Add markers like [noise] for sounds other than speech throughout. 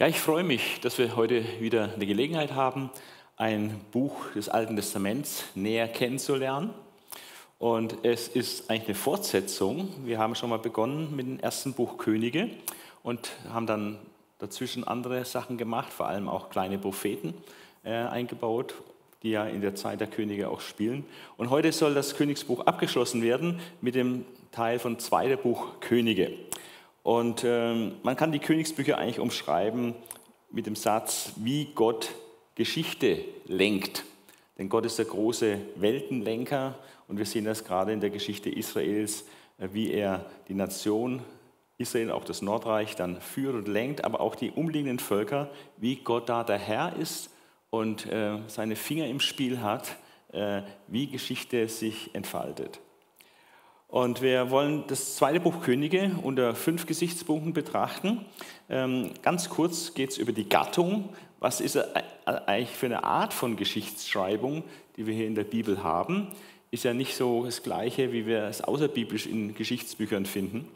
Ja, ich freue mich, dass wir heute wieder eine Gelegenheit haben, ein Buch des Alten Testaments näher kennenzulernen. Und es ist eigentlich eine Fortsetzung. Wir haben schon mal begonnen mit dem ersten Buch Könige und haben dann dazwischen andere Sachen gemacht, vor allem auch kleine Propheten äh, eingebaut, die ja in der Zeit der Könige auch spielen. Und heute soll das Königsbuch abgeschlossen werden mit dem Teil von zweiter Buch Könige. Und ähm, man kann die Königsbücher eigentlich umschreiben mit dem Satz, wie Gott Geschichte lenkt. Denn Gott ist der große Weltenlenker und wir sehen das gerade in der Geschichte Israels, äh, wie er die Nation Israel, auch das Nordreich, dann führt und lenkt, aber auch die umliegenden Völker, wie Gott da der Herr ist und äh, seine Finger im Spiel hat, äh, wie Geschichte sich entfaltet. Und wir wollen das zweite Buch Könige unter fünf Gesichtspunkten betrachten. Ähm, ganz kurz geht es über die Gattung. Was ist eigentlich für eine Art von Geschichtsschreibung, die wir hier in der Bibel haben? Ist ja nicht so das Gleiche, wie wir es außerbiblisch in Geschichtsbüchern finden.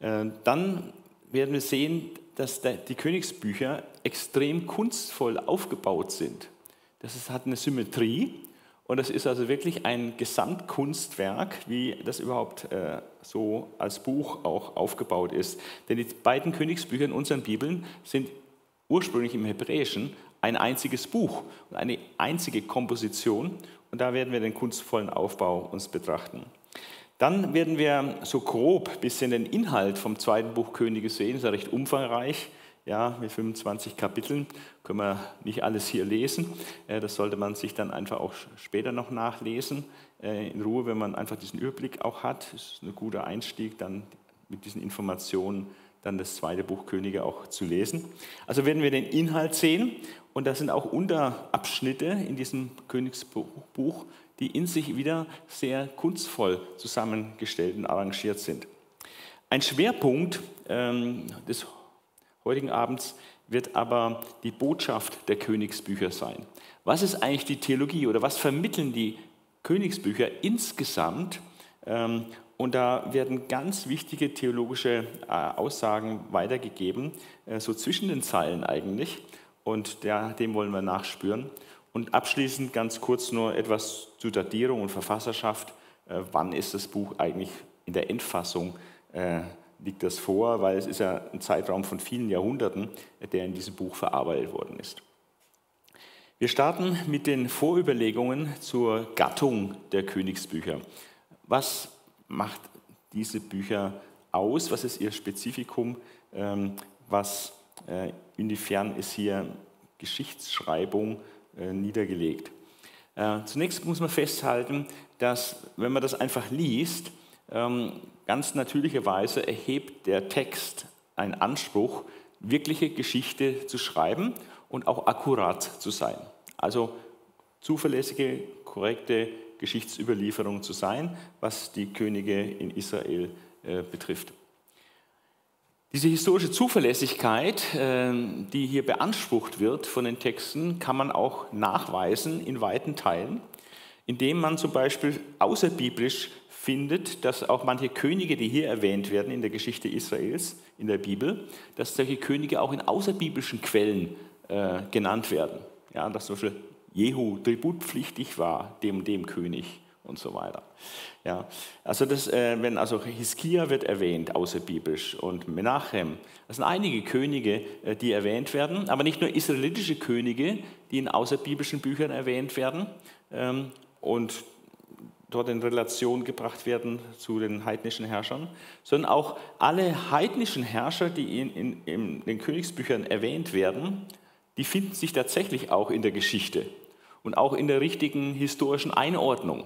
Äh, dann werden wir sehen, dass die Königsbücher extrem kunstvoll aufgebaut sind. Das hat eine Symmetrie und das ist also wirklich ein Gesamtkunstwerk, wie das überhaupt äh, so als Buch auch aufgebaut ist. Denn die beiden Königsbücher in unseren Bibeln sind ursprünglich im Hebräischen ein einziges Buch und eine einzige Komposition. Und da werden wir den kunstvollen Aufbau uns betrachten. Dann werden wir so grob ein bisschen den Inhalt vom zweiten Buch Könige sehen. Ist ja recht umfangreich, ja, mit 25 Kapiteln. Können wir nicht alles hier lesen. Äh, das sollte man sich dann einfach auch später noch nachlesen. Äh, in Ruhe, wenn man einfach diesen Überblick auch hat. Das ist ein guter Einstieg, dann mit diesen Informationen dann das zweite Buch Könige auch zu lesen. Also werden wir den Inhalt sehen und da sind auch Unterabschnitte in diesem Königsbuch, die in sich wieder sehr kunstvoll zusammengestellt und arrangiert sind. Ein Schwerpunkt ähm, des heutigen Abends wird aber die Botschaft der Königsbücher sein. Was ist eigentlich die Theologie oder was vermitteln die Königsbücher insgesamt? Ähm, und da werden ganz wichtige theologische äh, Aussagen weitergegeben, äh, so zwischen den Zeilen eigentlich. Und dem wollen wir nachspüren. Und abschließend ganz kurz nur etwas zu Datierung und Verfasserschaft. Äh, wann ist das Buch eigentlich in der Endfassung? Liegt das vor, weil es ist ja ein Zeitraum von vielen Jahrhunderten, der in diesem Buch verarbeitet worden ist. Wir starten mit den Vorüberlegungen zur Gattung der Königsbücher. Was macht diese Bücher aus? Was ist ihr Spezifikum? Ähm, was, äh, inwiefern ist hier Geschichtsschreibung äh, niedergelegt. Äh, zunächst muss man festhalten, dass wenn man das einfach liest, ganz natürlicherweise erhebt der Text einen Anspruch, wirkliche Geschichte zu schreiben und auch akkurat zu sein. Also zuverlässige, korrekte Geschichtsüberlieferung zu sein, was die Könige in Israel äh, betrifft. Diese historische Zuverlässigkeit, ähm, die hier beansprucht wird von den Texten, kann man auch nachweisen in weiten Teilen, indem man zum Beispiel außerbiblisch findet, dass auch manche Könige, die hier erwähnt werden in der Geschichte Israels, in der Bibel, dass solche Könige auch in außerbiblischen Quellen äh, genannt werden. Ja, dass zum Beispiel Jehu tributpflichtig war, dem dem König und so weiter. Ja, also das, äh, wenn also Hiskia wird erwähnt außerbiblisch und Menachem, das sind einige Könige, äh, die erwähnt werden, aber nicht nur israelitische Könige, die in außerbiblischen Büchern erwähnt werden ähm, und dort in Relation gebracht werden zu den heidnischen Herrschern, sondern auch alle heidnischen Herrscher, die in, in, in den Königsbüchern erwähnt werden, die finden sich tatsächlich auch in der Geschichte und auch in der richtigen historischen Einordnung.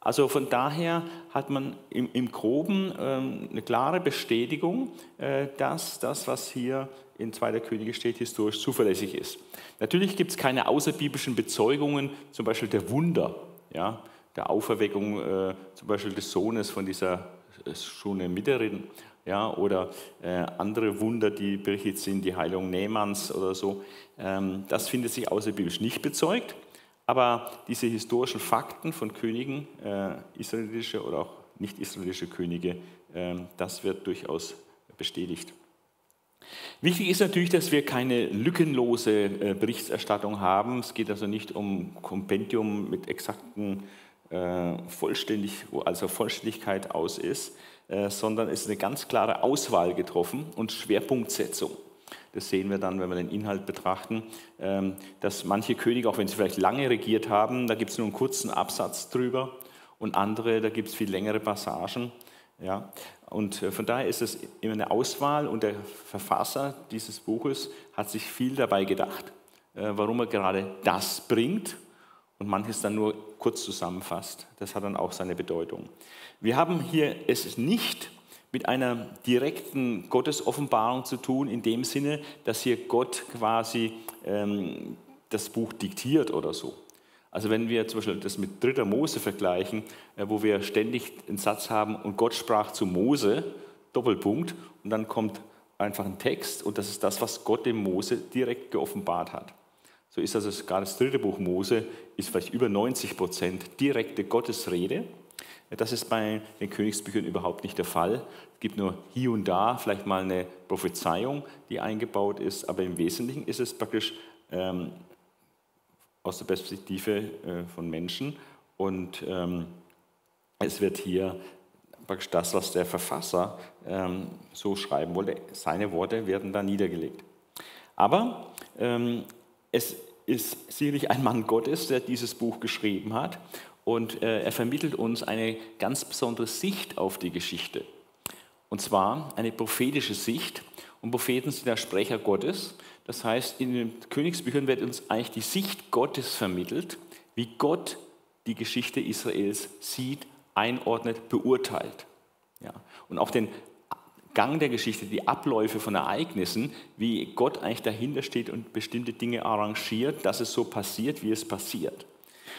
Also von daher hat man im, im Groben ähm, eine klare Bestätigung, äh, dass das, was hier in 2. Könige steht, historisch zuverlässig ist. Natürlich gibt es keine außerbiblischen Bezeugungen, zum Beispiel der Wunder, ja, der Auferweckung äh, zum Beispiel des Sohnes von dieser äh, Schune Mitterin, ja, oder äh, andere Wunder, die berichtet sind, die Heilung Nehmanns oder so. Ähm, das findet sich außerbiblisch nicht bezeugt. Aber diese historischen Fakten von Königen, äh, israelische oder auch nicht israelische Könige, äh, das wird durchaus bestätigt. Wichtig ist natürlich, dass wir keine lückenlose äh, Berichterstattung haben. Es geht also nicht um Kompendium mit exakten vollständig, wo also Vollständigkeit aus ist, äh, sondern es ist eine ganz klare Auswahl getroffen und Schwerpunktsetzung. Das sehen wir dann, wenn wir den Inhalt betrachten, ähm, dass manche Könige, auch wenn sie vielleicht lange regiert haben, da gibt es nur einen kurzen Absatz drüber und andere, da gibt es viel längere Passagen. Ja. Und äh, von daher ist es immer eine Auswahl und der Verfasser dieses Buches hat sich viel dabei gedacht, äh, warum er gerade das bringt und manches dann nur kurz zusammenfasst. Das hat dann auch seine Bedeutung. Wir haben hier es nicht mit einer direkten Gottesoffenbarung zu tun, in dem Sinne, dass hier Gott quasi ähm, das Buch diktiert oder so. Also wenn wir zum Beispiel das mit dritter Mose vergleichen, äh, wo wir ständig einen Satz haben und Gott sprach zu Mose, Doppelpunkt, und dann kommt einfach ein Text und das ist das, was Gott dem Mose direkt geoffenbart hat. So ist also gerade das dritte Buch Mose, ist vielleicht über 90 Prozent direkte Gottesrede. Das ist bei den Königsbüchern überhaupt nicht der Fall. Es gibt nur hier und da vielleicht mal eine Prophezeiung, die eingebaut ist, aber im Wesentlichen ist es praktisch ähm, aus der Perspektive äh, von Menschen und ähm, es wird hier praktisch das, was der Verfasser ähm, so schreiben wollte, seine Worte werden da niedergelegt. Aber ähm, es ist sicherlich ein Mann Gottes, der dieses Buch geschrieben hat und äh, er vermittelt uns eine ganz besondere Sicht auf die Geschichte. Und zwar eine prophetische Sicht. Und Propheten sind ja Sprecher Gottes. Das heißt, in den Königsbüchern wird uns eigentlich die Sicht Gottes vermittelt, wie Gott die Geschichte Israels sieht, einordnet, beurteilt. Ja. Und auch den Gang der Geschichte, die Abläufe von Ereignissen, wie Gott eigentlich dahinter steht und bestimmte Dinge arrangiert, dass es so passiert, wie es passiert.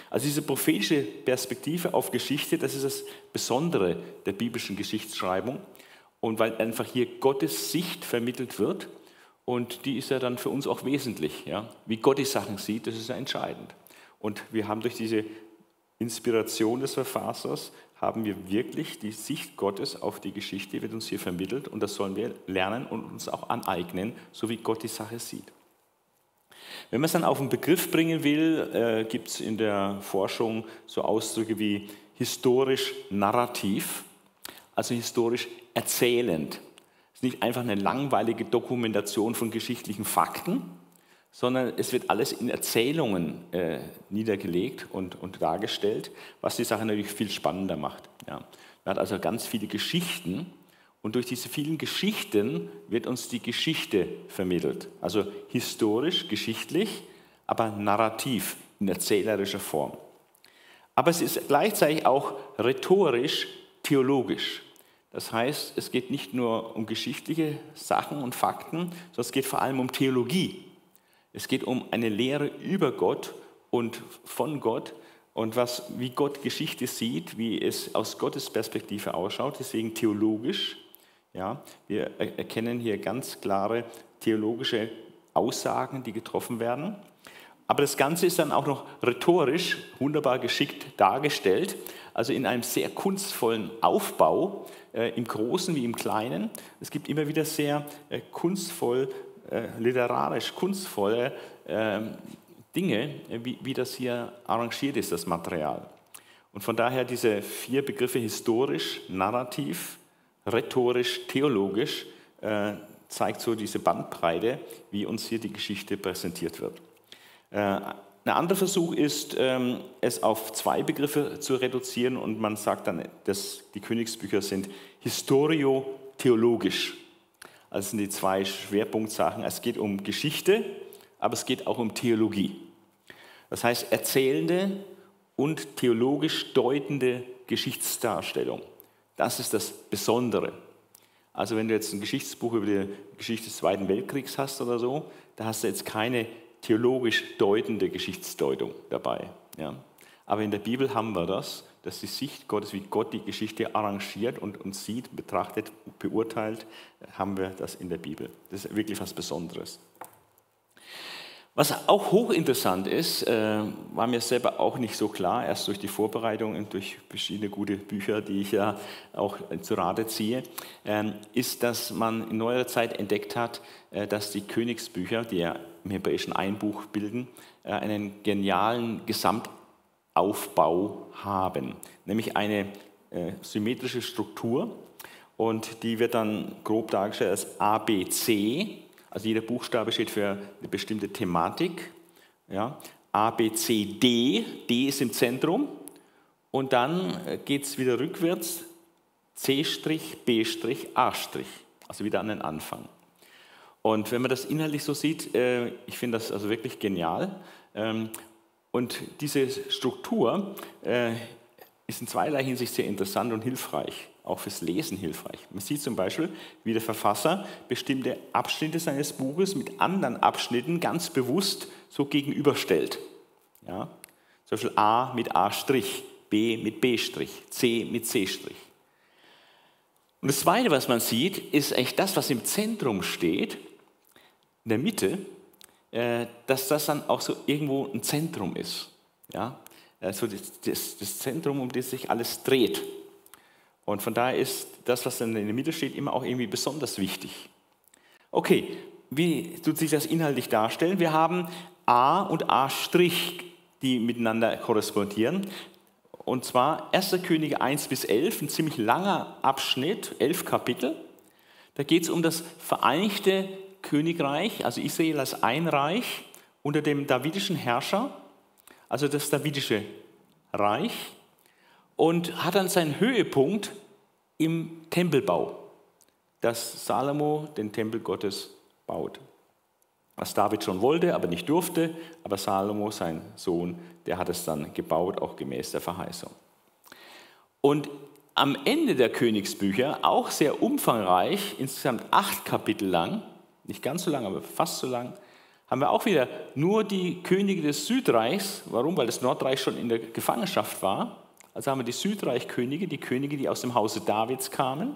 Also diese prophetische Perspektive auf Geschichte, das ist das Besondere der biblischen Geschichtsschreibung. Und weil einfach hier Gottes Sicht vermittelt wird, und die ist ja dann für uns auch wesentlich. Ja? Wie Gott die Sachen sieht, das ist ja entscheidend. Und wir haben durch diese Inspiration des Verfassers haben wir wirklich die Sicht Gottes auf die Geschichte, wird uns hier vermittelt und das sollen wir lernen und uns auch aneignen, so wie Gott die Sache sieht. Wenn man es dann auf einen Begriff bringen will, äh, gibt es in der Forschung so Ausdrücke wie historisch narrativ, also historisch erzählend. Es ist nicht einfach eine langweilige Dokumentation von geschichtlichen Fakten, sondern es wird alles in Erzählungen äh, niedergelegt und, und, dargestellt, was die Sache natürlich viel spannender macht. Ja. Man hat also ganz viele Geschichten und durch diese vielen Geschichten wird uns die Geschichte vermittelt. Also historisch, geschichtlich, aber narrativ, in erzählerischer Form. Aber es ist gleichzeitig auch rhetorisch, theologisch. Das heißt, es geht nicht nur um geschichtliche Sachen und Fakten, sondern es geht vor allem um Theologie. Es geht um eine Lehre über Gott und von Gott und was, wie Gott Geschichte sieht, wie es aus Gottes Perspektive ausschaut, deswegen theologisch. Ja, wir erkennen hier ganz klare theologische Aussagen, die getroffen werden. Aber das Ganze ist dann auch noch rhetorisch wunderbar geschickt dargestellt, also in einem sehr kunstvollen Aufbau, äh, im Großen wie im Kleinen. Es gibt immer wieder sehr äh, kunstvoll literarisch kunstvolle äh, Dinge, wie, wie das hier arrangiert ist, das Material. Und von daher diese vier Begriffe historisch, narrativ, rhetorisch, theologisch, äh, zeigt so diese Bandbreite, wie uns hier die Geschichte präsentiert wird. Äh, ein anderer Versuch ist, ähm, es auf zwei Begriffe zu reduzieren und man sagt dann, dass die Königsbücher sind historio-theologisch. Also sind die zwei Schwerpunktsachen. Es geht um Geschichte, aber es geht auch um Theologie. Das heißt, erzählende und theologisch deutende Geschichtsdarstellung. Das ist das Besondere. Also wenn du jetzt ein Geschichtsbuch über die Geschichte des Zweiten Weltkriegs hast oder so, da hast du jetzt keine theologisch deutende Geschichtsdeutung dabei. Ja. Aber in der Bibel haben wir das dass die Sicht Gottes, wie Gott die Geschichte arrangiert und uns sieht, betrachtet, beurteilt, haben wir das in der Bibel. Das ist wirklich was Besonderes. Was auch hochinteressant ist, äh, war mir selber auch nicht so klar, erst durch die Vorbereitung und durch verschiedene gute Bücher, die ich ja auch zu Rate ziehe, äh, ist, dass man in neuerer Zeit entdeckt hat, äh, dass die Königsbücher, die ja im Hebräischen ein Buch bilden, äh, einen genialen Gesamtaufbau haben, nämlich eine äh, symmetrische Struktur und die wird dann grob dargestellt als ABC also jeder Buchstabe steht für eine bestimmte Thematik. Ja. A, B, C, D. Ist im Zentrum. Und dann äh, geht es wieder rückwärts. C', B', A'. Also wieder an den Anfang. Und wenn man das inhaltlich so sieht, äh, ich finde das also wirklich genial. Und diese Struktur äh, ist in zweierlei Hinsicht sehr interessant und hilfreich auch fürs Lesen hilfreich. Man sieht zum Beispiel, wie der Verfasser bestimmte Abschnitte seines Buches mit anderen Abschnitten ganz bewusst so gegenüberstellt. Ja? Zum Beispiel A mit A', B mit B', C mit C'. Und das Zweite, was man sieht, ist echt das, was im Zentrum steht, in der Mitte, dass das dann auch so irgendwo ein Zentrum ist. Ja? Also das, das, das Zentrum, um das sich alles dreht. Und von daher ist das, was dann in der Mitte steht, immer auch irgendwie besonders wichtig. Okay, wie tut sich das inhaltlich darstellen? Wir haben A und A', die miteinander korrespondieren. Und zwar 1. Könige 1 bis 11, ein ziemlich langer Abschnitt, elf Kapitel. Da geht es um das Vereinigte Königreich, also Israel als ein Reich unter dem davidischen Herrscher, also das davidische Reich und hat dann seinen Höhepunkt im Tempelbau, dass Salomo den Tempel Gottes baut. Was David schon wollte, aber nicht durfte, aber Salomo, sein Sohn, der hat es dann gebaut, auch gemäß der Verheißung. Und am Ende der Königsbücher, auch sehr umfangreich, insgesamt acht Kapitel lang, nicht ganz so lang, aber fast so lang, haben wir auch wieder nur die Könige des Südreichs. Warum? Weil das Nordreich schon in der Gefangenschaft war. Also haben wir die Südreichkönige, die Könige, die aus dem Hause Davids kamen,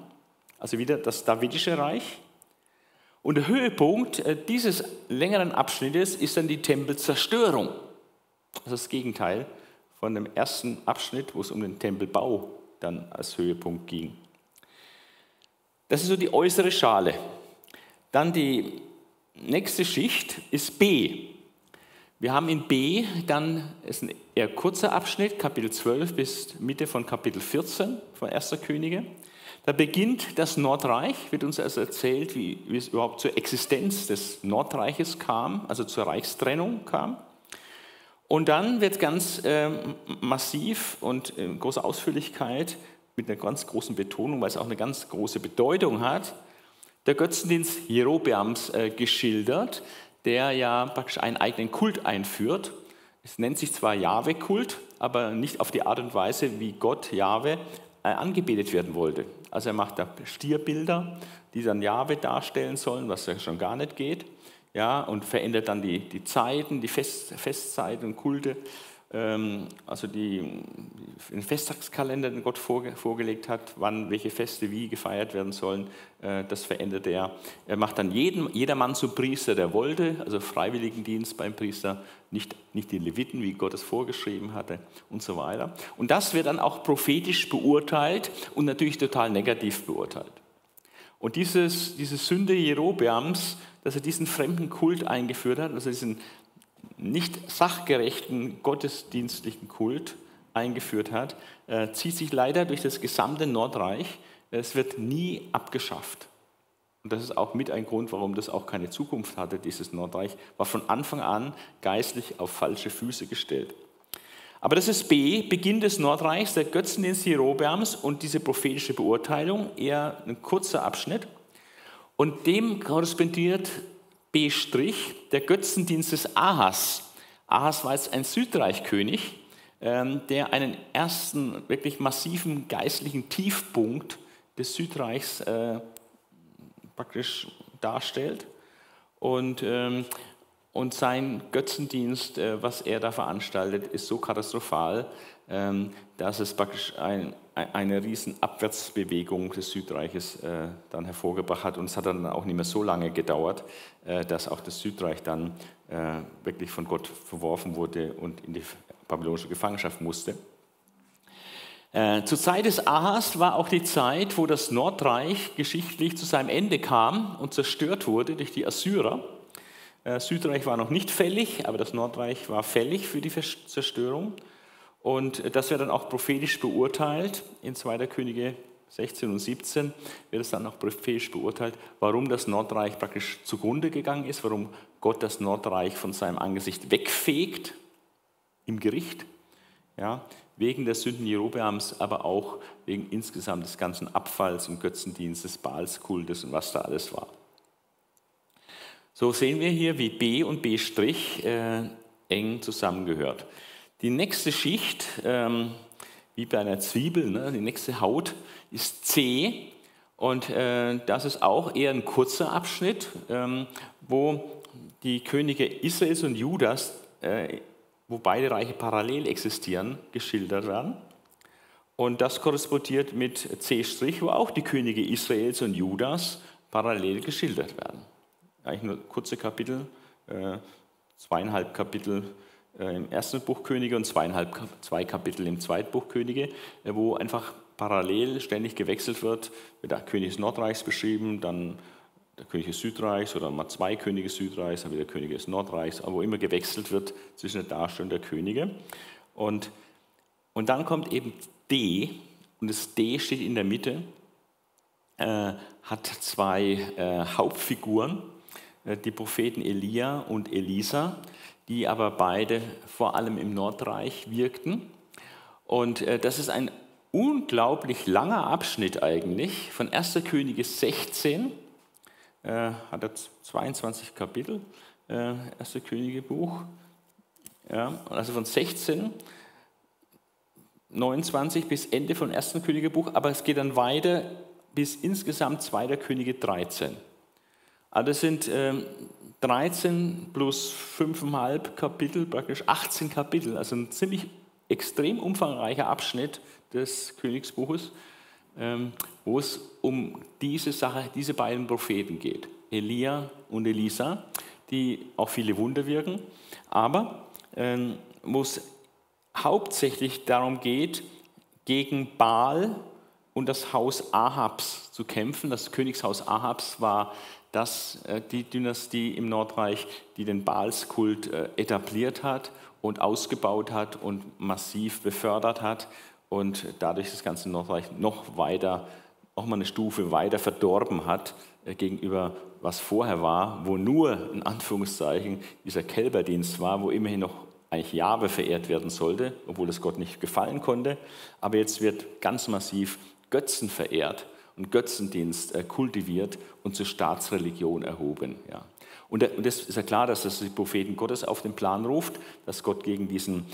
also wieder das Davidische Reich. Und der Höhepunkt äh, dieses längeren Abschnittes ist dann die Tempelzerstörung. Also das Gegenteil von dem ersten Abschnitt, wo es um den Tempelbau dann als Höhepunkt ging. Das ist so die äußere Schale. Dann die nächste Schicht ist B. Wir haben in B dann, ist ein eher kurzer Abschnitt, Kapitel 12 bis Mitte von Kapitel 14 von 1. Könige. Da beginnt das Nordreich, wird uns also erzählt, wie, wie es überhaupt zur Existenz des Nordreiches kam, also zur Reichstrennung kam. Und dann wird ganz äh, massiv und in großer Ausführlichkeit, mit einer ganz großen Betonung, weil es auch eine ganz große Bedeutung hat, der Götzendienst Jerobeams äh, geschildert, der ja praktisch einen eigenen Kult einführt. Es nennt sich zwar Jahwe-Kult, aber nicht auf die Art und Weise, wie Gott Jahwe äh, angebetet werden wollte. Also er macht da Stierbilder, die dann Jahwe darstellen sollen, was ja schon gar nicht geht. Ja, und verändert dann die, die Zeiten, die Fest, Festzeiten und Kulte also die, den Festtagskalender, den Gott vorgelegt hat, wann welche Feste wie gefeiert werden sollen, äh, das verändert er. Er macht dann jeden, jedermann zum Priester, der wollte, also Freiwilligendienst beim Priester, nicht, nicht die Leviten, wie Gott es vorgeschrieben hatte und so weiter. Und das wird dann auch prophetisch beurteilt und natürlich total negativ beurteilt. Und dieses, diese Sünde Jerobeams, dass er diesen fremden Kult eingeführt hat, also diesen nicht sachgerechten gottesdienstlichen Kult eingeführt hat, äh, zieht sich leider durch das gesamte Nordreich. Es wird nie abgeschafft. Und das ist auch mit ein Grund, warum das auch keine Zukunft hatte, dieses Nordreich, war von Anfang an geistlich auf falsche Füße gestellt. Aber das ist B, Beginn des Nordreichs, der Götzendienst Jerobeams und diese prophetische Beurteilung, eher ein kurzer Abschnitt. Und dem korrespondiert B', der Götzendienst des Ahas. Ahas war jetzt ein Südreichkönig, ähm, der einen ersten wirklich massiven geistlichen Tiefpunkt des Südreichs äh, praktisch darstellt. Und, ähm, und sein Götzendienst, äh, was er da veranstaltet, ist so katastrophal, ähm, dass es praktisch ein, eine riesen Abwärtsbewegung des Südreiches äh, dann hervorgebracht hat. Und es hat dann auch nicht mehr so lange gedauert, äh, dass auch das Südreich dann äh, wirklich von Gott verworfen wurde und in die babylonische Gefangenschaft musste. Äh, zur Zeit des Ahas war auch die Zeit, wo das Nordreich geschichtlich zu seinem Ende kam und zerstört wurde durch die Assyrer. Äh, Südreich war noch nicht fällig, aber das Nordreich war fällig für die Zerstörung. Und das wird dann auch prophetisch beurteilt. In 2. Könige 16 und 17 wird es dann auch prophetisch beurteilt, warum das Nordreich praktisch zugrunde gegangen ist, warum Gott das Nordreich von seinem Angesicht wegfegt im Gericht. Ja, wegen der Sünden Jerobeams, aber auch wegen insgesamt des ganzen Abfalls und Götzendienstes, Baalskultes und was da alles war. So sehen wir hier, wie B und B' äh, eng zusammengehört. Die nächste Schicht, ähm, wie bei einer Zwiebel, ne, die nächste Haut ist C und äh, das ist auch eher ein kurzer Abschnitt, ähm, wo die Könige Israels und Judas, äh, wo beide Reiche parallel existieren, geschildert werden. Und das korrespondiert mit C', wo auch die Könige Israels und Judas parallel geschildert werden. Eigentlich nur kurze Kapitel, äh, zweieinhalb Kapitel im ersten Buch Könige und zweieinhalb, zwei Kapitel im zweiten Buch Könige, äh, wo einfach parallel ständig gewechselt wird. Wird der König des Nordreichs beschrieben, dann der König des Südreichs oder mal zwei Könige des Südreichs, dann wieder der König des Nordreichs, aber wo immer gewechselt wird zwischen der Darstellung der Könige. Und, und dann kommt eben D, und das D steht in der Mitte, äh, hat zwei äh, Hauptfiguren, äh, die Propheten Elia und Elisa die aber beide vor allem im Nordreich wirkten. Und äh, das ist ein unglaublich langer Abschnitt eigentlich, von 1. Könige 16, äh, hat er 22 Kapitel, äh, 1. Königebuch, ja, also von 16, 29 bis Ende von 1. Königebuch, aber es geht dann weiter bis insgesamt 2. Könige 13. Also das sind ähm, 13 plus 5,5 Kapitel, praktisch 18 Kapitel, also ein ziemlich extrem umfangreicher Abschnitt des Königsbuches, ähm, wo es um diese Sache, diese beiden Propheten geht, Elia und Elisa, die auch viele Wunder wirken, aber ähm, wo es hauptsächlich darum geht, gegen Baal und das Haus Ahabs zu kämpfen. Das Königshaus Ahabs war das äh, die Dynastie im Nordreich, die den Baalskult äh, etabliert hat und ausgebaut hat und massiv befördert hat und dadurch das ganze Nordreich noch weiter, noch mal eine Stufe weiter verdorben hat äh, gegenüber was vorher war, wo nur in Anführungszeichen dieser Kälberdienst war, wo immerhin noch eigentlich Jahwe verehrt werden sollte, obwohl es Gott nicht gefallen konnte. Aber jetzt wird ganz massiv Götzen verehrt und Götzendienst äh, kultiviert und zur Staatsreligion erhoben. Ja. Und das ist ja klar, dass das die Propheten Gottes auf den Plan ruft, dass Gott gegen diesen,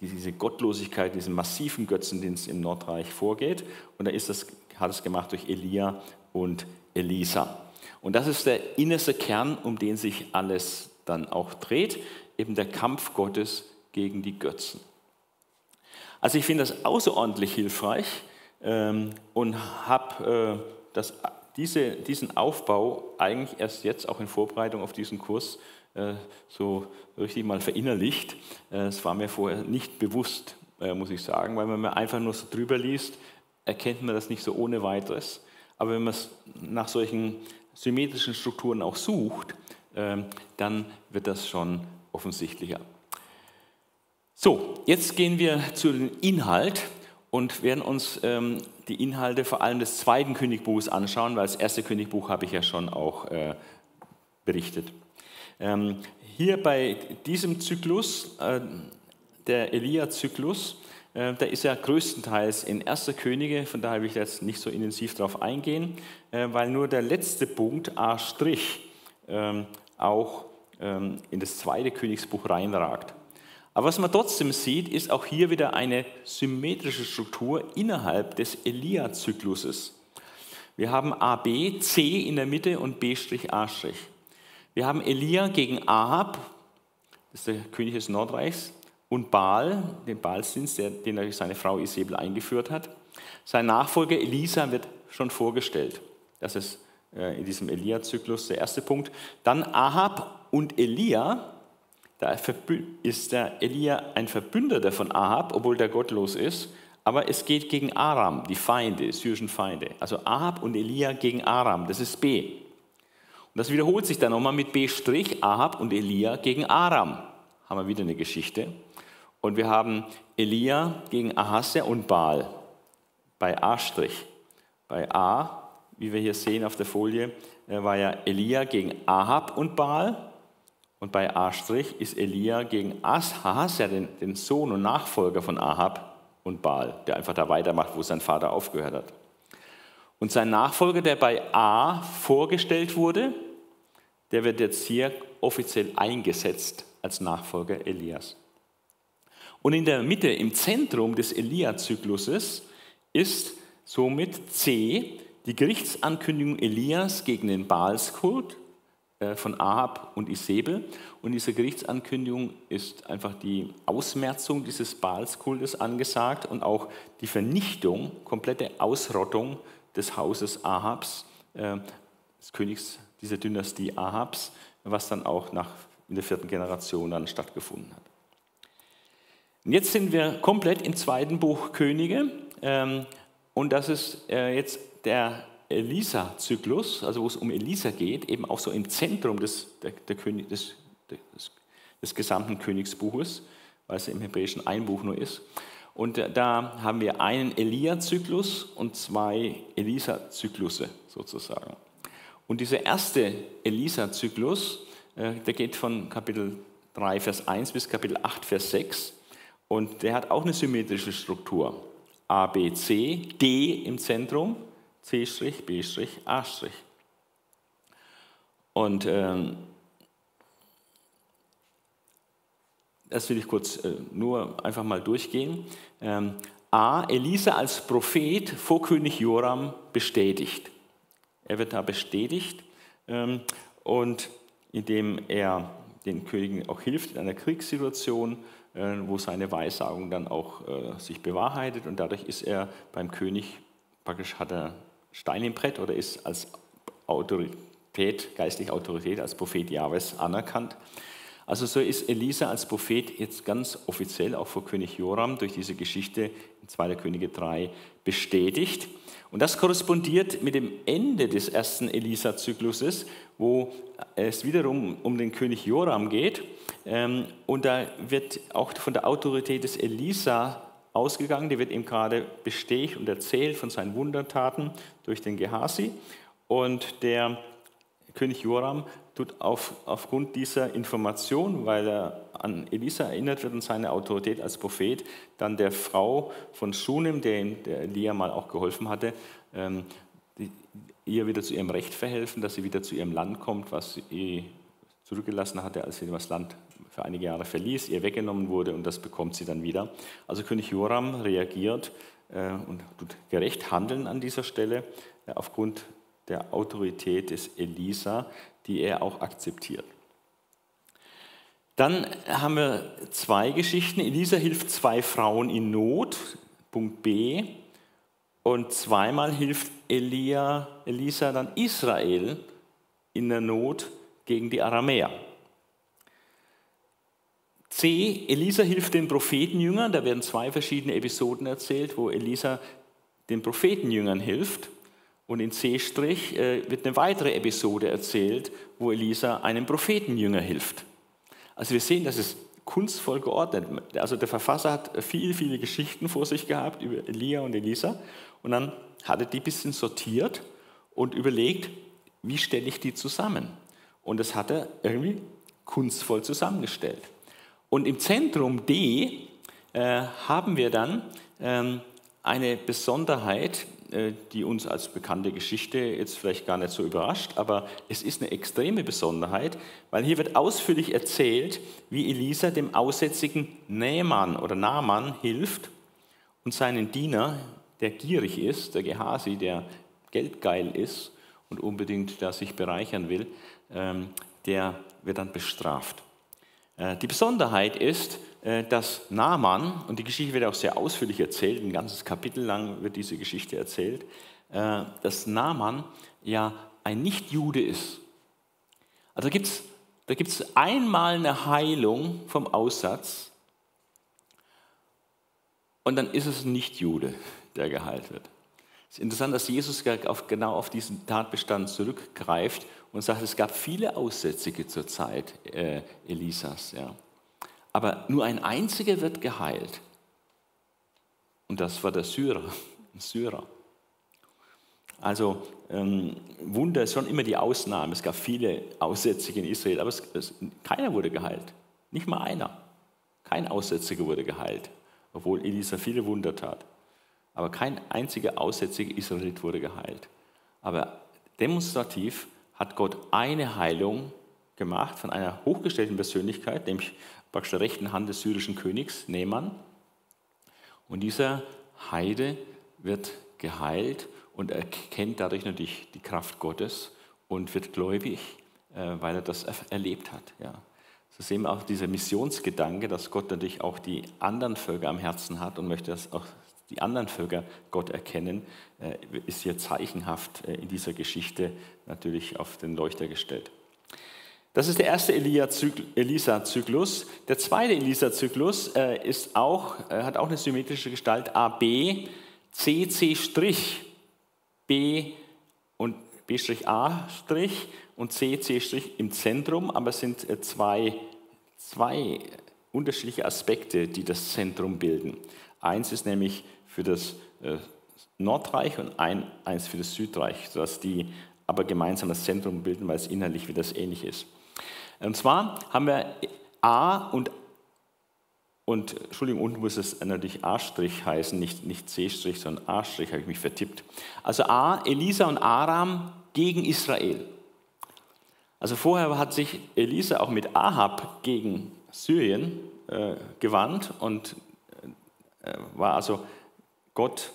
diese Gottlosigkeit, diesen massiven Götzendienst im Nordreich vorgeht. Und da ist das, hat es gemacht durch Elia und Elisa. Und das ist der innerste Kern, um den sich alles dann auch dreht, eben der Kampf Gottes gegen die Götzen. Also ich finde das außerordentlich hilfreich, und habe äh, diese, diesen Aufbau eigentlich erst jetzt auch in Vorbereitung auf diesen Kurs äh, so richtig mal verinnerlicht. Äh, es war mir vorher nicht bewusst, muss ich sagen, weil wenn man einfach nur so drüber liest, erkennt man das nicht so ohne weiteres. Aber wenn man nach solchen symmetrischen Strukturen auch sucht, ähm, dann wird das schon offensichtlicher. So, jetzt gehen wir zu dem Inhalt und werden uns ähm, die Inhalte vor allem des zweiten Königbuches anschauen, weil das erste Königbuch habe ich ja schon auch äh, berichtet. Ähm, hier bei diesem Zyklus, äh, der Elia-Zyklus, äh, da ist er größtenteils in erster Könige, von daher will ich jetzt nicht so intensiv darauf eingehen, äh, weil nur der letzte Punkt, A', ähm, auch ähm, in das zweite Königsbuch reinragt. Aber was man trotzdem sieht, ist auch hier wieder eine symmetrische Struktur innerhalb des Elia-Zykluses. Wir haben AB, C in der Mitte und B', A'. Wir haben Elia gegen Ahab, das ist der König des Nordreichs, und Baal, den Baalsdienst, den durch seine Frau Isabel eingeführt hat. Sein Nachfolger Elisa wird schon vorgestellt. Das ist äh, in diesem Elia-Zyklus der erste Punkt. Dann Ahab und Elia. Da ist der Elia ein Verbündeter von Ahab, obwohl der gottlos ist. Aber es geht gegen Aram, die Feinde, die syrischen Feinde. Also Ahab und Elia gegen Aram, das ist B. Und das wiederholt sich dann nochmal mit B', Ahab und Elia gegen Aram. Haben wir wieder eine Geschichte. Und wir haben Elia gegen Ahasja und Baal bei A'. Bei A, wie wir hier sehen auf der Folie, äh, war ja Elia gegen Ahab und Baal. Und bei A' ist Elia gegen Ahasja, den, den Sohn und Nachfolger von Ahab und Baal, der einfach da weitermacht, wo sein Vater aufgehört hat. Und sein Nachfolger, der bei A vorgestellt wurde, der wird jetzt hier offiziell eingesetzt als Nachfolger Elias. Und in der Mitte, im Zentrum des Elia-Zykluses, ist somit C, die Gerichtsankündigung Elias gegen den Baalskult von Ahab und Isabel. Und diese Gerichtsankündigung ist einfach die Ausmerzung dieses Baalskultes angesagt und auch die Vernichtung, komplette Ausrottung des Hauses Ahabs, äh, des Königs dieser Dynastie Ahabs, was dann auch nach, in der vierten Generation dann stattgefunden hat. Und jetzt sind wir komplett im zweiten Buch Könige ähm, und das ist äh, jetzt der Elisa-Zyklus, also wo es um Elisa geht, eben auch so im Zentrum des, der, der König, des, des, des, gesamten Königsbuches, weil es im Hebräischen ein Buch nur ist. Und da haben wir einen Elia-Zyklus und zwei Elisa-Zyklusse sozusagen. Und dieser erste Elisa-Zyklus, äh, der geht von Kapitel 3, Vers 1 bis Kapitel 8, Vers 6. Und der hat auch eine symmetrische Struktur. A, B, C, D im Zentrum, C', B', A'. Und ähm, das will ich kurz äh, nur einfach mal durchgehen. Ähm, A, Elisa als Prophet vor König Joram bestätigt. Er wird da bestätigt ähm, und indem er den Königen auch hilft in einer Kriegssituation, äh, wo seine Weissagung dann auch äh, sich bewahrheitet und dadurch ist er beim König, praktisch hat er Stein im Brett oder ist als Autorität, geistliche Autorität, als Prophet Jahwes anerkannt. Also so ist Elisa als Prophet jetzt ganz offiziell auch vor König Joram durch diese Geschichte in 2. Könige 3 bestätigt. Und das korrespondiert mit dem Ende des ersten Elisa-Zykluses, wo es wiederum um den König Joram geht. Ähm, und da wird auch von der Autorität des Elisa ausgegangen, die wird ihm gerade bestätigt und erzählt von seinen Wundertaten durch den Gehasi. Und der König Joram tut auf, aufgrund dieser Information, weil er an Elisa erinnert wird und seine Autorität als Prophet, dann der Frau von Shunem, der, der Elia mal auch geholfen hatte, ähm, die, ihr wieder zu ihrem Recht verhelfen, dass sie wieder zu ihrem Land kommt, was sie zurückgelassen hatte, als sie das Land für einige Jahre verließ, ihr weggenommen wurde und das bekommt sie dann wieder. Also König Joram reagiert äh, und tut gerecht handeln an dieser Stelle äh, aufgrund der Autorität des Elisa, die er auch akzeptiert. Dann haben wir zwei Geschichten. Elisa hilft zwei Frauen in Not, Punkt B. Und zweimal hilft Elia, Elisa dann Israel in der Not gegen die Aramäer. C. Elisa hilft den Prophetenjüngern. Da werden zwei verschiedene Episoden erzählt, wo Elisa den Prophetenjüngern hilft. Und in C' äh, wird eine weitere Episode erzählt, wo Elisa einem Prophetenjünger hilft. Also wir sehen, das ist kunstvoll geordnet. Also der Verfasser hat viele, viele Geschichten vor sich gehabt über Elia und Elisa und dann hat er die ein bisschen sortiert und überlegt, wie stelle ich die zusammen. Und das hat er irgendwie kunstvoll zusammengestellt. Und im Zentrum D äh, haben wir dann ähm, eine Besonderheit, äh, die uns als bekannte Geschichte jetzt vielleicht gar nicht so überrascht, aber es ist eine extreme Besonderheit, weil hier wird ausführlich erzählt, wie Elisa dem aussätzigen Nähmann oder Naaman hilft und seinen Diener, der gierig ist, der Gehasi, der geldgeil ist und unbedingt da sich bereichern will, ähm, der wird dann bestraft. Äh, die Besonderheit ist, äh, dass Naaman, und die Geschichte wird auch sehr ausführlich erzählt, ein ganzes Kapitel lang wird diese Geschichte erzählt, äh, dass Naaman ja ein Nicht-Jude ist. Also gibt es da gibt's einmal eine Heilung vom Aussatz und dann ist es ein Nicht-Jude, der geheilt wird. Es ist interessant, dass Jesus genau auf diesen Tatbestand zurückgreift und sagt, es gab viele Aussätzige zur Zeit äh, Elisas. Ja. Aber nur ein einziger wird geheilt. Und das war der Syrer, [laughs] Syrer. Also ähm, Wunder ist schon immer die Ausnahme. Es gab viele Aussätzige in Israel, aber es, es, keiner wurde geheilt. Nicht mal einer. Kein Aussätziger wurde geheilt, obwohl Elisa viele Wunder tat. Aber kein einziger aussätziger Israelit wurde geheilt. Aber demonstrativ hat Gott eine Heilung gemacht von einer hochgestellten Persönlichkeit, nämlich praktisch der rechten Hand des syrischen Königs, Neman. Und dieser Heide wird geheilt und erkennt dadurch natürlich die Kraft Gottes und wird gläubig, äh, weil er das erlebt hat. Ja. So sehen wir auch dieser Missionsgedanke, dass Gott natürlich auch die anderen Völker am Herzen hat und möchte, dass auch die anderen Völker Gott erkennen, äh, ist hier zeichenhaft äh, in dieser Geschichte natürlich auf den Leuchter gestellt. Das ist der erste Elisa-Zyklus. Der zweite Elisa-Zyklus äh, auch, hat auch eine symmetrische Gestalt AB, CC', B und B', und CC' im Zentrum, aber es sind zwei, zwei unterschiedliche Aspekte, die das Zentrum bilden. Eins ist nämlich für das Nordreich und ein, eins für das Südreich, sodass die aber gemeinsam das Zentrum bilden, weil es innerlich wieder das ähnlich ist. Und zwar haben wir A und und Entschuldigung, unten muss es natürlich A' heißen, nicht, nicht C', sondern A', habe ich mich vertippt. Also A, Elisa und Aram gegen Israel. Also vorher hat sich Elisa auch mit Ahab gegen Syrien äh, gewandt und äh, war also Gott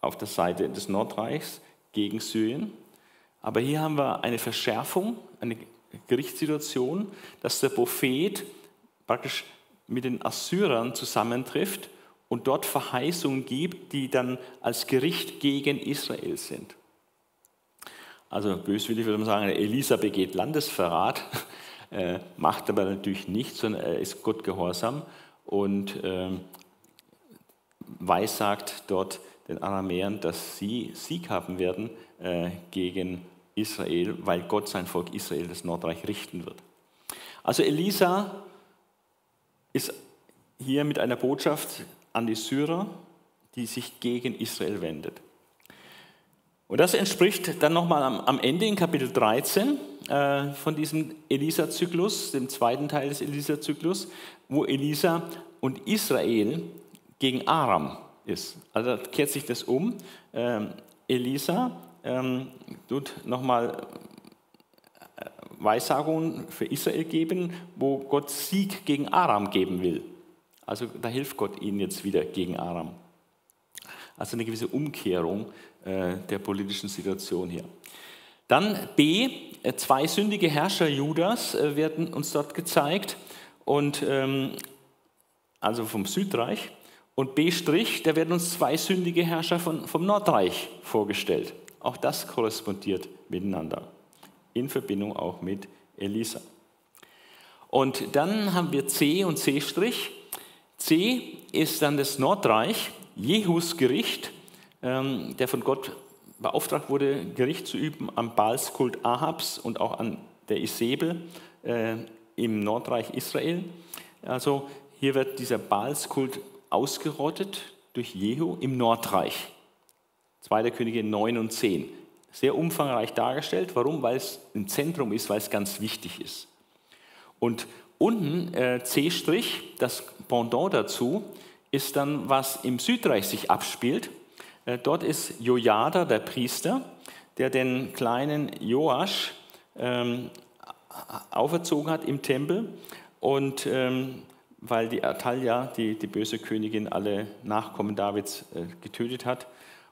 auf der Seite des Nordreichs gegen Syrien. Aber hier haben wir eine Verschärfung, eine Gerichtssituation, dass der Prophet praktisch mit den Assyrern zusammentrifft und dort Verheißungen gibt, die dann als Gericht gegen Israel sind. Also böswillig würde man sagen, Elisa begeht Landesverrat, äh, macht aber natürlich nichts, sondern er ist Gott gehorsam und äh, weissagt dort den Aramäern, dass sie Sieg haben werden äh, gegen Israel, weil Gott sein Volk Israel, das Nordreich, richten wird. Also Elisa ist hier mit einer Botschaft an die Syrer, die sich gegen Israel wendet. Und das entspricht dann nochmal am, Ende in Kapitel 13 äh, von diesem Elisa-Zyklus, dem zweiten Teil des Elisa-Zyklus, wo Elisa und Israel gegen Aram ist. Also da kehrt sich das um. Ähm, Elisa ähm, tut nochmal äh, Weissagungen für Israel geben, wo Gott Sieg gegen Aram geben will. Also da hilft Gott ihnen jetzt wieder gegen Aram. Also eine gewisse Umkehrung äh, der politischen Situation hier. Dann B, äh, zwei sündige Herrscher Judas äh, werden uns dort gezeigt, und, ähm, also vom Südreich. Und B', da werden uns zwei sündige Herrscher von, vom Nordreich vorgestellt. Auch das korrespondiert miteinander, in Verbindung auch mit Elisa. Und dann haben wir C und C'. C ist dann das Nordreich, Jehus Gericht, ähm, der von Gott beauftragt wurde, Gericht zu üben am Baalskult Ahabs und auch an der Isabel äh, im Nordreich Israel. Also hier wird dieser Baalskult ausgerottet durch Jehu im Nordreich. 2. Könige 9 und 10. Sehr umfangreich dargestellt. Warum? Weil es im Zentrum ist, weil es ganz wichtig ist. Und unten äh, C', das Pendant dazu, ist dann, was im Südreich sich abspielt. Äh, dort ist Jojada, der Priester, der den kleinen Joasch ähm, auferzogen hat im Tempel. Und ähm, weil die Atalia, die, die böse Königin, alle Nachkommen Davids äh, getötet hat,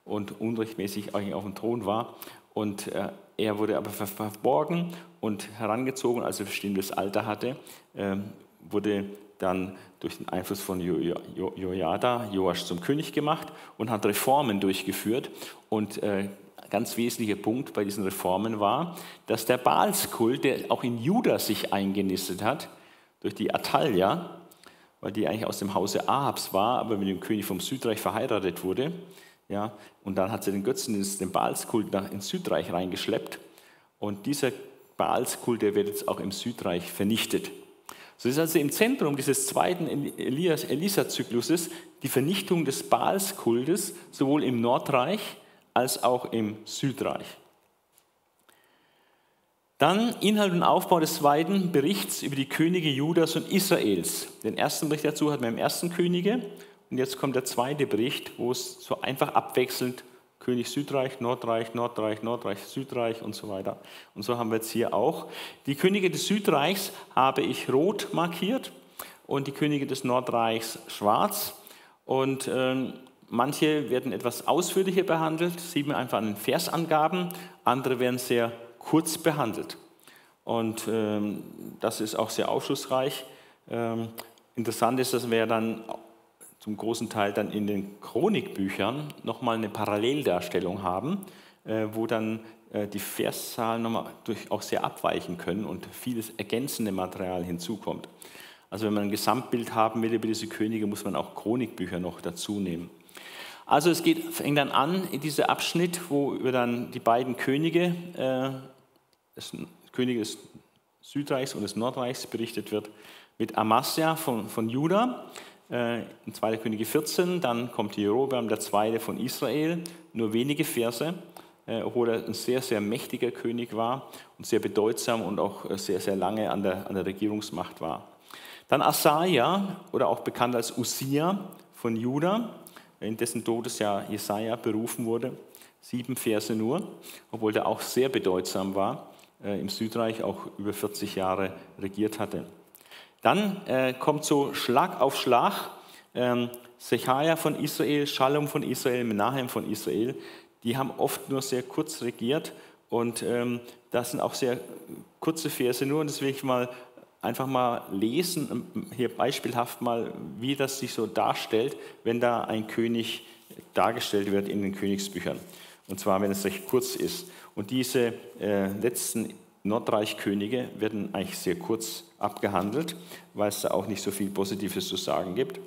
und unrechtmäßig eigentlich auf dem Thron war. Und äh, er wurde aber verborgen und herangezogen, als er bestimmtes Alter hatte, ähm, wurde dann durch den Einfluss von Jojada Joasch zum König gemacht und hat Reformen durchgeführt. Und äh, ganz wesentlicher Punkt bei diesen Reformen war, dass der Baalskult, der auch in Juda sich eingenistet hat, durch die Atalia, weil die eigentlich aus dem Hause Ahabs war, aber mit dem König vom Südreich verheiratet wurde, ja, und dann hat sie den Götzendienst, den Baalskult nach ins Südreich reingeschleppt. Und dieser Baalskult, der wird jetzt auch im Südreich vernichtet. So ist also im Zentrum dieses zweiten Elisa-Zykluses die Vernichtung des Baalskultes sowohl im Nordreich als auch im Südreich. Dann Inhalt und Aufbau des zweiten Berichts über die Könige Judas und Israels. Den ersten Bericht dazu hatten wir im ersten Könige und jetzt kommt der zweite Bericht, wo es so einfach abwechselnd König Südreich, Nordreich, Nordreich, Nordreich, Südreich und so weiter. Und so haben wir jetzt hier auch. Die Könige des Südreichs habe ich rot markiert und die Könige des Nordreichs schwarz. Und äh, manche werden etwas ausführlicher behandelt, sieht man einfach an den Versangaben, andere werden sehr kurz behandelt. Und ähm, das ist auch sehr aufschlussreich. Ähm, interessant ist, dass wir dann zum großen Teil dann in den Chronikbüchern nochmal eine Paralleldarstellung haben, äh, wo dann äh, die Verszahlen nochmal durch auch sehr abweichen können und vieles ergänzende Material hinzukommt. Also wenn man ein Gesamtbild haben will über diese Könige, muss man auch Chronikbücher noch dazu nehmen. Also es geht, fängt dann an in diesem Abschnitt, wo über dann die beiden Könige, äh, des Könige des Südreichs und des Nordreichs berichtet wird, mit Amasja von, von Juda äh, in 2. Könige 14, dann kommt Jerobeam, der Zweite von Israel, nur wenige Verse, äh, obwohl er ein sehr, sehr mächtiger König war und sehr bedeutsam und auch äh, sehr, sehr lange an der, an der Regierungsmacht war. Dann Asaja, oder auch bekannt als Usia von Juda, in dessen Todesjahr Jesaja berufen wurde. Sieben Verse nur, obwohl der auch sehr bedeutsam war, im Südreich auch über 40 Jahre regiert hatte. Dann äh, kommt so Schlag auf Schlag ähm, Sechaja von Israel, Shalom von Israel, Menahem von Israel. Die haben oft nur sehr kurz regiert und ähm, das sind auch sehr kurze Verse nur. Und das will ich mal einfach mal lesen, ähm, hier beispielhaft mal, wie das sich so darstellt, wenn da ein König dargestellt wird in den Königsbüchern. Und zwar, wenn es recht kurz ist. Und diese äh, letzten Nordreichkönige werden eigentlich sehr kurz abgehandelt, weil es da auch nicht so viel Positives zu sagen gibt.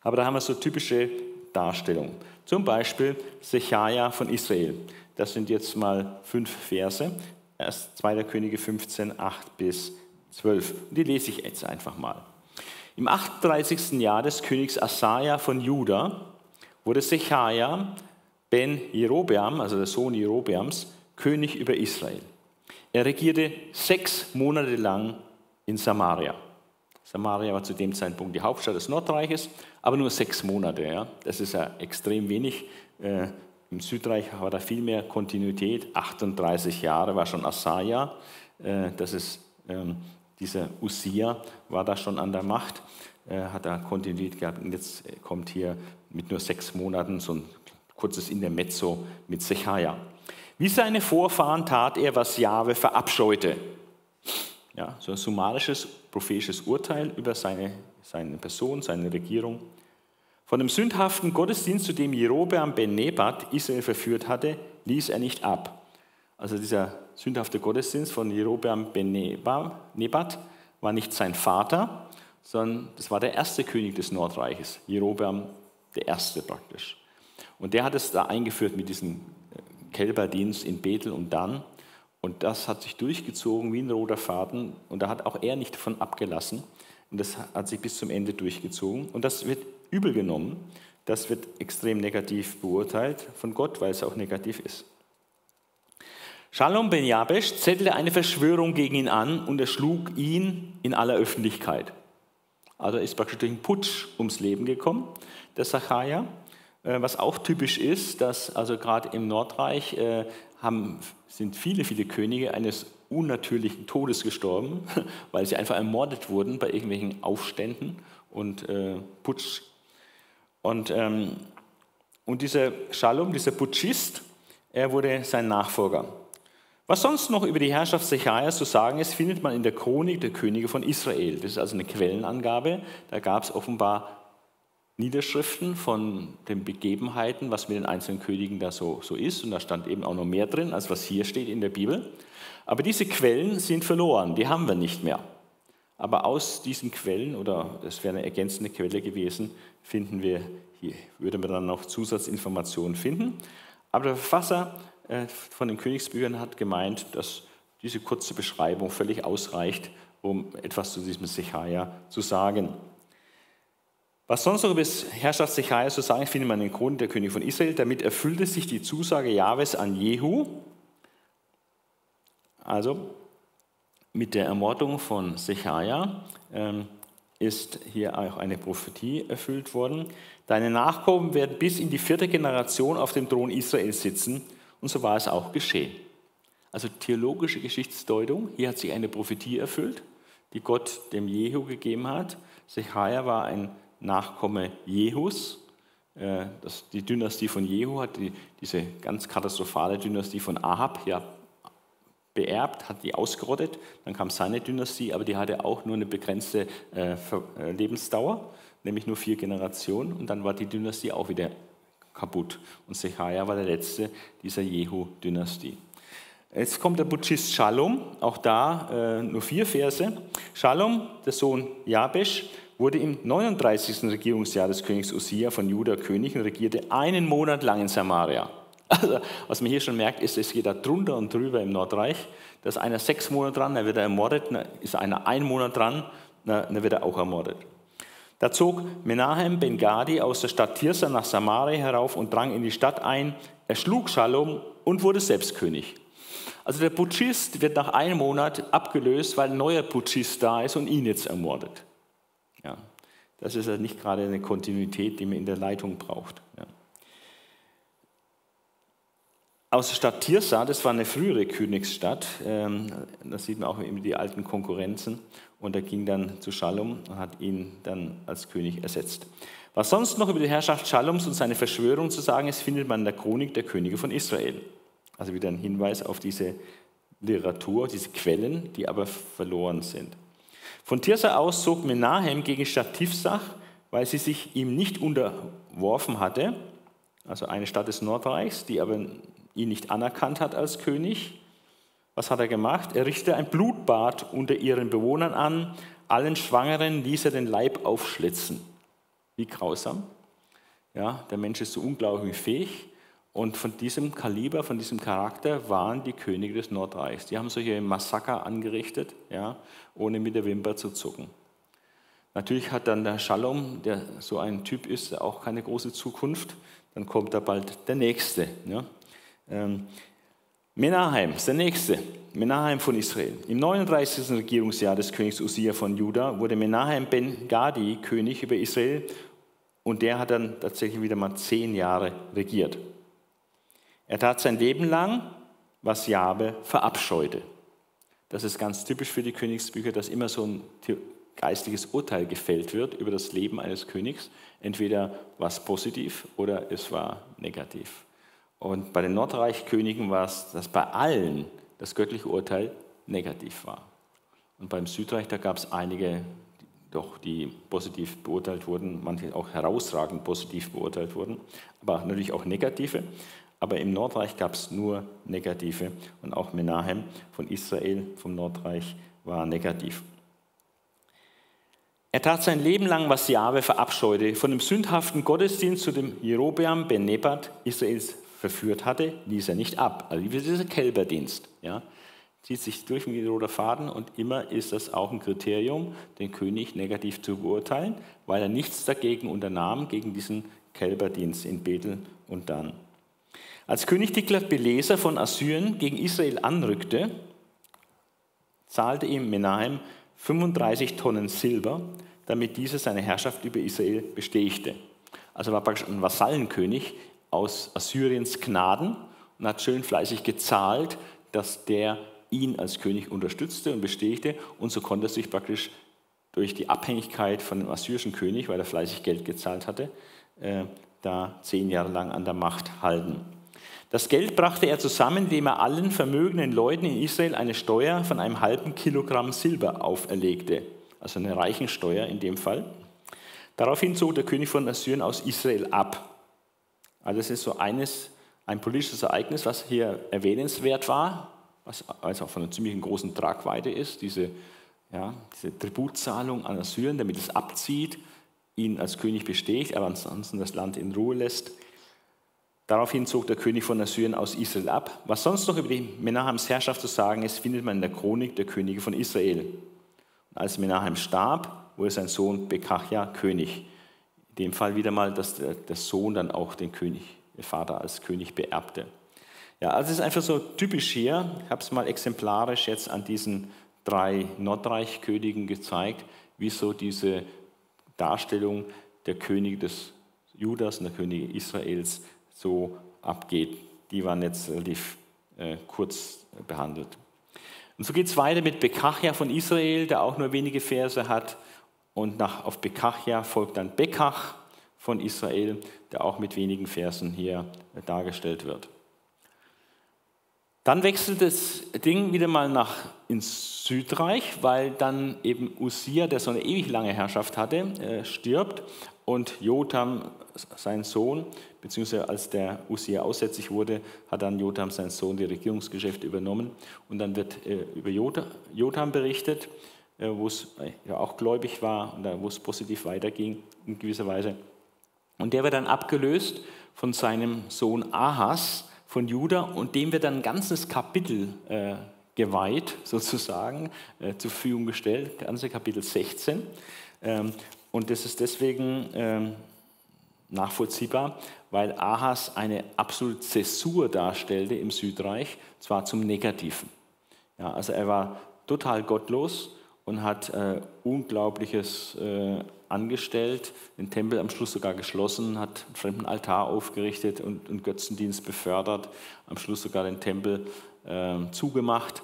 Aber da haben wir so typische Darstellungen. Zum Beispiel Sechaja von Israel. Das sind jetzt mal fünf Verse. Erst 2. Könige 15, 8 bis 12. Und die lese ich jetzt einfach mal. Im 38. Jahr des Königs Asaja von Juda wurde Sechaja ben Jerobeam, also der Sohn Jerobeams, König über Israel. Er regierte sechs Monate lang in Samaria. Samaria war zu dem Zeitpunkt die Hauptstadt des Nordreiches, aber nur sechs Monate. Ja. Das ist ja extrem wenig. Äh, Im Südreich war da viel mehr Kontinuität. 38 Jahre war schon Asaja. Äh, das ist ähm, dieser Usia war da schon an der Macht, äh, hat da Kontinuität gehabt. Und jetzt kommt hier mit nur sechs Monaten so ein kurzes Intermezzo mit Sechaja. Wie seine Vorfahren tat er, was Jahwe verabscheute. Ja, so ein summarisches prophetisches Urteil über seine, seine Person, seine Regierung. Von dem sündhaften Gottesdienst, zu dem Jerobeam ben Nebat Israel verführt hatte, ließ er nicht ab. Also dieser sündhafte Gottesdienst von Jerobeam ben Nebat war nicht sein Vater, sondern das war der erste König des Nordreiches, Jerobeam der Erste praktisch. Und der hat es da eingeführt mit diesem Kälberdienst in Bethel und Dan. Und das hat sich durchgezogen wie ein roter Faden. Und da hat auch er nicht davon abgelassen. Und das hat sich bis zum Ende durchgezogen. Und das wird übel genommen. Das wird extrem negativ beurteilt von Gott, weil es auch negativ ist. Shalom ben Jabesh zettelte eine Verschwörung gegen ihn an und erschlug ihn in aller Öffentlichkeit. Also ist praktisch durch einen Putsch ums Leben gekommen, der Sacharja. Äh, was auch typisch ist, dass also gerade im Nordreich äh, haben, sind viele, viele Könige eines unnatürlichen Todes gestorben, [laughs] weil sie einfach ermordet wurden bei irgendwelchen Aufständen und äh, Putsch. Und, ähm, und dieser Shalom, dieser Putschist, er wurde sein Nachfolger. Was sonst noch über die Herrschaft Sechaja zu sagen ist, findet man in der Chronik der Könige von Israel. Das ist also eine Quellenangabe. Da gab es offenbar Niederschriften von den Begebenheiten, was mit den einzelnen Königen da so, so ist. Und da stand eben auch noch mehr drin, als was hier steht in der Bibel. Aber diese Quellen sind verloren, die haben wir nicht mehr. Aber aus diesen Quellen, oder das wäre eine ergänzende Quelle gewesen, finden wir hier, würde man dann noch Zusatzinformationen finden. Aber der Verfasser von den Königsbüchern hat gemeint, dass diese kurze Beschreibung völlig ausreicht, um etwas zu diesem Sechaja zu sagen. Was sonst noch über das Herrschaft Sechaja zu sagen, findet man in den Chronik der König von Israel. Damit erfüllte sich die Zusage Jahwes an Jehu. Also mit der Ermordung von Sechaja ähm, ist hier auch eine Prophetie erfüllt worden. Deine Nachkommen werden bis in die vierte Generation auf dem Thron Israels sitzen. Und so war es auch geschehen. Also theologische Geschichtsdeutung. Hier hat sich eine Prophetie erfüllt, die Gott dem Jehu gegeben hat. Sechaja war ein Nachkomme Jehus. Äh, das, die Dynastie von Jehu hat die, diese ganz katastrophale Dynastie von Ahab ja beerbt, hat die ausgerottet. Dann kam seine Dynastie, aber die hatte auch nur eine begrenzte äh, äh, Lebensdauer, nämlich nur vier Generationen. Und dann war die Dynastie auch wieder kaputt. Und Sechaja war der letzte dieser Jehu-Dynastie. Jetzt kommt der Butchist Shalom, auch da äh, nur vier Verse. Shalom, der Sohn Jabesh, wurde im 39. Regierungsjahr des Königs Usia von Juda König und regierte einen Monat lang in Samaria. [laughs] Also, was man hier schon merkt, ist, es geht da drunter und drüber im Nordreich. Da ist einer sechs Monate dran, dann wird er ermordet, dann ist einer ein Monat dran, dann wird er auch ermordet. Da zog Menahem Ben Gadi aus der Stadt Tirsa nach Samaria herauf und drang in die Stadt ein. Er schlug Shalom und wurde selbst König. Also der Putschist wird nach einem Monat abgelöst, weil ein neuer Putschist da ist und ihn jetzt ermordet. Ja, das ist ja nicht gerade eine Kontinuität, die man in der Leitung braucht. Ja. Aus der Stadt Tirsa, das war eine frühere Königsstadt, ähm, da sieht man auch immer die alten Konkurrenzen, und er ging dann zu Shalom und hat ihn dann als König ersetzt. Was sonst noch über die Herrschaft Shaloms und seine Verschwörung zu sagen ist, findet man in der Chronik der Könige von Israel. Also wieder ein Hinweis auf diese Literatur, diese Quellen, die aber verloren sind. Von Tirsa aus zog Menahem gegen Stadt Tifsach, weil sie sich ihm nicht unterworfen hatte, also eine Stadt des Nordreichs, die aber ihn nicht anerkannt hat als König. Was hat er gemacht? Er richtete ein Blutbad unter ihren Bewohnern an. Allen Schwangeren ließ er den Leib aufschlitzen. Wie grausam. Ja, der Mensch ist so unglaublich fähig. Und von diesem Kaliber, von diesem Charakter waren die Könige des Nordreichs. Die haben solche Massaker angerichtet, ja, ohne mit der Wimper zu zucken. Natürlich hat dann der Shalom, der so ein Typ ist, auch keine große Zukunft. Dann kommt da bald der Nächste. Ja. Menahem ist der nächste, Menahem von Israel. Im 39. Regierungsjahr des Königs Usia von Juda wurde Menahem ben Gadi König über Israel und der hat dann tatsächlich wieder mal zehn Jahre regiert. Er tat sein Leben lang, was Jabe verabscheute. Das ist ganz typisch für die Königsbücher, dass immer so ein geistiges Urteil gefällt wird über das Leben eines Königs. Entweder war es positiv oder es war negativ. Und bei den Nordreichkönigen war es, dass bei allen das göttliche Urteil negativ war. Und beim Südreich, da gab es einige, doch, die positiv beurteilt wurden, manche auch herausragend positiv beurteilt wurden, aber natürlich auch negative. Aber im Nordreich gab es nur negative und auch Menahem von Israel, vom Nordreich, war negativ. Er tat sein Leben lang, was Jahwe verabscheute, von dem sündhaften Gottesdienst zu dem Jerobeam ben Nebat, Israels verführt hatte, ließ er nicht ab. Also dieser Kälberdienst. Ja, zieht sich durch wie roter Faden und immer ist das auch ein Kriterium, den König negativ zu beurteilen, weil er nichts dagegen unternahm, gegen diesen Kälberdienst in Bethel und dann. Als König Tiglath-Pileser von Assyrien gegen Israel anrückte, zahlte ihm Menahem 35 Tonnen Silber, damit dieser seine Herrschaft über Israel bestätigte. Also war praktisch ein Vasallenkönig, aus Assyriens Gnaden und hat schön fleißig gezahlt, dass der ihn als König unterstützte und bestätigte. Und so konnte er sich praktisch durch die Abhängigkeit von dem assyrischen König, weil er fleißig Geld gezahlt hatte, äh, da zehn Jahre lang an der Macht halten. Das Geld brachte er zusammen, indem er allen vermögenden Leuten in Israel eine Steuer von einem halben Kilogramm Silber auferlegte, also eine Reichensteuer in dem Fall. Daraufhin zog der König von Assyrien aus Israel ab. Also das ist so eines, ein politisches Ereignis, was hier erwähnenswert war, was also von einer ziemlich großen Tragweite ist, diese, ja, diese Tributzahlung an Assyrien, damit es abzieht, ihn als König besteht, aber ansonsten das Land in Ruhe lässt. Daraufhin zog der König von Assyrien aus Israel ab. Was sonst noch über die Menaheims Herrschaft zu sagen ist, findet man in der Chronik der Könige von Israel. Und als Menahem starb, wurde sein Sohn Bekachja König. In dem Fall wieder mal, dass der Sohn dann auch den König, der Vater als König beerbte. Ja, also es ist einfach so typisch hier. Ich habe es mal exemplarisch jetzt an diesen drei Nordreichkönigen gezeigt, wie so diese Darstellung der Könige des Judas und der Könige Israels so abgeht. Die waren jetzt relativ äh, kurz behandelt. Und so geht es weiter mit Bekachia von Israel, der auch nur wenige Verse hat. Und nach, auf Bekachia folgt dann Bekach von Israel, der auch mit wenigen Versen hier äh, dargestellt wird. Dann wechselt das Ding wieder mal nach ins Südreich, weil dann eben Usia, der so eine ewig lange Herrschaft hatte, äh, stirbt und Jotham, sein Sohn, beziehungsweise als der Usia aussätzig wurde, hat dann Jotham, sein Sohn, die Regierungsgeschäfte übernommen. Und dann wird äh, über Jotham berichtet, wo es ja auch gläubig war und wo es positiv weiterging in gewisser Weise. Und der wird dann abgelöst von seinem Sohn Ahas, von Juda und dem wird dann ein ganzes Kapitel äh, geweiht, [laughs] sozusagen, äh, zur Verfügung gestellt, ganze Kapitel 16. Ähm, und das ist deswegen ähm, nachvollziehbar, weil Ahas eine absolute Zäsur darstellte im Südreich, zwar zum Negativen. Ja, also er war total gottlos und hat äh, Unglaubliches äh, angestellt, den Tempel am Schluss sogar geschlossen, hat einen fremden Altar aufgerichtet und, und Götzendienst befördert, am Schluss sogar den Tempel äh, zugemacht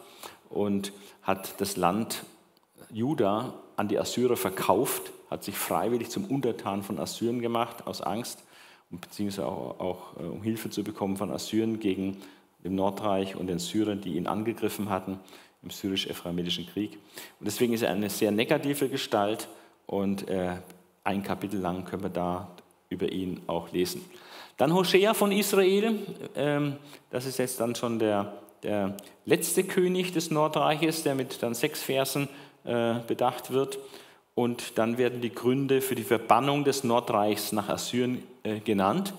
und hat das Land Juda an die Assyrer verkauft, hat sich freiwillig zum Untertan von Assyrien gemacht, aus Angst, beziehungsweise auch, auch äh, um Hilfe zu bekommen von Assyrien gegen dem Nordreich und den Syrern, die ihn angegriffen hatten im syrisch-ephraimitischen Krieg. Und deswegen ist er eine sehr negative Gestalt und äh, ein Kapitel lang können wir da über ihn auch lesen. Dann Hosea von Israel, ähm, das ist jetzt dann schon der, der letzte König des Nordreiches, der mit dann sechs Versen äh, bedacht wird. Und dann werden die Gründe für die Verbannung des Nordreichs nach Assyrien äh, genannt.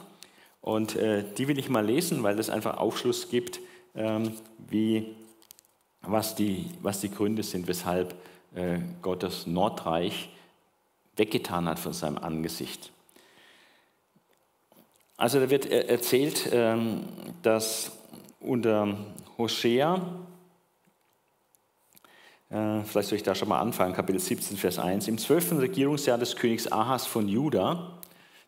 Und äh, die will ich mal lesen, weil das einfach Aufschluss gibt, ähm, wie was die, was die Gründe sind, weshalb äh, Gott das Nordreich weggetan hat von seinem Angesicht. Also da wird erzählt, ähm, dass unter Hosea, äh, vielleicht soll ich da schon mal anfangen, Kapitel 17, Vers 1, im zwölften Regierungsjahr des Königs Ahas von Juda,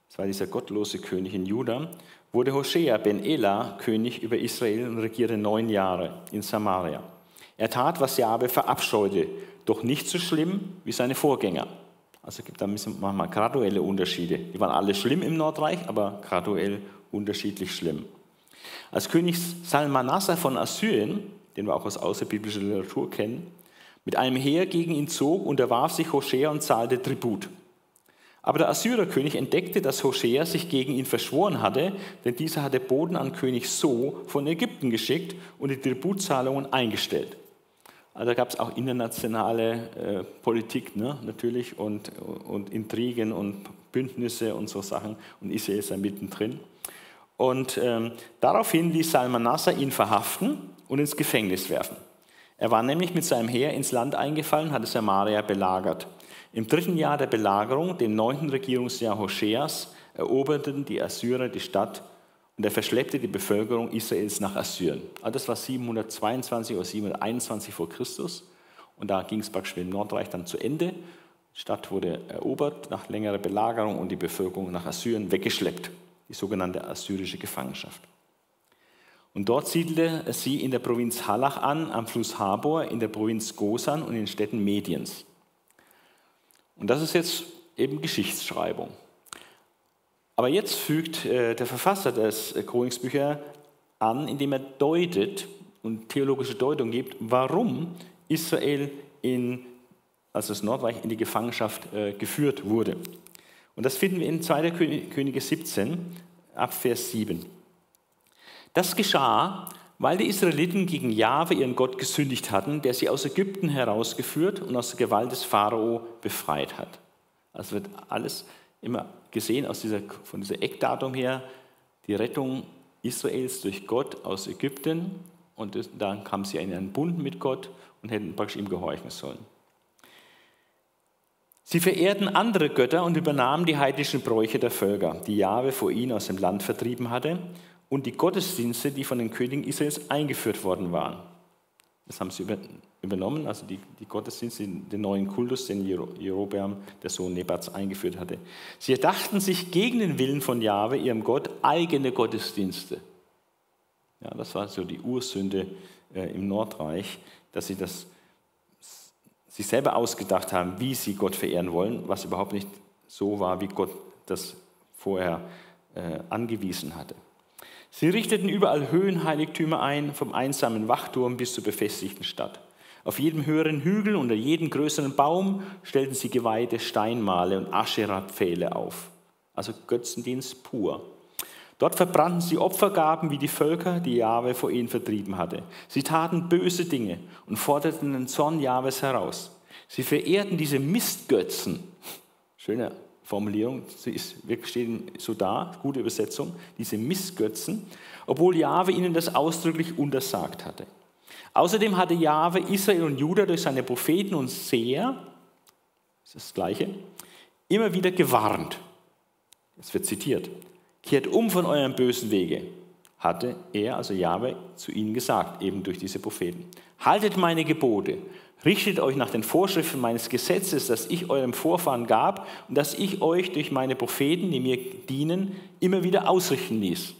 das war dieser gottlose König in Juda, wurde Hosea ben Ela König über Israel und regierte neun Jahre in Samaria. Er tat, was Jabe verabscheute, doch nicht so schlimm wie seine Vorgänger. Also gibt da manchmal graduelle Unterschiede. Die waren alle schlimm im Nordreich, aber graduell unterschiedlich schlimm. Als König Salmanassar von Assyrien, den wir auch aus außerbiblischer Literatur kennen, mit einem Heer gegen ihn zog, unterwarf sich Hoshea und zahlte Tribut. Aber der Assyrerkönig entdeckte, dass Hoshea sich gegen ihn verschworen hatte, denn dieser hatte Boden an König So von Ägypten geschickt und die Tributzahlungen eingestellt. Also gab es auch internationale äh, Politik ne, natürlich und, und Intrigen und Bündnisse und so Sachen und Israel ist da mittendrin. Und ähm, daraufhin ließ Salmanassar ihn verhaften und ins Gefängnis werfen. Er war nämlich mit seinem Heer ins Land eingefallen, hatte Samaria belagert. Im dritten Jahr der Belagerung, dem neunten Regierungsjahr Hoscheas, eroberten die Assyrer die Stadt und er verschleppte die Bevölkerung Israels nach Assyrien. Also das war 722 oder 721 vor Christus. Und da ging es praktisch mit dem Nordreich dann zu Ende. Die Stadt wurde erobert nach längerer Belagerung und die Bevölkerung nach Assyrien weggeschleppt. Die sogenannte assyrische Gefangenschaft. Und dort siedelte sie in der Provinz Halach an, am Fluss Habor, in der Provinz Gosan und in den Städten Mediens. Und das ist jetzt eben Geschichtsschreibung. Aber jetzt fügt äh, der Verfasser des äh, an, indem er deutet und theologische Deutung gibt, warum Israel in, also das Nordreich in die Gefangenschaft äh, geführt wurde. Und das finden wir in 2. Könige 17 ab Vers 7. Das geschah, weil die Israeliten gegen Jahwe, ihren Gott, gesündigt hatten, der sie aus Ägypten herausgeführt und aus der Gewalt des Pharao befreit hat. Also wird alles immer gesehen aus dieser, von dieser Eckdatum her, die Rettung Israels durch Gott aus Ägypten und dann kamen sie in einen Bund mit Gott und hätten praktisch ihm gehorchen sollen. Sie verehrten andere Götter und übernahmen die heidnischen Bräuche der Völker, die Jahwe vor ihnen aus dem Land vertrieben hatte, und die Gottesdienste, die von den Königen Israels eingeführt worden waren. Das haben sie übernommen, also die, die Gottesdienste, den neuen Kultus, den Jerobeam, der Sohn Nebats, eingeführt hatte. Sie erdachten sich gegen den Willen von Jahwe, ihrem Gott, eigene Gottesdienste. Ja, das war so die Ursünde äh, im Nordreich, dass sie das sich selber ausgedacht haben, wie sie Gott verehren wollen, was überhaupt nicht so war, wie Gott das vorher äh, angewiesen hatte. Sie richteten überall Höhenheiligtümer ein, vom einsamen Wachturm bis zur befestigten Stadt. Auf jedem höheren Hügel, unter jedem größeren Baum stellten sie geweihte Steinmale und Aschera-Pfähle auf. Also Götzendienst pur. Dort verbrannten sie Opfergaben wie die Völker, die Jahwe vor ihnen vertrieben hatte. Sie taten böse Dinge und forderten den Zorn Jahwes heraus. Sie verehrten diese Mistgötzen. Schöne Formulierung, sie ist, steht so da, gute Übersetzung, diese Mistgötzen, obwohl Jahwe ihnen das ausdrücklich untersagt hatte. Außerdem hatte Jahwe Israel und Juda durch seine Propheten und Seher, das ist das Gleiche, immer wieder gewarnt. Es wird zitiert. Kehrt um von euren bösen Wege, hatte er, also Jahwe, zu ihnen gesagt, eben durch diese Propheten. Haltet meine Gebote, richtet euch nach den Vorschriften meines Gesetzes, das ich eurem Vorfahren gab und das ich euch durch meine Propheten, die mir dienen, immer wieder ausrichten ließ.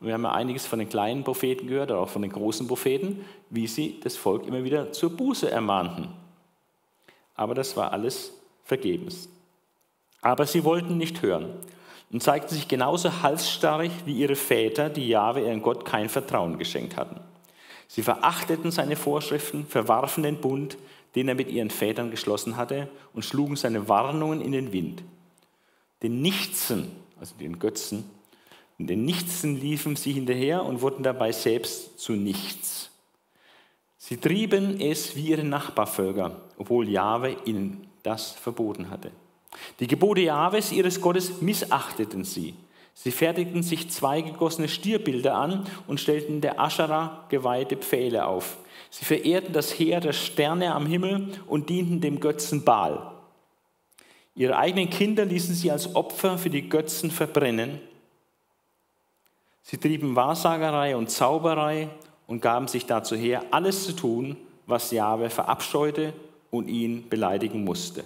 Und wir haben ja einiges von den kleinen Propheten gehört, aber auch von den großen Propheten, wie sie das Volk immer wieder zur Buße ermahnten. Aber das war alles vergebens. Aber sie wollten nicht hören und zeigten sich genauso halsstarrig wie ihre Väter, die Jahwe, ihren Gott, kein Vertrauen geschenkt hatten. Sie verachteten seine Vorschriften, verwarfen den Bund, den er mit ihren Vätern geschlossen hatte, und schlugen seine Warnungen in den Wind. Den Nichtsen, also den Götzen, den Nichtsen liefen sie hinterher und wurden dabei selbst zu nichts. Sie trieben es wie ihre Nachbarvölker, obwohl Jahwe ihnen das verboten hatte. Die Gebote Jahwes, ihres Gottes, missachteten sie. Sie fertigten sich zwei gegossene Stierbilder an und stellten der Aschera geweihte Pfähle auf. Sie verehrten das Heer der Sterne am Himmel und dienten dem Götzen Baal. Ihre eigenen Kinder ließen sie als Opfer für die Götzen verbrennen. Sie trieben Wahrsagerei und Zauberei und gaben sich dazu her, alles zu tun, was Jahwe verabscheute und ihn beleidigen musste.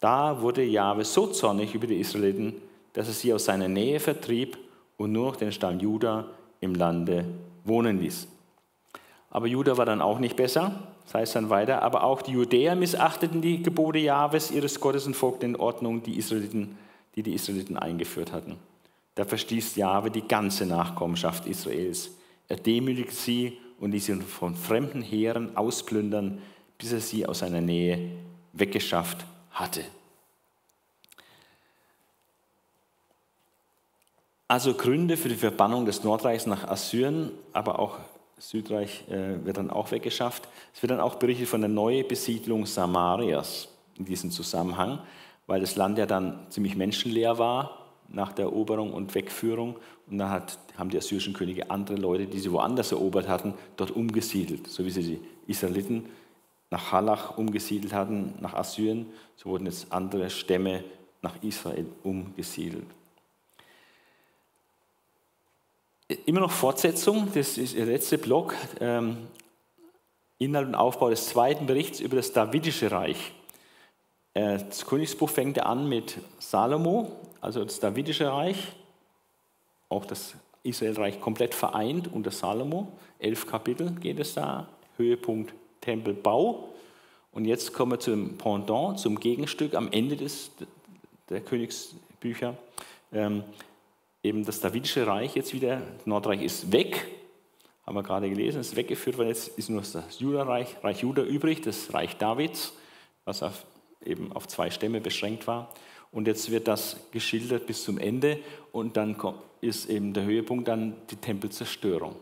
Da wurde Jahwe so zornig über die Israeliten, dass er sie aus seiner Nähe vertrieb und nur noch den Stamm Juda im Lande wohnen ließ. Aber Juda war dann auch nicht besser, das heißt dann weiter, aber auch die Judäer missachteten die Gebote Jahwes, ihres Gottes, und folgten den Ordnungen, die, Israeliten, die die Israeliten eingeführt hatten. Da verstieß Jahwe die ganze Nachkommenschaft Israels. Er demütigte sie und ließ sie von fremden Heeren ausplündern, bis er sie aus seiner Nähe weggeschafft hatte. Also Gründe für die Verbannung des Nordreichs nach Assyrien, aber auch Südreich äh, wird dann auch weggeschafft. Es wird dann auch berichtet von der Neubesiedlung Samarias in diesem Zusammenhang, weil das Land ja dann ziemlich menschenleer war nach der Eroberung und Wegführung. Und dann hat, haben die assyrischen Könige andere Leute, die sie woanders erobert hatten, dort umgesiedelt. So wie sie die Israeliten nach Halach umgesiedelt hatten, nach Assyrien, so wurden jetzt andere Stämme nach Israel umgesiedelt. Immer noch Fortsetzung, das ist der letzte Block, ähm, Inhalt und Aufbau des zweiten Berichts über das Davidische Reich. Äh, das Königsbuch fängt an mit Salomo, also das Davidische Reich, auch das Israelreich komplett vereint unter Salomo. Elf Kapitel geht es da, Höhepunkt Tempelbau. Und jetzt kommen wir zum Pendant, zum Gegenstück am Ende des, der Königsbücher. Ähm, eben das Davidische Reich jetzt wieder, Nordreich ist weg, haben wir gerade gelesen, ist weggeführt worden, jetzt ist nur das Judareich, Reich Juda übrig, das Reich Davids, was auf, eben auf zwei Stämme beschränkt war. Und jetzt wird das geschildert bis zum Ende und dann ist eben der Höhepunkt dann die Tempelzerstörung.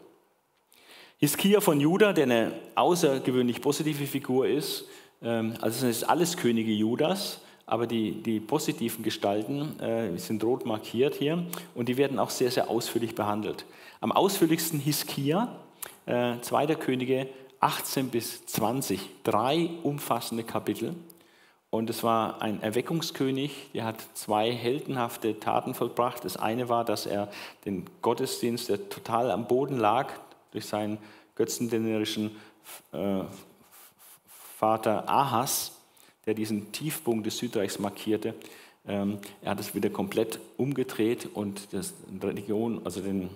Hiskia von Juda, der eine außergewöhnlich positive Figur ist, ähm, also es ist alles Könige Judas, aber die, die positiven Gestalten äh, sind rot markiert hier und die werden auch sehr, sehr ausführlich behandelt. Am ausführlichsten Hiskia, äh, 2. Könige 18 bis 20, drei umfassende Kapitel. Und es war ein Erweckungskönig, der hat zwei heldenhafte Taten vollbracht. Das eine war, dass er den Gottesdienst, der total am Boden lag, durch seinen götzendienerischen äh, Vater Ahas, der diesen Tiefpunkt des Südreichs markierte, ähm, er hat es wieder komplett umgedreht und das Religion, also den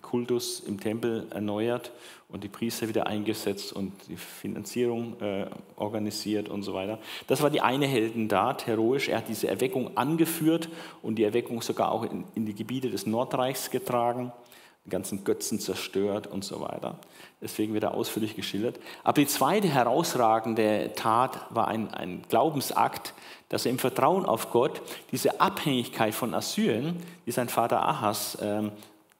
Kultus im Tempel erneuert und die Priester wieder eingesetzt und die Finanzierung äh, organisiert und so weiter. Das war die eine Heldentat, heroisch. Er hat diese Erweckung angeführt und die Erweckung sogar auch in, in die Gebiete des Nordreichs getragen, die ganzen Götzen zerstört und so weiter. Deswegen wird er ausführlich geschildert. Aber die zweite herausragende Tat war ein, ein Glaubensakt, dass er im Vertrauen auf Gott diese Abhängigkeit von Assyrien, die sein Vater Ahas ähm,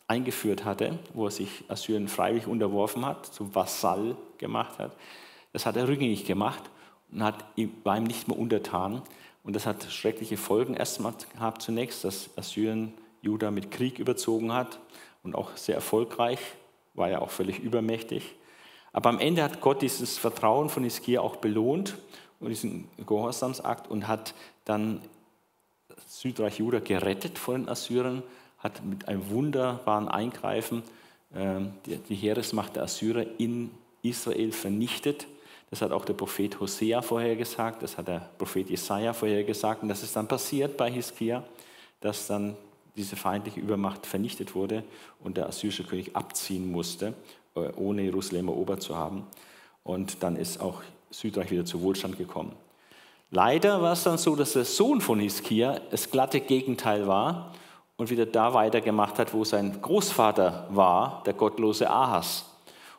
eingeführt hatte, wo er sich Assyrien freiwillig unterworfen hat, zum Vasall gemacht hat. Das hat er rückgängig gemacht und hat, war ihm nicht mehr untertan. Und das hat schreckliche Folgen erstmal gehabt zunächst, dass Assyrien Juda mit Krieg überzogen hat und auch sehr erfolgreich, war ja auch völlig übermächtig. Aber am Ende hat Gott dieses Vertrauen von Hiskia auch belohnt und diesen Gehorsamsakt und hat dann Südreich Juda gerettet vor den Assyrern hat mit einem wunderbaren Eingreifen ähm, die Heeresmacht der Assyrer in Israel vernichtet. Das hat auch der Prophet Hosea vorhergesagt, das hat der Prophet Jesaja vorhergesagt und das ist dann passiert bei Hiskia, dass dann diese feindliche Übermacht vernichtet wurde und der assyrische König abziehen musste, äh, ohne Jerusalem erobert zu haben. Und dann ist auch Südreich wieder zu Wohlstand gekommen. Leider war es dann so, dass der Sohn von Hiskia das glatte Gegenteil war und wieder da weitergemacht hat, wo sein Großvater war, der gottlose Ahas.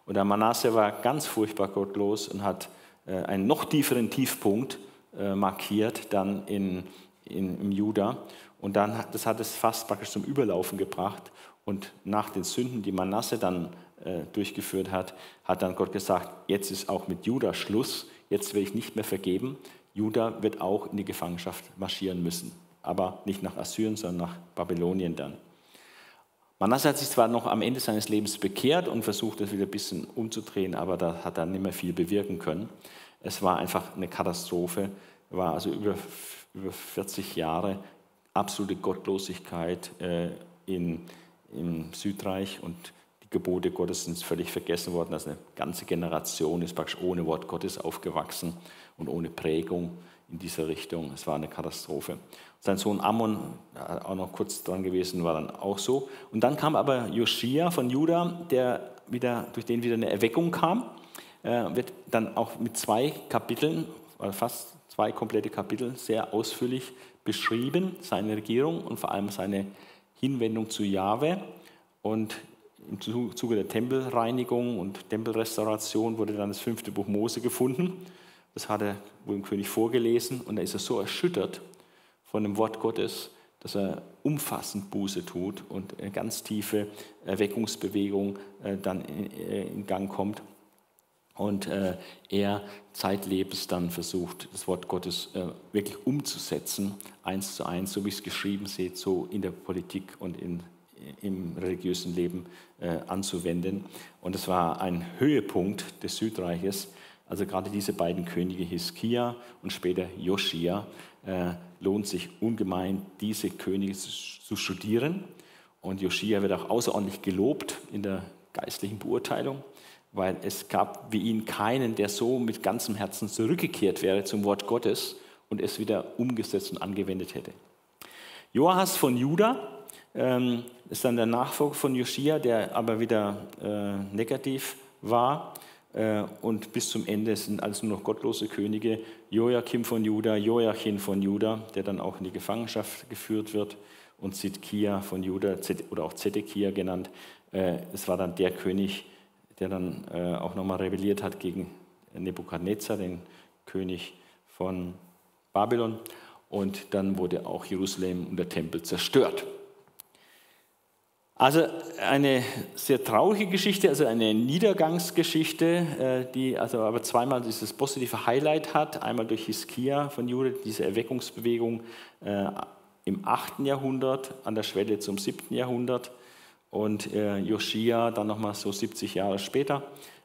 Und der Manasse war ganz furchtbar gottlos und hat äh, einen noch tieferen Tiefpunkt äh, markiert dann in, in, im Juda. Und dann, das hat es fast praktisch zum Überlaufen gebracht. Und nach den Sünden, die Manasse dann äh, durchgeführt hat, hat dann Gott gesagt, jetzt ist auch mit Juda Schluss, jetzt will ich nicht mehr vergeben. Juda wird auch in die Gefangenschaft marschieren müssen aber nicht nach Assyrien, sondern nach Babylonien dann. Manasse hat sich zwar noch am Ende seines Lebens bekehrt und versucht, das wieder ein bisschen umzudrehen, aber da hat er nicht mehr viel bewirken können. Es war einfach eine Katastrophe, war also über, über 40 Jahre absolute Gottlosigkeit äh, in, im Südreich und die Gebote Gottes sind völlig vergessen worden. Also eine ganze Generation ist praktisch ohne Wort Gottes aufgewachsen und ohne Prägung in dieser Richtung. Es war eine Katastrophe. Sein Sohn Ammon, auch noch kurz dran gewesen, war dann auch so. Und dann kam aber Joschia von Juda, der wieder, durch den wieder eine Erweckung kam, äh, wird dann auch mit zwei Kapiteln, fast zwei komplette Kapitel, sehr ausführlich beschrieben, seine Regierung und vor allem seine Hinwendung zu Jahwe. Und im Zuge der Tempelreinigung und Tempelrestauration wurde dann das fünfte Buch Mose gefunden. Das hat er wohl dem König vorgelesen und da ist er so erschüttert von dem Wort Gottes, dass er umfassend Buße tut und eine ganz tiefe Erweckungsbewegung äh, dann äh, in Gang kommt. Und äh, er zeitlebens dann versucht, das Wort Gottes wirklich umzusetzen, eins zu eins, so wie es geschrieben steht, so in der Politik und in, im religiösen Leben anzuwenden. Und es war ein Höhepunkt des Südreiches, also gerade diese beiden Könige Hiskia und später Joschia äh, lohnt sich ungemein, diese Könige zu studieren. Und Joschia wird auch außerordentlich gelobt in der geistlichen Beurteilung, weil es gab wie ihn keinen, der so mit ganzem Herzen zurückgekehrt wäre zum Wort Gottes und es wieder umgesetzt und angewendet hätte. Joachas von Juda ähm, ist dann der Nachfolger von Joschia, der aber wieder äh, negativ war. Äh, und bis zum Ende sind alles nur noch gottlose Könige. Joachim von Juda, Joachim von Juda, der dann auch in die Gefangenschaft geführt wird und Zidkia von Juda oder auch Zedekia genannt. Es war dann der König, der dann auch nochmal rebelliert hat gegen Nebukadnezar, den König von Babylon. Und dann wurde auch Jerusalem und der Tempel zerstört. Also eine sehr traurige Geschichte, also eine Niedergangsgeschichte, äh, die also aber zweimal dieses positive Highlight hat. Einmal durch Hiskia von Jude, diese Erweckungsbewegung äh, im 8. Jahrhundert, an der Schwelle zum 7. Jahrhundert und äh, Joschia dann nochmal so 70 Jahre später,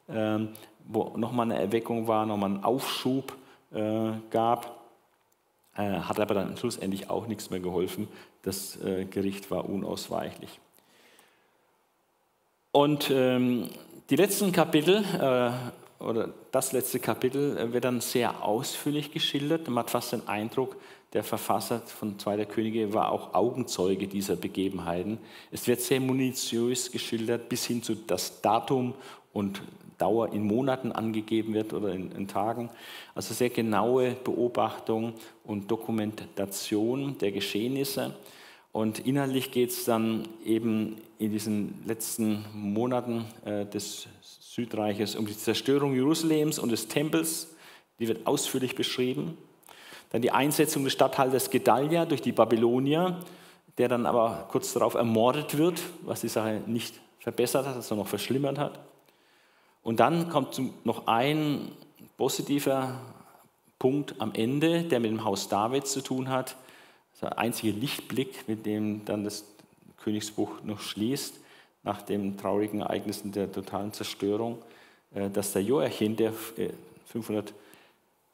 ähm, wo nochmal eine Erweckung war, nochmal einen Aufschub gab. Hat aber dann schlussendlich auch nichts mehr geholfen. Das Gericht war unausweichlich. Und ähm, die letzten Kapitel, äh, oder das letzte Kapitel, äh, wird dann sehr ausführlich geschildert. Man hat fast den Eindruck, der Verfasser von Zweiter Könige war auch Augenzeuge dieser Begebenheiten. Es wird sehr minutiös geschildert, bis hin zu das Datum und Dauer in Monaten angegeben wird oder in, in Tagen. Also sehr genaue Beobachtung und Dokumentation der Geschehnisse. Und inhaltlich geht es dann eben in diesen letzten Monaten äh, des Südreiches um die Zerstörung Jerusalems und des Tempels. Die wird ausführlich beschrieben. Dann die Einsetzung des Statthalters Gedalia durch die Babylonier, der dann aber kurz darauf ermordet wird, was die Sache nicht verbessert hat, sondern noch verschlimmert hat. Und dann kommt noch ein positiver Punkt am Ende, der mit dem Haus Davids zu tun hat. Das ist der einzige Lichtblick, mit dem dann das Königsbuch noch schließt, nach den traurigen Ereignissen der totalen Zerstörung, äh, dass der Joachim, der äh, 500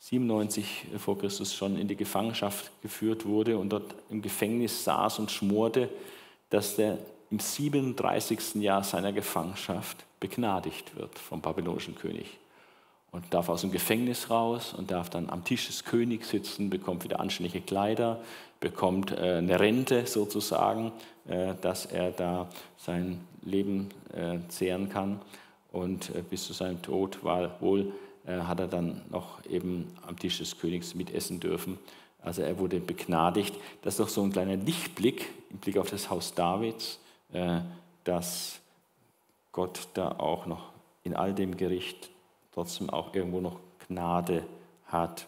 97 vor Christus schon in die Gefangenschaft geführt wurde und dort im Gefängnis saß und schmorte, dass er im 37. Jahr seiner Gefangenschaft begnadigt wird vom babylonischen König und darf aus dem Gefängnis raus und darf dann am Tisch des Königs sitzen, bekommt wieder anständige Kleider, bekommt äh, eine Rente sozusagen, äh, dass er da sein Leben äh, zehren kann. Und bis zu seinem Tod war wohl hat er dann noch eben am Tisch des Königs mitessen dürfen. Also er wurde begnadigt. Das ist doch so ein kleiner Lichtblick im Blick auf das Haus Davids, dass Gott da auch noch in all dem Gericht trotzdem auch irgendwo noch Gnade hat.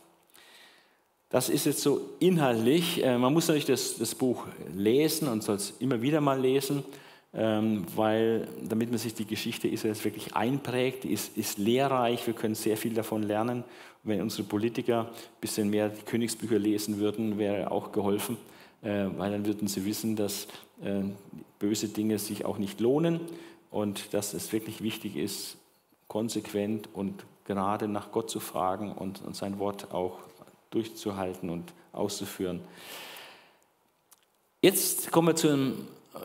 Das ist jetzt so inhaltlich. Äh, man muss natürlich das, das Buch lesen und soll es immer wieder mal lesen, weil damit man sich die Geschichte Israels wirklich einprägt, ist, ist lehrreich. Wir können sehr viel davon lernen. wenn unsere Politiker ein bisschen mehr die Königsbücher lesen würden, wäre auch geholfen, äh, weil dann würden sie wissen, dass äh, böse Dinge sich auch nicht lohnen und dass es wirklich wichtig ist, konsequent und gerade nach Gott zu fragen und, und sein Wort auch durchzuhalten und auszuführen. Jetzt kommen wir zu einem äh,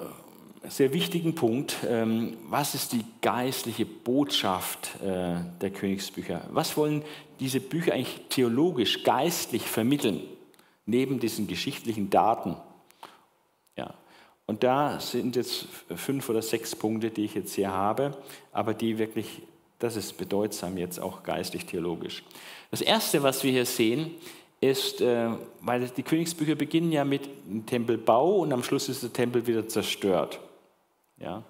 sehr wichtigen Punkt. Ähm, was ist die geistliche Botschaft äh, der Königsbücher? Was wollen diese Bücher eigentlich theologisch, geistlich vermitteln, neben diesen geschichtlichen Daten? Ja. Und da sind jetzt fünf oder sechs Punkte, die ich jetzt hier habe, aber die wirklich das ist bedeutsam jetzt auch geistig-theologisch. Das Erste, was wir hier sehen, ist, äh, weil die Königsbücher beginnen ja mit dem Tempelbau und am Schluss ist der Tempel wieder zerstört. Ja.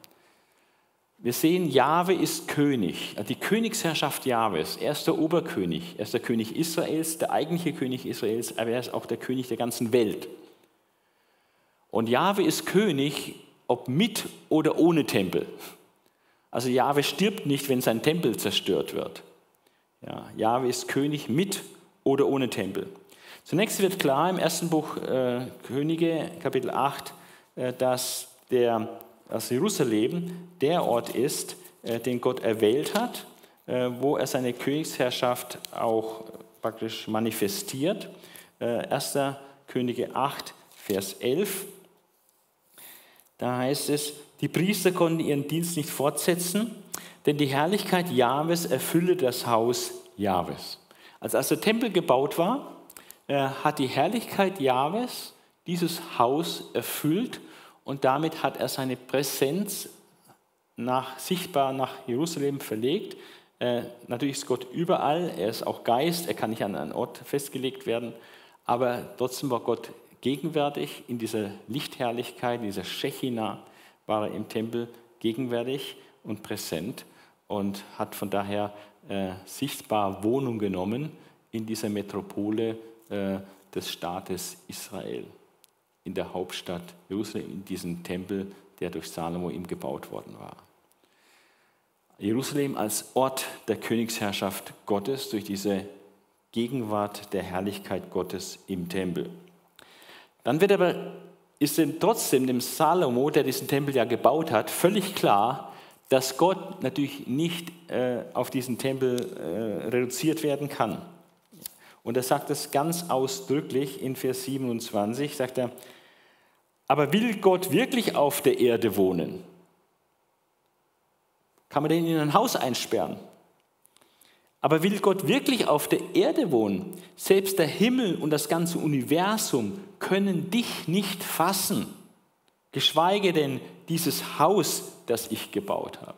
Wir sehen, Jahwe ist König, die Königsherrschaft Jahwes. Er ist der Oberkönig, er ist der König Israels, der eigentliche König Israels, aber er ist auch der König der ganzen Welt. Und Jahwe ist König, ob mit oder ohne Tempel. Also Jahwe stirbt nicht, wenn sein Tempel zerstört wird. Ja, Jahwe ist König mit oder ohne Tempel. Zunächst wird klar im ersten Buch äh, Könige, Kapitel 8, äh, dass, der, dass Jerusalem der Ort ist, äh, den Gott erwählt hat, äh, wo er seine Königsherrschaft auch praktisch manifestiert. 1. Äh, Könige 8, Vers 11. Da heißt es, die Priester konnten ihren Dienst nicht fortsetzen, denn die Herrlichkeit Jahwes erfülle das Haus Jahwes. Also als der Tempel gebaut war, hat die Herrlichkeit Jahwes dieses Haus erfüllt und damit hat er seine Präsenz nach, sichtbar nach Jerusalem verlegt. Äh, natürlich ist Gott überall, er ist auch Geist, er kann nicht an einen Ort festgelegt werden, aber trotzdem war Gott gegenwärtig in dieser Lichtherrlichkeit, in dieser Shechina war er im Tempel gegenwärtig und präsent und hat von daher äh, sichtbar Wohnung genommen in dieser Metropole äh, des Staates Israel, in der Hauptstadt Jerusalem, in diesem Tempel, der durch Salomo ihm gebaut worden war. Jerusalem als Ort der Königsherrschaft Gottes durch diese Gegenwart der Herrlichkeit Gottes im Tempel. Dann wird aber, ist denn trotzdem dem Salomo, der diesen Tempel ja gebaut hat, völlig klar, dass Gott natürlich nicht äh, auf diesen Tempel äh, reduziert werden kann. Und er sagt es ganz ausdrücklich in Vers 27, sagt er, aber will Gott wirklich auf der Erde wohnen? Kann man den in ein Haus einsperren? Aber will Gott wirklich auf der Erde wohnen? Selbst der Himmel und das ganze Universum können dich nicht fassen, geschweige denn dieses Haus, das ich gebaut habe.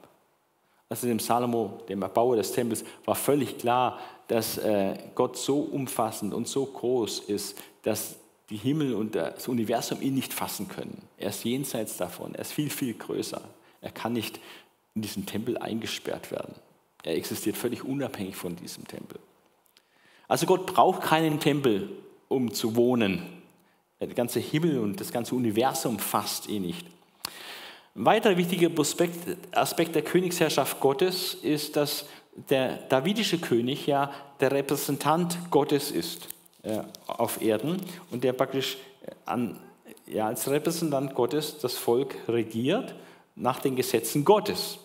Also dem Salomo, dem Erbauer des Tempels, war völlig klar, dass äh, Gott so umfassend und so groß ist, dass die Himmel und das Universum ihn nicht fassen können. Er ist jenseits davon, er ist viel, viel größer. Er kann nicht in diesen Tempel eingesperrt werden. Er existiert völlig unabhängig von diesem Tempel. Also Gott braucht keinen Tempel, um zu wohnen. Der ganze Himmel und das ganze Universum fasst ihn nicht. Ein weiterer wichtiger Aspekt der Königsherrschaft Gottes ist, dass der davidische König ja der Repräsentant Gottes ist auf Erden und der praktisch an, ja, als Repräsentant Gottes das Volk regiert nach den Gesetzen Gottes.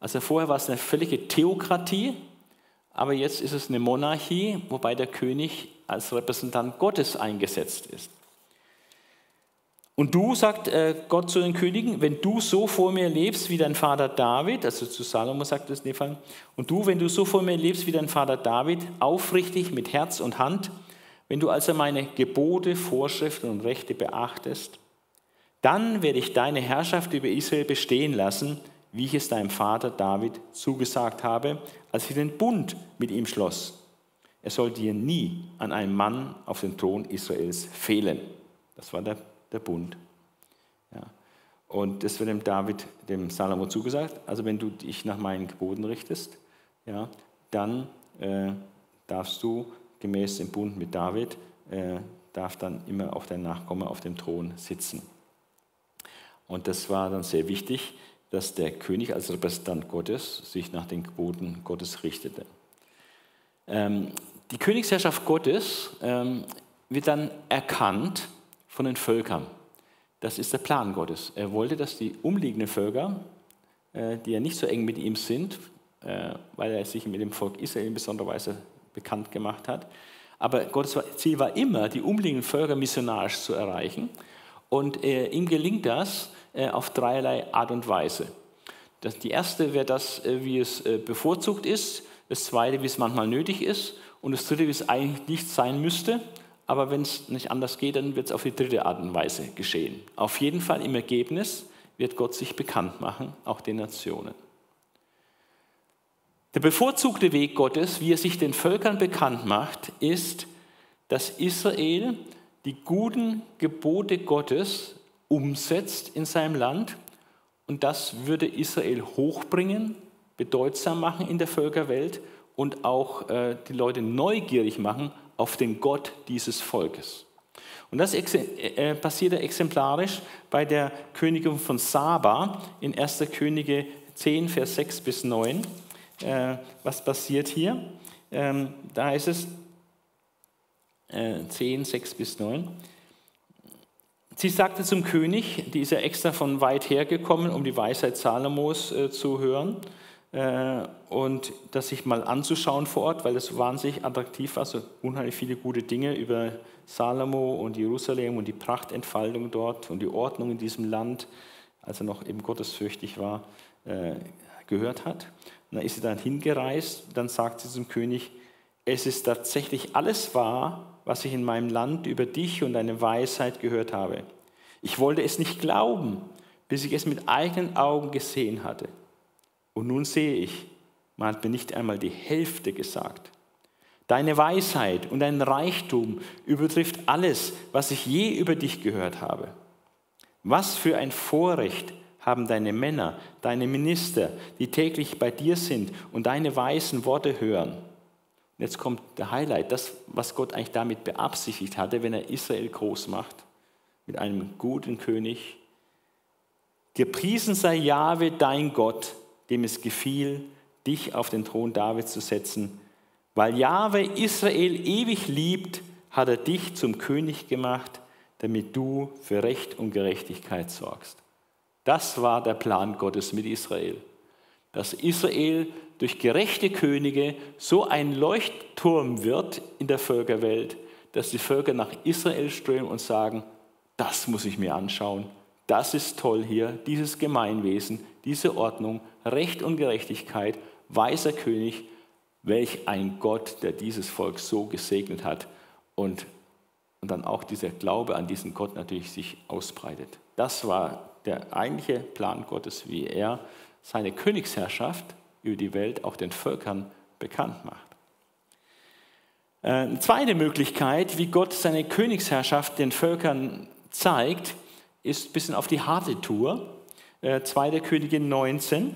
Also vorher war es eine völlige Theokratie, aber jetzt ist es eine Monarchie, wobei der König als Repräsentant Gottes eingesetzt ist. Und du, sagt äh, Gott zu den Königen, wenn du so vor mir lebst wie dein Vater David, also zu Salomo sagt es in und du, wenn du so vor mir lebst wie dein Vater David, aufrichtig mit Herz und Hand, wenn du also meine Gebote, Vorschriften und Rechte beachtest, dann werde ich deine Herrschaft über Israel bestehen lassen, wie ich es deinem Vater David zugesagt habe, als ich den Bund mit ihm schloss. Er soll dir nie an einem Mann auf dem Thron Israels fehlen. Das war der, der Bund. Ja. Und das wird dem David, dem Salomo zugesagt. Also wenn du dich nach meinen Geboten richtest, ja, dann äh, darfst du gemäß dem Bund mit David, äh, darf dann immer auch dein Nachkomme auf dem Thron sitzen. Und das war dann sehr wichtig, dass der König als Repräsentant Gottes sich nach den Geboten Gottes richtete. Ähm, die Königsherrschaft Gottes ähm, wird dann erkannt von den Völkern. Das ist der Plan Gottes. Er wollte, dass die umliegenden Völker, äh, die ja nicht so eng mit ihm sind, äh, weil er sich mit dem Volk Israel in besonderer Weise bekannt gemacht hat, aber Gottes Ziel war immer, die umliegenden Völker missionarisch zu erreichen. Und äh, ihm gelingt das, äh, auf dreierlei Art und Weise. Das, die erste wäre das, äh, wie es äh, bevorzugt ist, das zweite, wie es manchmal nötig ist und das dritte, wie es eigentlich nicht sein müsste, aber wenn es nicht anders geht, dann wird es auf die dritte Art und Weise geschehen. Auf jeden Fall im Ergebnis wird Gott sich bekannt machen, auch den Nationen. Der bevorzugte Weg Gottes, wie er sich den Völkern bekannt macht, ist, dass Israel die guten Gebote Gottes umsetzt in seinem Land. Und das würde Israel hochbringen, bedeutsam machen in der Völkerwelt und auch äh, die Leute neugierig machen auf den Gott dieses Volkes. Und das äh, passierte exemplarisch bei der Königin von Saba in 1. Könige 10, Vers 6 bis 9. Äh, was passiert hier? Ähm, da ist es äh, 10, 6 bis 9. Sie sagte zum König, die ist ja extra von weit her gekommen, um die Weisheit Salomos äh, zu hören äh, und das sich mal anzuschauen vor Ort, weil es wahnsinnig attraktiv war, so unheimlich viele gute Dinge über Salomo und Jerusalem und die Prachtentfaltung dort und die Ordnung in diesem Land, als er noch eben gottesfürchtig war, äh, gehört hat. Und dann ist sie dann hingereist, dann sagt sie zum König, es ist tatsächlich alles wahr, was ich in meinem Land über dich und deine Weisheit gehört habe. Ich wollte es nicht glauben, bis ich es mit eigenen Augen gesehen hatte. Und nun sehe ich, man hat mir nicht einmal die Hälfte gesagt. Deine Weisheit und dein Reichtum übertrifft alles, was ich je über dich gehört habe. Was für ein Vorrecht haben deine Männer, deine Minister, die täglich bei dir sind und deine weisen Worte hören. Und jetzt kommt der Highlight, das, was Gott eigentlich damit beabsichtigt hatte, wenn er Israel groß macht, mit einem guten König. Gepriesen sei Jahwe, dein Gott, dem es gefiel, dich auf den Thron Davids zu setzen weil Jahwe Israel ewig liebt, hat er dich zum König gemacht, damit du für Recht und Gerechtigkeit sorgst. Das war der Plan Gottes mit Israel. Dass Israel durch gerechte Könige so ein Leuchtturm wird in der Völkerwelt, dass die Völker nach Israel strömen und sagen, das muss ich mir anschauen, das ist toll hier, dieses Gemeinwesen, diese Ordnung, Recht und Gerechtigkeit, weiser König, Welch ein Gott, der dieses Volk so gesegnet hat und, und dann auch dieser Glaube an diesen Gott natürlich sich ausbreitet. Das war der eigentliche Plan Gottes, wie er seine Königsherrschaft über die Welt auch den Völkern bekannt macht. Äh, eine zweite Möglichkeit, wie Gott seine Königsherrschaft den Völkern zeigt, ist ein bisschen auf die harte Tour. 2. Äh, Königin 19,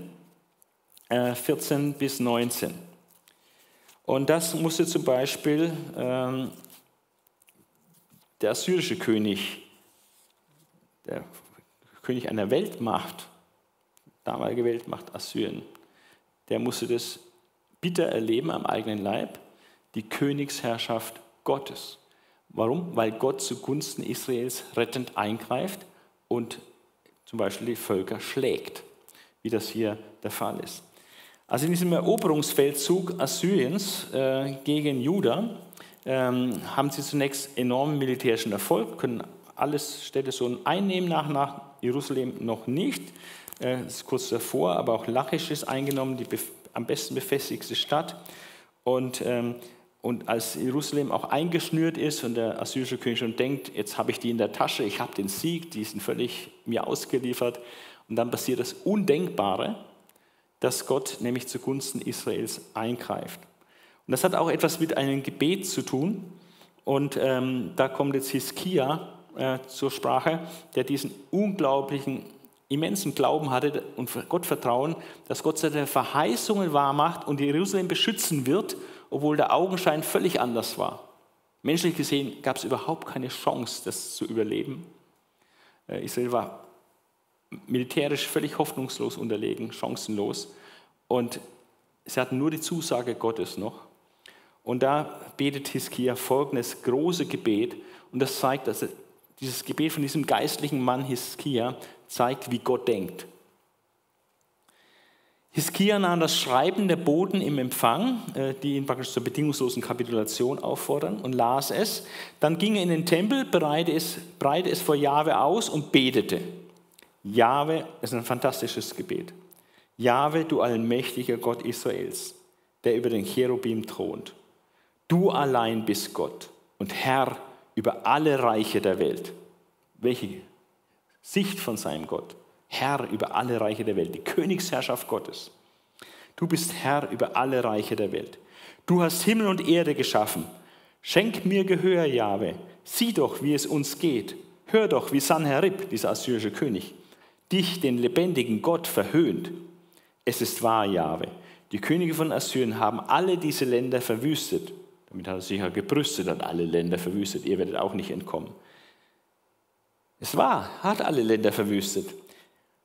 14 äh, bis 19. Und das musste zum Beispiel ähm, der assyrische König, der König einer Weltmacht, damalige Weltmacht Assyrien, der musste das bitter erleben am eigenen Leib, die Königsherrschaft Gottes. Warum? Weil Gott zugunsten Israels rettend eingreift und zum Beispiel die Völker schlägt, wie das hier der Fall ist. Also in diesem Eroberungsfeldzug Assyriens äh, gegen Juda ähm, haben sie zunächst enormen militärischen Erfolg, können alles Städte so einnehmen, nach, nach Jerusalem noch nicht. Äh, ist kurz davor, aber auch Lachisch ist eingenommen, die am besten befestigte Stadt. Und, ähm, und als Jerusalem auch eingeschnürt ist und der assyrische König schon denkt, jetzt habe ich die in der Tasche, ich habe den Sieg, die sind völlig mir ausgeliefert. Und dann passiert das Undenkbare dass Gott nämlich zugunsten Israels eingreift. Und das hat auch etwas mit einem Gebet zu tun. Und ähm, da kommt jetzt Hiskia äh, zur Sprache, der diesen unglaublichen, immensen Glauben hatte und Gott vertrauen, dass Gott seine Verheißungen wahrmacht und Jerusalem beschützen wird, obwohl der Augenschein völlig anders war. Menschlich gesehen gab es überhaupt keine Chance, das zu überleben. Äh, Israel war militärisch völlig hoffnungslos unterlegen, chancenlos. Und sie hatten nur die Zusage Gottes noch. Und da betet Hiskia folgendes große Gebet. Und das zeigt, dass dieses Gebet von diesem geistlichen Mann Hiskia zeigt, wie Gott denkt. Hiskia nahm das Schreiben der Boten im Empfang, äh, die ihn praktisch zur bedingungslosen Kapitulation auffordern, und las es. Dann ging er in den Tempel, breite es, breite es vor Jahwe aus und betete. Jahwe ist ein fantastisches Gebet. Jahwe, du allmächtiger Gott Israels, der über den Cherubim thront. Du allein bist Gott und Herr über alle Reiche der Welt. Welche Sicht von seinem Gott? Herr über alle Reiche der Welt, die Königsherrschaft Gottes. Du bist Herr über alle Reiche der Welt. Du hast Himmel und Erde geschaffen. Schenk mir Gehör, Jahwe. Sieh doch, wie es uns geht. Hör doch, wie Sanherib, dieser assyrische König, dich, den lebendigen Gott, verhöhnt. Es ist wahr, Jahwe. Die Könige von Assyrien haben alle diese Länder verwüstet. Damit hat er sich ja gebrüstet, hat alle Länder verwüstet. Ihr werdet auch nicht entkommen. Es war, hat alle Länder verwüstet.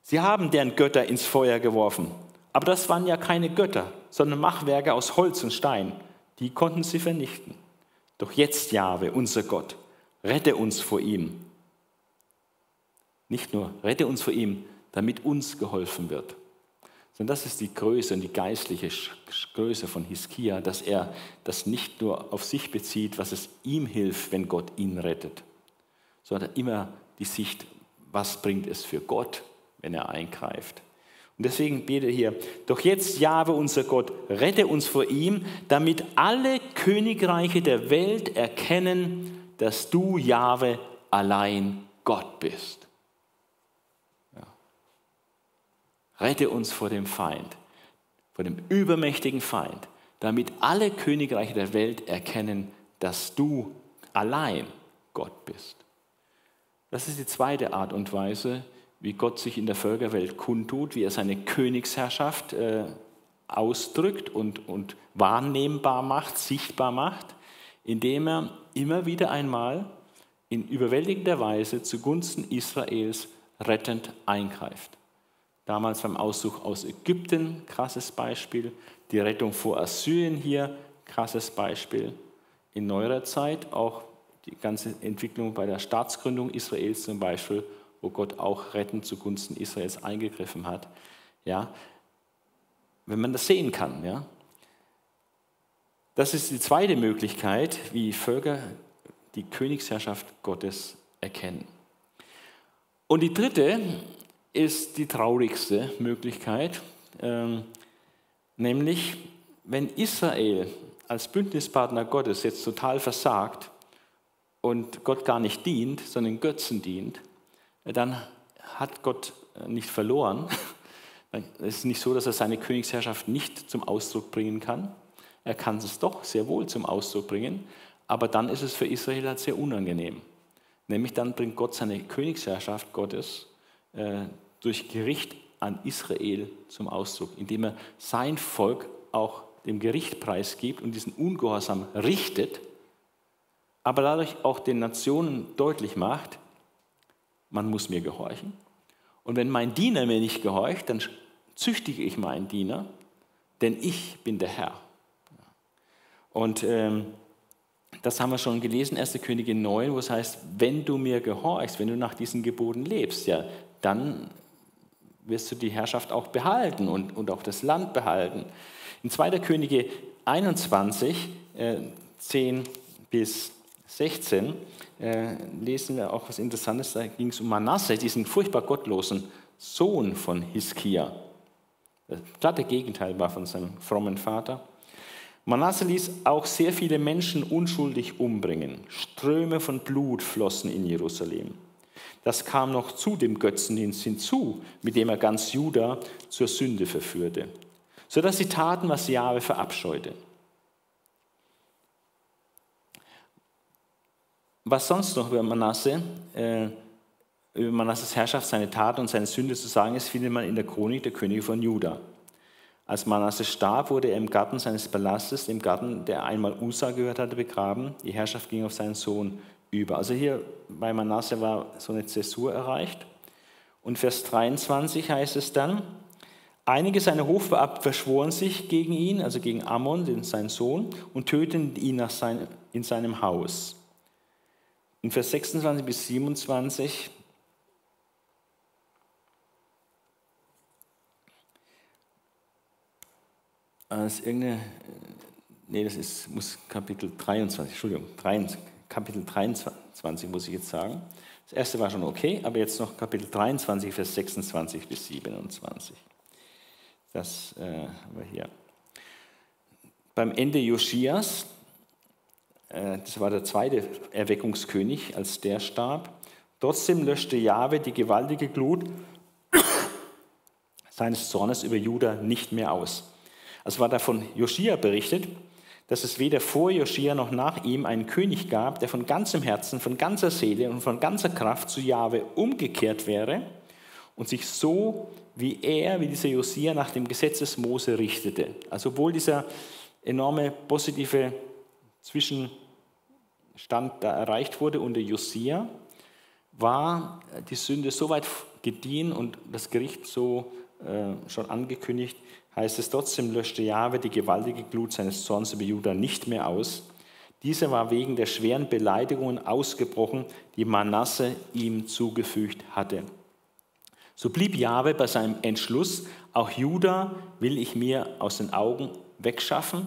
Sie haben deren Götter ins Feuer geworfen. Aber das waren ja keine Götter, sondern Machwerke aus Holz und Stein. Die konnten sie vernichten. Doch jetzt, Jahwe, unser Gott, rette uns vor ihm nicht nur rette uns vor ihm, damit uns geholfen wird. Sondern das ist die Größe und die geistliche Größe von Hiskia, dass er das nicht nur auf sich bezieht, was es ihm hilft, wenn Gott ihn rettet, sondern immer die Sicht, was bringt es für Gott, wenn er eingreift. Und deswegen bete hier, doch jetzt, Jahwe, unser Gott, rette uns vor ihm, damit alle Königreiche der Welt erkennen, dass du, Jahwe, allein Gott bist. Rette uns vor dem Feind, vor dem übermächtigen Feind, damit alle Königreiche der Welt erkennen, dass du allein Gott bist. Das ist die zweite Art und Weise, wie Gott sich in der Völkerwelt kundtut, wie er seine Königsherrschaft äh, ausdrückt und, und wahrnehmbar macht, sichtbar macht, indem er immer wieder einmal in überwältigender Weise zugunsten Israels rettend eingreift. Damals beim Auszug aus Ägypten, krasses Beispiel. Die Rettung vor Assyrien hier, krasses Beispiel. In neuerer Zeit auch die ganze Entwicklung bei der Staatsgründung Israels zum Beispiel, wo Gott auch rettend zugunsten Israels eingegriffen hat. Ja, wenn man das sehen kann. Ja. Das ist die zweite Möglichkeit, wie Völker die Königsherrschaft Gottes erkennen. Und die dritte ist die traurigste Möglichkeit, ähm, nämlich wenn Israel als Bündnispartner Gottes jetzt total versagt und Gott gar nicht dient, sondern Götzen dient, dann hat Gott äh, nicht verloren. [laughs] Es ist nicht so, dass er seine Königsherrschaft nicht zum Ausdruck bringen kann. Er kann es doch sehr wohl zum Ausdruck bringen, aber dann ist es für Israel halt sehr unangenehm. Nämlich dann bringt Gott seine Königsherrschaft Gottes äh, durch Gericht an Israel zum Ausdruck, indem er sein Volk auch dem Gericht preisgibt und diesen Ungehorsam richtet, aber dadurch auch den Nationen deutlich macht, man muss mir gehorchen. Und wenn mein Diener mir nicht gehorcht, dann züchtige ich meinen Diener, denn ich bin der Herr. Und ähm, das haben wir schon gelesen, 1. Könige 9, wo es heißt, wenn du mir gehorchst, wenn du nach diesen Geboten lebst, ja, dann wirst du die Herrschaft auch behalten und, und auch das Land behalten. In 2. Könige 21, äh, 10 bis 16, äh, lesen wir auch was Interessantes. Da ging es um Manasse, diesen furchtbar gottlosen Sohn von Hiskia. Das glatte Gegenteil war von seinem frommen Vater. Manasse ließ auch sehr viele Menschen unschuldig umbringen. Ströme von Blut flossen in Jerusalem. Das kam noch zu dem Götzendienst hinzu, mit dem er ganz Juda zur Sünde verführte, sodass sie taten, was Jahwe verabscheute. Was sonst noch über Manasse, äh, über Manasses Herrschaft, seine Taten und seine Sünde zu sagen ist, findet man in der Chronik der Könige von Juda. Als Manasse starb, wurde er im Garten seines Palastes, dem Garten, der einmal Usa gehört hatte, begraben. Die Herrschaft ging auf seinen Sohn über. Also hier bei Manasse war so eine Zäsur erreicht. Und Vers 23 heißt es dann, einige seiner Hofbeamten verschworen sich gegen ihn, also gegen Ammon, seinen Sohn, und töteten ihn nach sein, in seinem Haus. In Vers 26 bis 27 als irgendeine, nee, das ist, muss Kapitel 23, Entschuldigung, 23, Kapitel 23 muss ich jetzt sagen. Das erste war schon okay, aber jetzt noch Kapitel 23, Vers 26 bis 27. Das äh, haben wir hier. Beim Ende Josias, äh, das war der zweite Erweckungskönig, als der starb, trotzdem löschte Jahwe die gewaltige Glut seines Zornes über Juda nicht mehr aus. Es war da von Joschia berichtet, dass es weder vor Joschia noch nach ihm einen König gab, der von ganzem Herzen, von ganzer Seele und von ganzer Kraft zu Jahwe umgekehrt wäre und sich so wie er, wie dieser Josia nach dem Gesetz des Mose richtete. Also obwohl dieser enorme positive Zwischenstand da erreicht wurde unter Josia, war die Sünde so weit gediehen und das Gericht so schon angekündigt, heißt es trotzdem löschte Jahwe die gewaltige Glut seines Zorns über Juda nicht mehr aus. Dieser war wegen der schweren Beleidigungen ausgebrochen, die Manasse ihm zugefügt hatte. So blieb Jahwe bei seinem Entschluss, auch Juda will ich mir aus den Augen wegschaffen,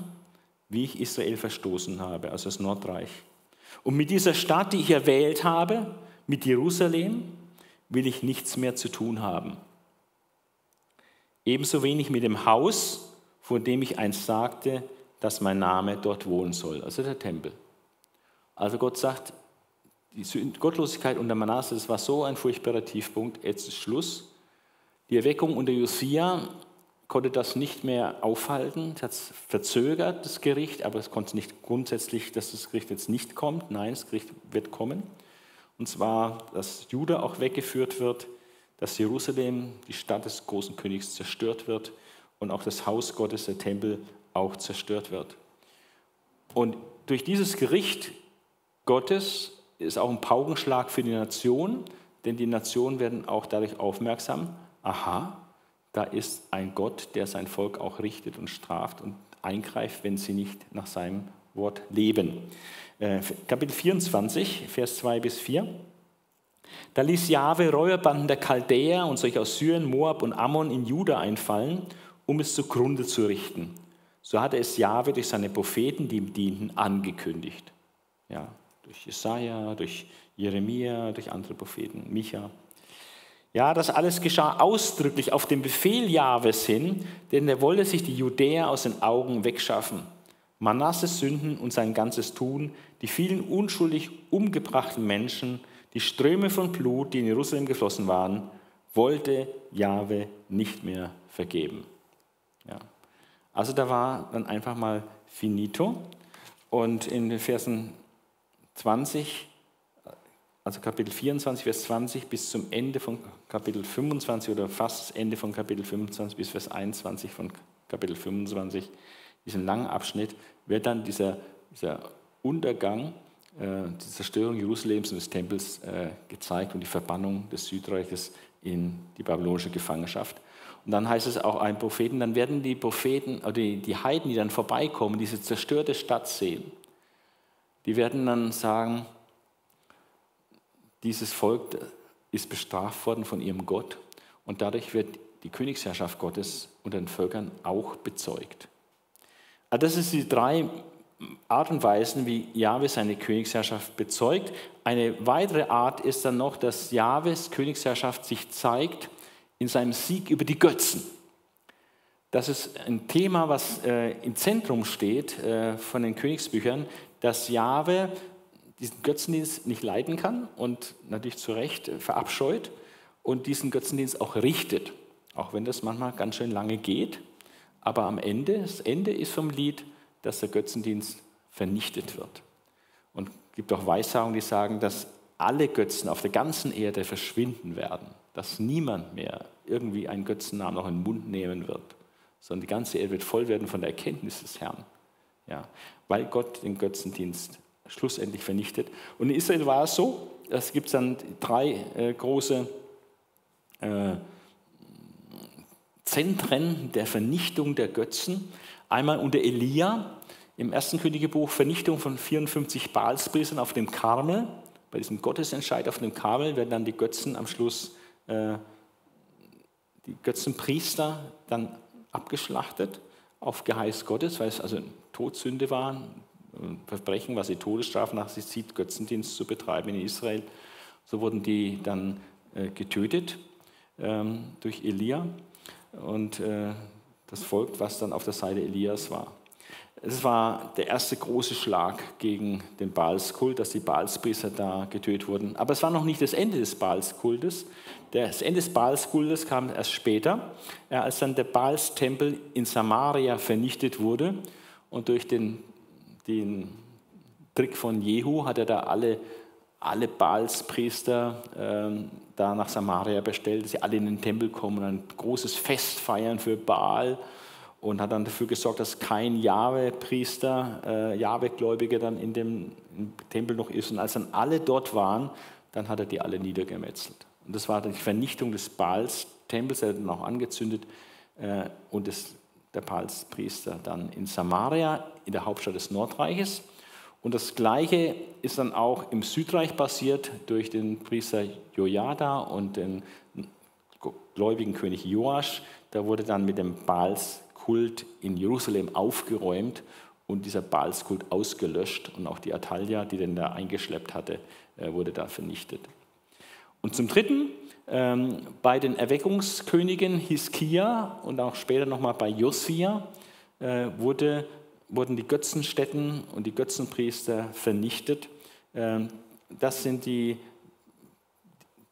wie ich Israel verstoßen habe, also das Nordreich. Und mit dieser Stadt, die ich erwählt habe, mit Jerusalem, will ich nichts mehr zu tun haben. Ebenso wenig mit dem Haus, von dem ich einst sagte, dass mein Name dort wohnen soll, also der Tempel. Also Gott sagt, die Gottlosigkeit unter Manasse, das war so ein furchtbarer Tiefpunkt, jetzt ist Schluss. Die Erweckung unter Josia konnte das nicht mehr aufhalten. Es hat verzögert, das Gericht, aber es konnte nicht grundsätzlich, dass das Gericht jetzt nicht kommt. Nein, das Gericht wird kommen. Und zwar, dass Juda auch weggeführt wird, dass Jerusalem, die Stadt des großen Königs, zerstört wird und auch das Haus Gottes, der Tempel, auch zerstört wird. Und durch dieses Gericht Gottes ist auch ein Paukenschlag für die Nation, denn die Nationen werden auch dadurch aufmerksam, aha, da ist ein Gott, der sein Volk auch richtet und straft und eingreift, wenn sie nicht nach seinem Wort leben. Äh, Kapitel 24, Vers 2 bis 4. Da ließ Jahwe Räuberbanden der Chaldäer und solche aus Syrien, Moab und Ammon in Juda einfallen, um es zugrunde zu richten. So hatte es Jahwe durch seine Propheten, die ihm dienten, angekündigt. Ja, durch Jesaja, durch Jeremia, durch andere Propheten, Micha. Ja, das alles geschah ausdrücklich auf den Befehl Jahwes hin, denn er wolle sich die Judäer aus den Augen wegschaffen. Manasses Sünden und sein ganzes Tun, die vielen unschuldig umgebrachten Menschen, die Ströme von Blut, die in Jerusalem geflossen waren, wollte Jahwe nicht mehr vergeben. Ja. Also da war dann einfach mal finito. Und in den Versen 20 also Kapitel 24, Vers 20 bis zum Ende von Kapitel 25 oder fast Ende von Kapitel 25 bis Vers 21 von Kapitel 25, diesen langen Abschnitt, wird dann dieser, dieser Untergang, die Zerstörung Jerusalems und des Tempels äh, gezeigt und die Verbannung des Südreiches in die babylonische Gefangenschaft. Und dann heißt es auch ein Propheten, dann werden die Propheten, oder die, die Heiden, die dann vorbeikommen, diese zerstörte Stadt sehen, die werden dann sagen, dieses Volk ist bestraft worden von ihrem Gott und dadurch wird die Königsherrschaft Gottes unter den Völkern auch bezeugt. Also das sind die drei Art und Weisen, wie Jahwe seine Königsherrschaft bezeugt. Eine weitere Art ist dann noch, dass Jahwes Königsherrschaft sich zeigt in seinem Sieg über die Götzen. Das ist ein Thema, was äh, im Zentrum steht äh, von den Königsbüchern, dass Jahwe diesen Götzendienst nicht leiden kann und natürlich zu Recht verabscheut und diesen Götzendienst auch richtet, auch wenn das manchmal ganz schön lange geht. Aber am Ende, das Ende ist vom Lied, dass der Götzendienst vernichtet wird. Und es gibt auch Weissagungen, die sagen, dass alle Götzen auf der ganzen Erde verschwinden werden, dass niemand mehr irgendwie einen Götzennamen noch in den Mund nehmen wird, sondern die ganze Erde wird voll werden von der Erkenntnis des Herrn. Ja, weil Gott den Götzendienst schlussendlich vernichtet. Und in Israel war es so, es gibt dann drei äh, große äh, Zentren der Vernichtung der Götzen. Einmal unter Elia, im ersten Königebuch Vernichtung von 54 Baalspriestern auf dem Karmel. Bei diesem Gottesentscheid auf dem Karmel werden dann die Götzen am Schluss, äh, die Götzenpriester dann abgeschlachtet auf Geheiß Gottes, weil es also Todsünde war, Verbrechen, was die Todesstrafe nach sich zieht, Götzendienst zu betreiben in Israel. So wurden die dann äh, getötet ähm, durch Elia und äh, das Volk, was dann auf der Seite Elias war. Es war der erste große Schlag gegen den Baalskult, dass die Baalspriester da getötet wurden. Aber es war noch nicht das Ende des Baalskultes. Das Ende des Baalskultes kam erst später, als dann der Baalstempel in Samaria vernichtet wurde und durch den den Trick von Jehu hat er da alle, alle Baalspriester ähm, da nach Samaria bestellt, dass sie alle in den Tempel kommen und ein großes Fest feiern für Baal und hat dann dafür gesorgt, dass kein Jahwe-Priester, äh, Jahwe-Gläubiger dann in dem Tempel noch ist. Und als dann alle dort waren, dann hat er die alle niedergemetzelt. Und das war die Vernichtung des Baals-Tempels, er hat dann auch angezündet äh, und das der Palspriester dann in Samaria, in der Hauptstadt des Nordreiches. Und das Gleiche ist dann auch im Südreich passiert durch den Priester Jojada und den gläubigen König Joasch. Da wurde dann mit dem Baalskult in Jerusalem aufgeräumt und dieser Baalskult ausgelöscht. Und auch die Atalia, die den da eingeschleppt hatte, äh, wurde da vernichtet. Und zum Dritten ähm, bei den Erweckungskönigen Hiskia und auch später nochmal bei Josia äh, wurde, wurden die Götzenstätten und die Götzenpriester vernichtet. Ähm, das sind die,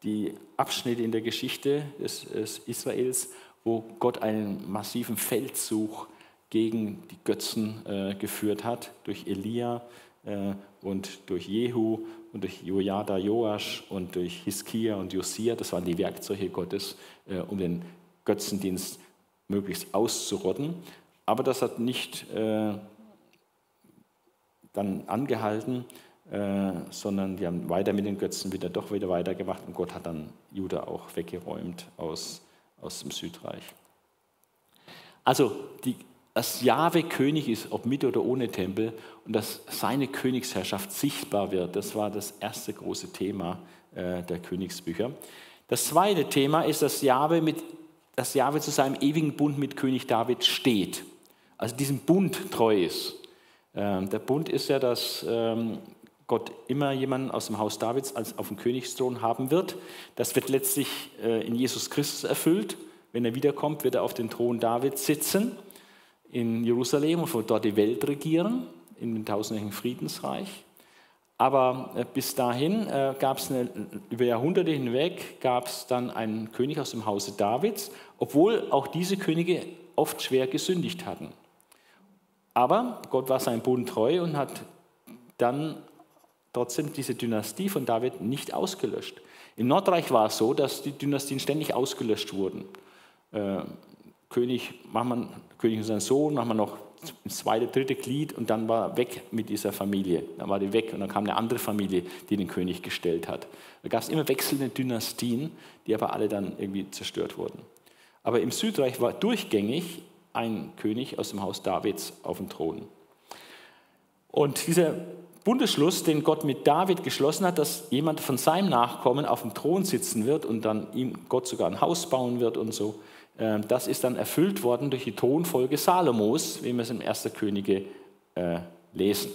die Abschnitte in der Geschichte des, des Israels, wo Gott einen massiven Feldzug gegen die Götzen äh, geführt hat, durch Elia äh, und durch Jehu und durch Jojada, Joasch und durch Hiskia und Josia. Das waren die Werkzeuge Gottes, äh, um den Götzendienst möglichst auszurotten. Aber das hat nicht äh, dann angehalten, äh, sondern die haben weiter mit den Götzen wieder doch wieder weitergemacht und Gott hat dann Juda auch weggeräumt aus, aus dem Südreich. Also die, dass Jahwe König ist, ob mit oder ohne Tempel, und dass seine Königsherrschaft sichtbar wird, das war das erste große Thema äh, der Königsbücher. Das zweite Thema ist, dass Jahwe, mit, dass Jahwe zu seinem ewigen Bund mit König David steht, also diesem Bund treu ist. Ähm, der Bund ist ja, dass ähm, Gott immer jemanden aus dem Haus Davids als auf dem Königsthron haben wird. Das wird letztlich äh, in Jesus Christus erfüllt. Wenn er wiederkommt, wird er auf dem Thron Davids sitzen in Jerusalem und von dort die Welt regieren, in dem tausendjährigen Friedensreich. Aber äh, bis dahin äh, gab es über Jahrhunderte hinweg gab es dann einen König aus dem Hause Davids, obwohl auch diese Könige oft schwer gesündigt hatten. Aber Gott war sein Bund treu und hat dann trotzdem diese Dynastie von David nicht ausgelöscht. Im Nordreich war es so, dass die Dynastien ständig ausgelöscht wurden. Äh, König, wir, König und sein Sohn, wir noch das zweite, dritte Glied und dann war er weg mit dieser Familie. Dann war die weg und dann kam eine andere Familie, die den König gestellt hat. Da gab es immer wechselnde Dynastien, die aber alle dann irgendwie zerstört wurden. Aber im Südreich war durchgängig ein König aus dem Haus Davids auf dem Thron. Und dieser Bundesschluss, den Gott mit David geschlossen hat, dass jemand von seinem Nachkommen auf dem Thron sitzen wird und dann ihm Gott sogar ein Haus bauen wird und so, äh, das ist dann erfüllt worden durch die Thronfolge Salomos, wie wir es im 1. Könige äh, lesen.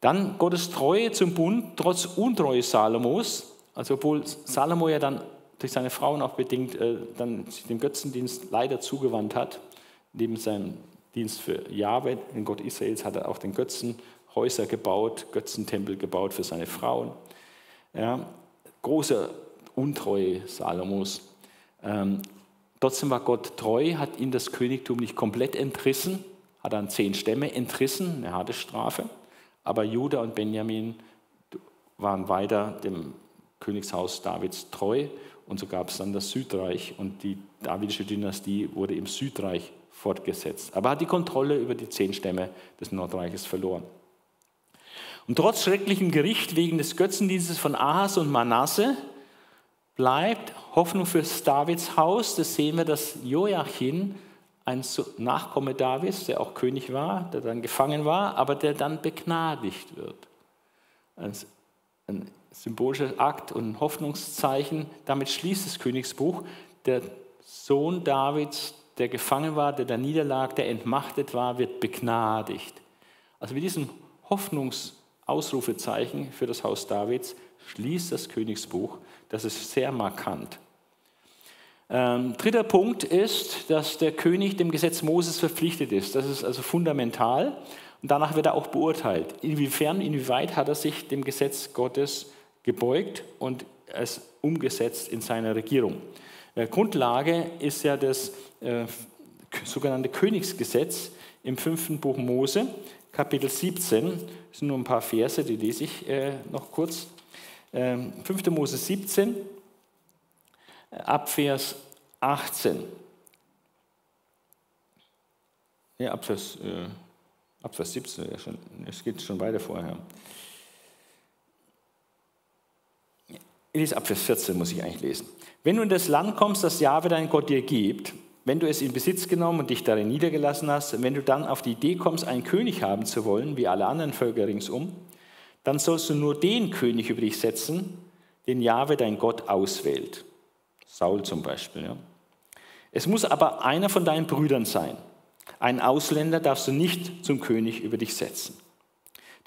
Dann Gottes Treue zum Bund trotz Untreue Salomos, also obwohl Salomo ja dann durch seine Frauen auch bedingt äh, dann dem Götzendienst leider zugewandt hat, Neben seinem Dienst für Jahwe, den Gott Israels, hat er auch den Götzenhäuser gebaut, Götzentempel gebaut für seine Frauen. Ja, große Untreue Salomos. Ähm, trotzdem war Gott treu, hat ihm das Königtum nicht komplett entrissen, hat dann zehn Stämme entrissen, eine harte Strafe. Aber Judah und Benjamin waren weiter dem Königshaus Davids treu und so gab es dann das Südreich und die davidische Dynastie wurde im Südreich fortgesetzt. Aber hat die Kontrolle über die zehn Stämme des Nordreiches verloren. Und trotz schrecklichem Gericht wegen des Götzendienstes von Ahas und Manasse bleibt Hoffnung für Davids Haus. Das sehen wir, dass Joachim, ein Nachkomme Davids, der auch König war, der dann gefangen war, aber der dann begnadigt wird. Ein symbolischer Akt und ein Hoffnungszeichen. Damit schließt das Königsbuch. Der Sohn Davids, der gefangen war, der da niederlag, der entmachtet war, wird begnadigt. Also mit diesem Hoffnungsausrufezeichen für das Haus Davids schließt das Königsbuch. Das ist sehr markant. Ähm, dritter Punkt ist, dass der König dem Gesetz Moses verpflichtet ist. Das ist also fundamental. Und danach wird er auch beurteilt. Inwiefern, inwieweit hat er sich dem Gesetz Gottes gebeugt und es umgesetzt in seiner Regierung. Äh, Grundlage ist ja das äh, sogenannte Königsgesetz im fünften Buch Mose, Kapitel 17. Das sind nur ein paar Verse, die lese ich äh, noch kurz. Ähm, 5. Mose 17, äh, ab Vers 18. Ja, ab Vers, äh, ab Vers 17, ja schon, es geht schon weiter vorher. Ich lese ab Vers 14, muss ich eigentlich lesen. Wenn du in das Land kommst, das Jahwe dein Gott dir gibt, wenn du es in Besitz genommen und dich darin niedergelassen hast, wenn du dann auf die Idee kommst, einen König haben zu wollen, wie alle anderen Völker ringsum, dann sollst du nur den König über dich setzen, den Jahwe dein Gott auswählt. Saul zum Beispiel. Ja. Es muss aber einer von deinen Brüdern sein. Einen Ausländer darfst du nicht zum König über dich setzen.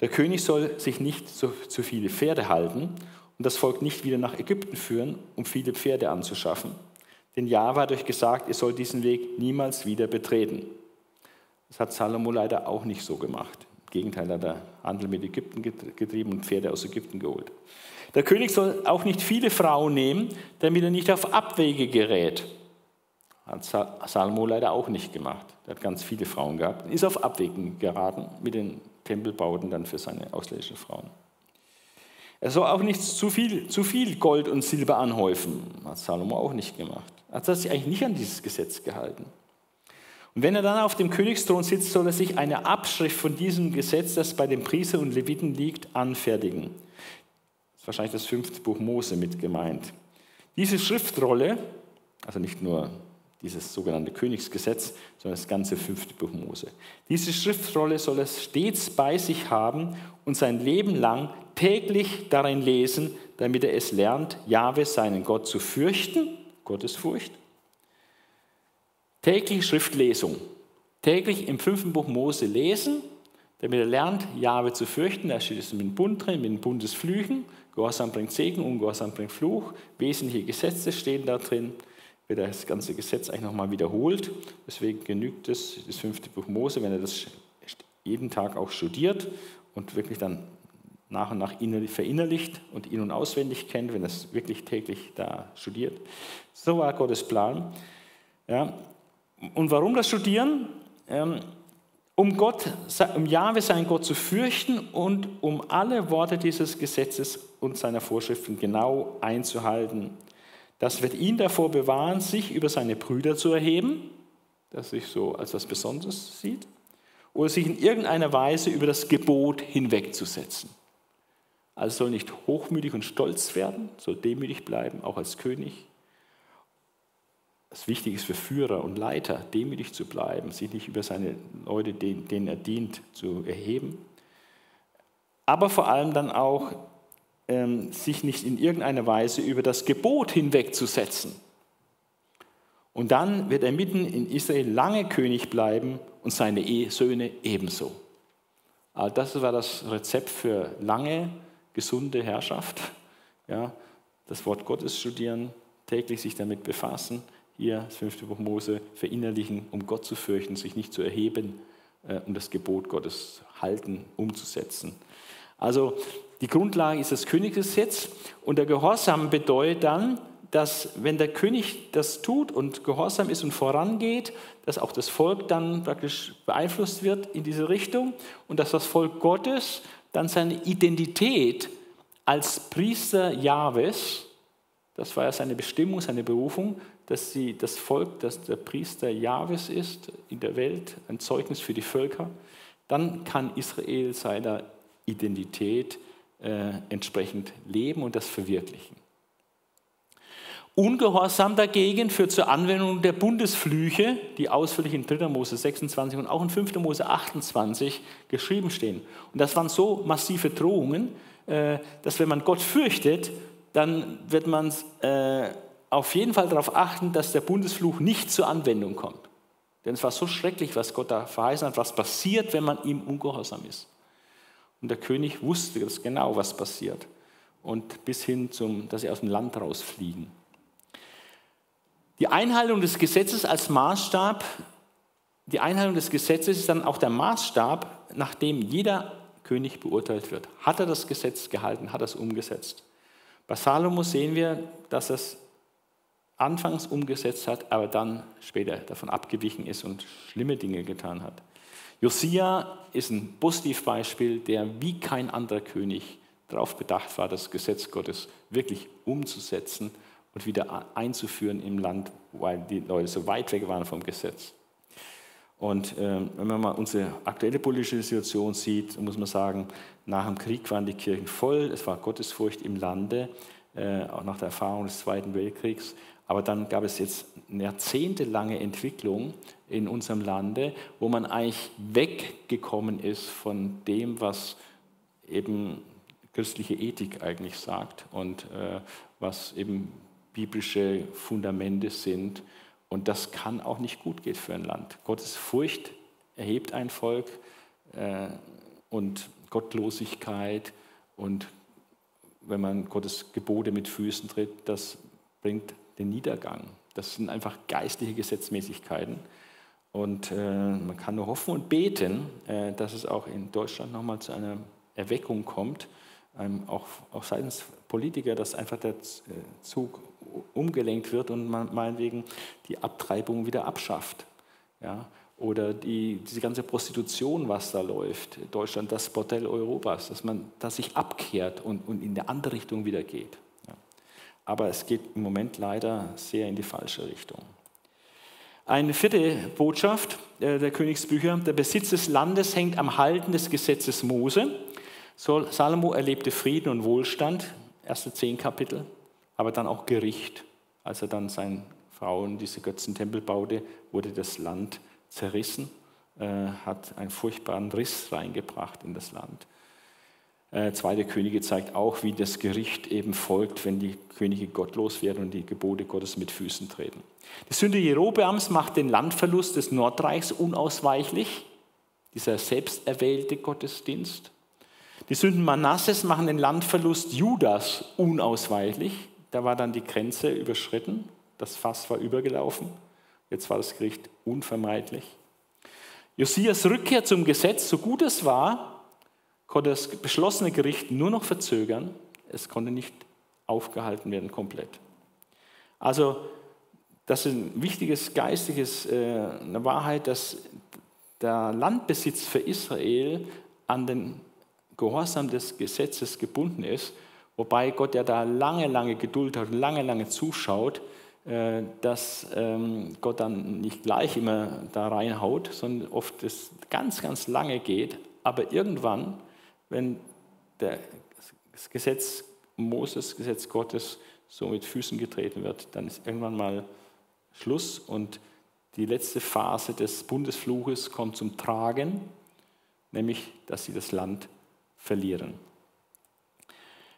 Der König soll sich nicht zu, zu viele Pferde halten und das Volk nicht wieder nach Ägypten führen, um viele Pferde anzuschaffen. Denn Jahwe hat euch gesagt, ihr sollt diesen Weg niemals wieder betreten. Das hat Salomo leider auch nicht so gemacht. Im Gegenteil hat er Handel mit Ägypten getrieben und Pferde aus Ägypten geholt. Der König soll auch nicht viele Frauen nehmen, damit er nicht auf Abwege gerät. Hat Salomo leider auch nicht gemacht. Er hat ganz viele Frauen gehabt und ist auf Abwägen geraten mit den Tempelbauten dann für seine ausländischen Frauen. Er soll auch nicht zu viel, zu viel Gold und Silber anhäufen. Hat Salomo auch nicht gemacht. Er hat sich eigentlich nicht an dieses Gesetz gehalten. Und wenn er dann auf dem Königsthron sitzt, soll er sich eine Abschrift von diesem Gesetz, das bei den Priestern und Leviten liegt, anfertigen. Das ist wahrscheinlich das fünfte Buch Mose mit gemeint. Diese Schriftrolle, also nicht nur dieses sogenannte Königsgesetz, sondern das ganze fünfte Buch Mose. Diese Schriftrolle soll er stets bei sich haben und sein Leben lang täglich darin lesen, damit er es lernt, Jahwe, seinen Gott, zu fürchten, Gottesfurcht. Täglich Schriftlesung. Täglich im fünften Buch Mose lesen, damit er lernt, Jahwe zu fürchten. Da steht es mit dem Bund drin, mit den Bundesflüchen. Gehorsam bringt Segen, Ungehorsam bringt Fluch. Wesentliche Gesetze stehen da drin wird das ganze Gesetz eigentlich nochmal wiederholt. Deswegen genügt es, das fünfte Buch Mose, wenn er das jeden Tag auch studiert und wirklich dann nach und nach verinnerlicht und in- und auswendig kennt, wenn er es wirklich täglich da studiert. So war Gottes Plan. Ja. Und warum das Studieren? Ähm, um Gott, um Jahwe, seinen Gott zu fürchten und um alle Worte dieses Gesetzes und seiner Vorschriften genau einzuhalten. Das wird ihn davor bewahren, sich über seine Brüder zu erheben, das sich so als was Besonderes sieht, oder sich in irgendeiner Weise über das Gebot hinwegzusetzen. Also soll nicht hochmütig und stolz werden, soll demütig bleiben, auch als König. Das Wichtige ist für Führer und Leiter, demütig zu bleiben, sich nicht über seine Leute, denen er dient, zu erheben. Aber vor allem dann auch sich nicht in irgendeiner Weise über das Gebot hinwegzusetzen. Und dann wird er mitten in Israel lange König bleiben und seine Söhne ebenso. Also das war das Rezept für lange, gesunde Herrschaft. Ja, das Wort Gottes studieren, täglich sich damit befassen. Hier das fünfte Buch Mose verinnerlichen, um Gott zu fürchten, sich nicht zu erheben, äh, um das Gebot Gottes halten, umzusetzen. Also die Grundlage ist das Königsgesetz und der Gehorsam bedeutet dann, dass wenn der König das tut und gehorsam ist und vorangeht, dass auch das Volk dann praktisch beeinflusst wird in diese Richtung und dass das Volk Gottes dann seine Identität als Priester Jahwes, das war ja seine Bestimmung, seine Berufung, dass sie das Volk, dass der Priester Jahwes ist in der Welt, ein Zeugnis für die Völker, dann kann Israel seiner Identität äh, entsprechend leben und das verwirklichen. Ungehorsam dagegen führt zur Anwendung der Bundesflüche, die ausführlich in 3. Mose 26 und auch in 5. Mose 28 geschrieben stehen. Und das waren so massive Drohungen, äh, dass wenn man Gott fürchtet, dann wird man äh, auf jeden Fall darauf achten, dass der Bundesfluch nicht zur Anwendung kommt. Denn es war so schrecklich, was Gott da verheißen hat, was passiert, wenn man ihm ungehorsam ist. Und der König wusste das genau, was passiert. Und bis hin zum, dass sie aus dem Land rausfliegen. Die Einhaltung des Gesetzes als Maßstab, die Einhaltung des Gesetzes ist dann auch der Maßstab, nach dem jeder König beurteilt wird. Hat er das Gesetz gehalten? Hat er es umgesetzt? Bei Salomo sehen wir, dass er es anfangs umgesetzt hat, aber dann später davon abgewichen ist und schlimme Dinge getan hat. Josia ist ein Positivbeispiel, der wie kein anderer König darauf bedacht war, das Gesetz Gottes wirklich umzusetzen und wieder einzuführen im Land, weil die Leute so weit weg waren vom Gesetz. Und äh, wenn man mal unsere aktuelle politische Situation sieht, muss man sagen, nach dem Krieg waren die Kirchen voll, es war Gottesfurcht im Lande, äh, auch nach der Erfahrung des Zweiten Weltkriegs. Aber dann gab es jetzt eine jahrzehntelange Entwicklung in unserem Lande, wo man eigentlich weggekommen ist von dem, was eben christliche Ethik eigentlich sagt und äh, was eben biblische Fundamente sind. Und das kann auch nicht gut gehen für ein Land. Gottes Furcht erhebt ein Volk äh, und Gottlosigkeit und wenn man Gottes Gebote mit Füßen tritt, das bringt den Niedergang. Das sind einfach geistliche Gesetzmäßigkeiten. Und äh, man kann nur hoffen und beten, äh, dass es auch in Deutschland nochmal zu einer Erweckung kommt, ähm, auch, auch seitens Politiker, dass einfach der äh, Zug umgelenkt wird und man meinetwegen die Abtreibung wieder abschafft. Ja? Oder die, diese ganze Prostitution, was da läuft, Deutschland das Bordell Europas, dass man das sich abkehrt und, und in der andere Richtung wieder geht. Ja. Aber es geht im Moment leider sehr in die falsche Richtung. Eine vierte Botschaft äh, der Königsbücher, der Besitz des Landes hängt am Halten des Gesetzes Mose. Salomo erlebte Frieden und Wohlstand, erste zehn Kapitel, aber dann auch Gericht. Als er dann seinen Frauen diese Götzentempel baute, wurde das Land zerrissen, äh, hat einen furchtbaren Riss reingebracht in das Land. Äh, Zweite Könige zeigt auch, wie das Gericht eben folgt, wenn die Könige gottlos werden und die Gebote Gottes mit Füßen treten. Die Sünde Jerobeams macht den Landverlust des Nordreichs unausweichlich, dieser selbsterwählte Gottesdienst. Die Sünden Manasses machen den Landverlust Judas unausweichlich. Da war dann die Grenze überschritten, das Fass war übergelaufen. Jetzt war das Gericht unvermeidlich. Josias Rückkehr zum Gesetz, so gut es war, konnte das beschlossene Gericht nur noch verzögern. Es konnte nicht aufgehalten werden komplett. Also das ist ein wichtiges geistiges äh, eine Wahrheit, dass der Landbesitz für Israel an den Gehorsam des Gesetzes gebunden ist, wobei Gott ja da lange, lange Geduld hat, lange, lange zuschaut, äh, dass ähm, Gott dann nicht gleich immer da reinhaut, sondern oft es ganz, ganz lange geht. Aber irgendwann, wenn das Gesetz Moses, Gesetz Gottes so mit Füßen getreten wird, dann ist irgendwann mal Schluss und die letzte Phase des Bundesfluches kommt zum Tragen, nämlich dass sie das Land verlieren.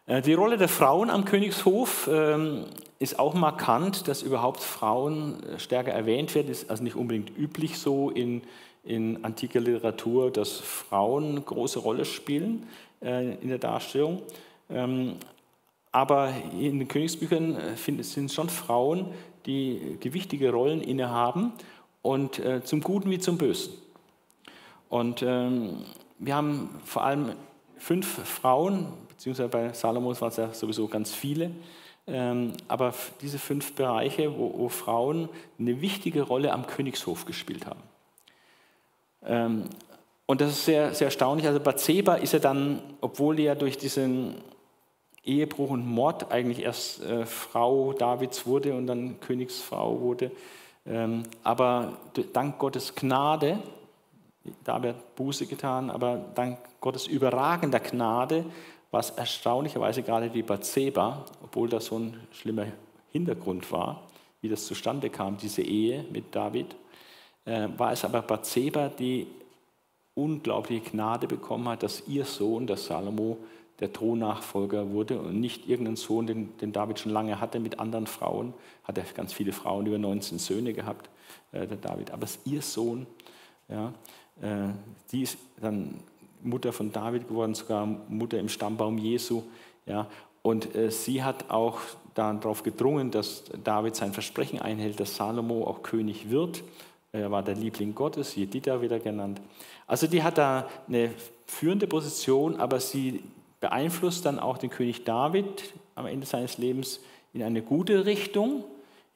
Äh, die Rolle der Frauen am Königshof ähm, ist auch markant, dass überhaupt Frauen äh, stärker erwähnt werden. Ist also nicht unbedingt üblich so in, in antiker Literatur, dass Frauen eine große Rolle spielen äh, in der Darstellung. Ähm, aber in den Königsbüchern sind schon Frauen, die gewichtige Rollen innehaben und zum Guten wie zum Bösen. Und ähm, wir haben vor allem fünf Frauen, beziehungsweise bei Salomos waren es ja sowieso ganz viele, ähm, aber diese fünf Bereiche, wo, wo, Frauen eine wichtige Rolle am Königshof gespielt haben. Ähm, und das ist sehr, sehr erstaunlich. Also Bathseba ist ja dann, obwohl er durch diesen Ehebruch und Mord eigentlich erst äh, Frau Davids wurde und dann Königsfrau wurde, ähm, aber dank Gottes Gnade da wird Buße getan, aber dank Gottes überragender Gnade war es erstaunlicherweise gerade die Bathseba, obwohl das so ein schlimmer Hintergrund war, wie das zustande kam, diese Ehe mit David, war es aber Bathseba, die unglaubliche Gnade bekommen hat, dass ihr Sohn, der Salomo, der Thronnachfolger wurde und nicht irgendein Sohn, den, den, David schon lange hatte mit anderen Frauen, hat er ganz viele Frauen, über 19 Söhne gehabt, äh, der David, aber es ist ihr Sohn. Ja, äh, die ist dann Mutter von David geworden, sogar Mutter im Stammbaum Jesu. Ja, und äh, sie hat auch darauf gedrungen, dass David sein Versprechen einhält, dass Salomo auch König wird. Er war der Liebling Gottes, Jedida wieder genannt. Also die hat da eine führende Position, aber sie beeinflusst dann auch den König David am Ende seines Lebens in eine gute Richtung,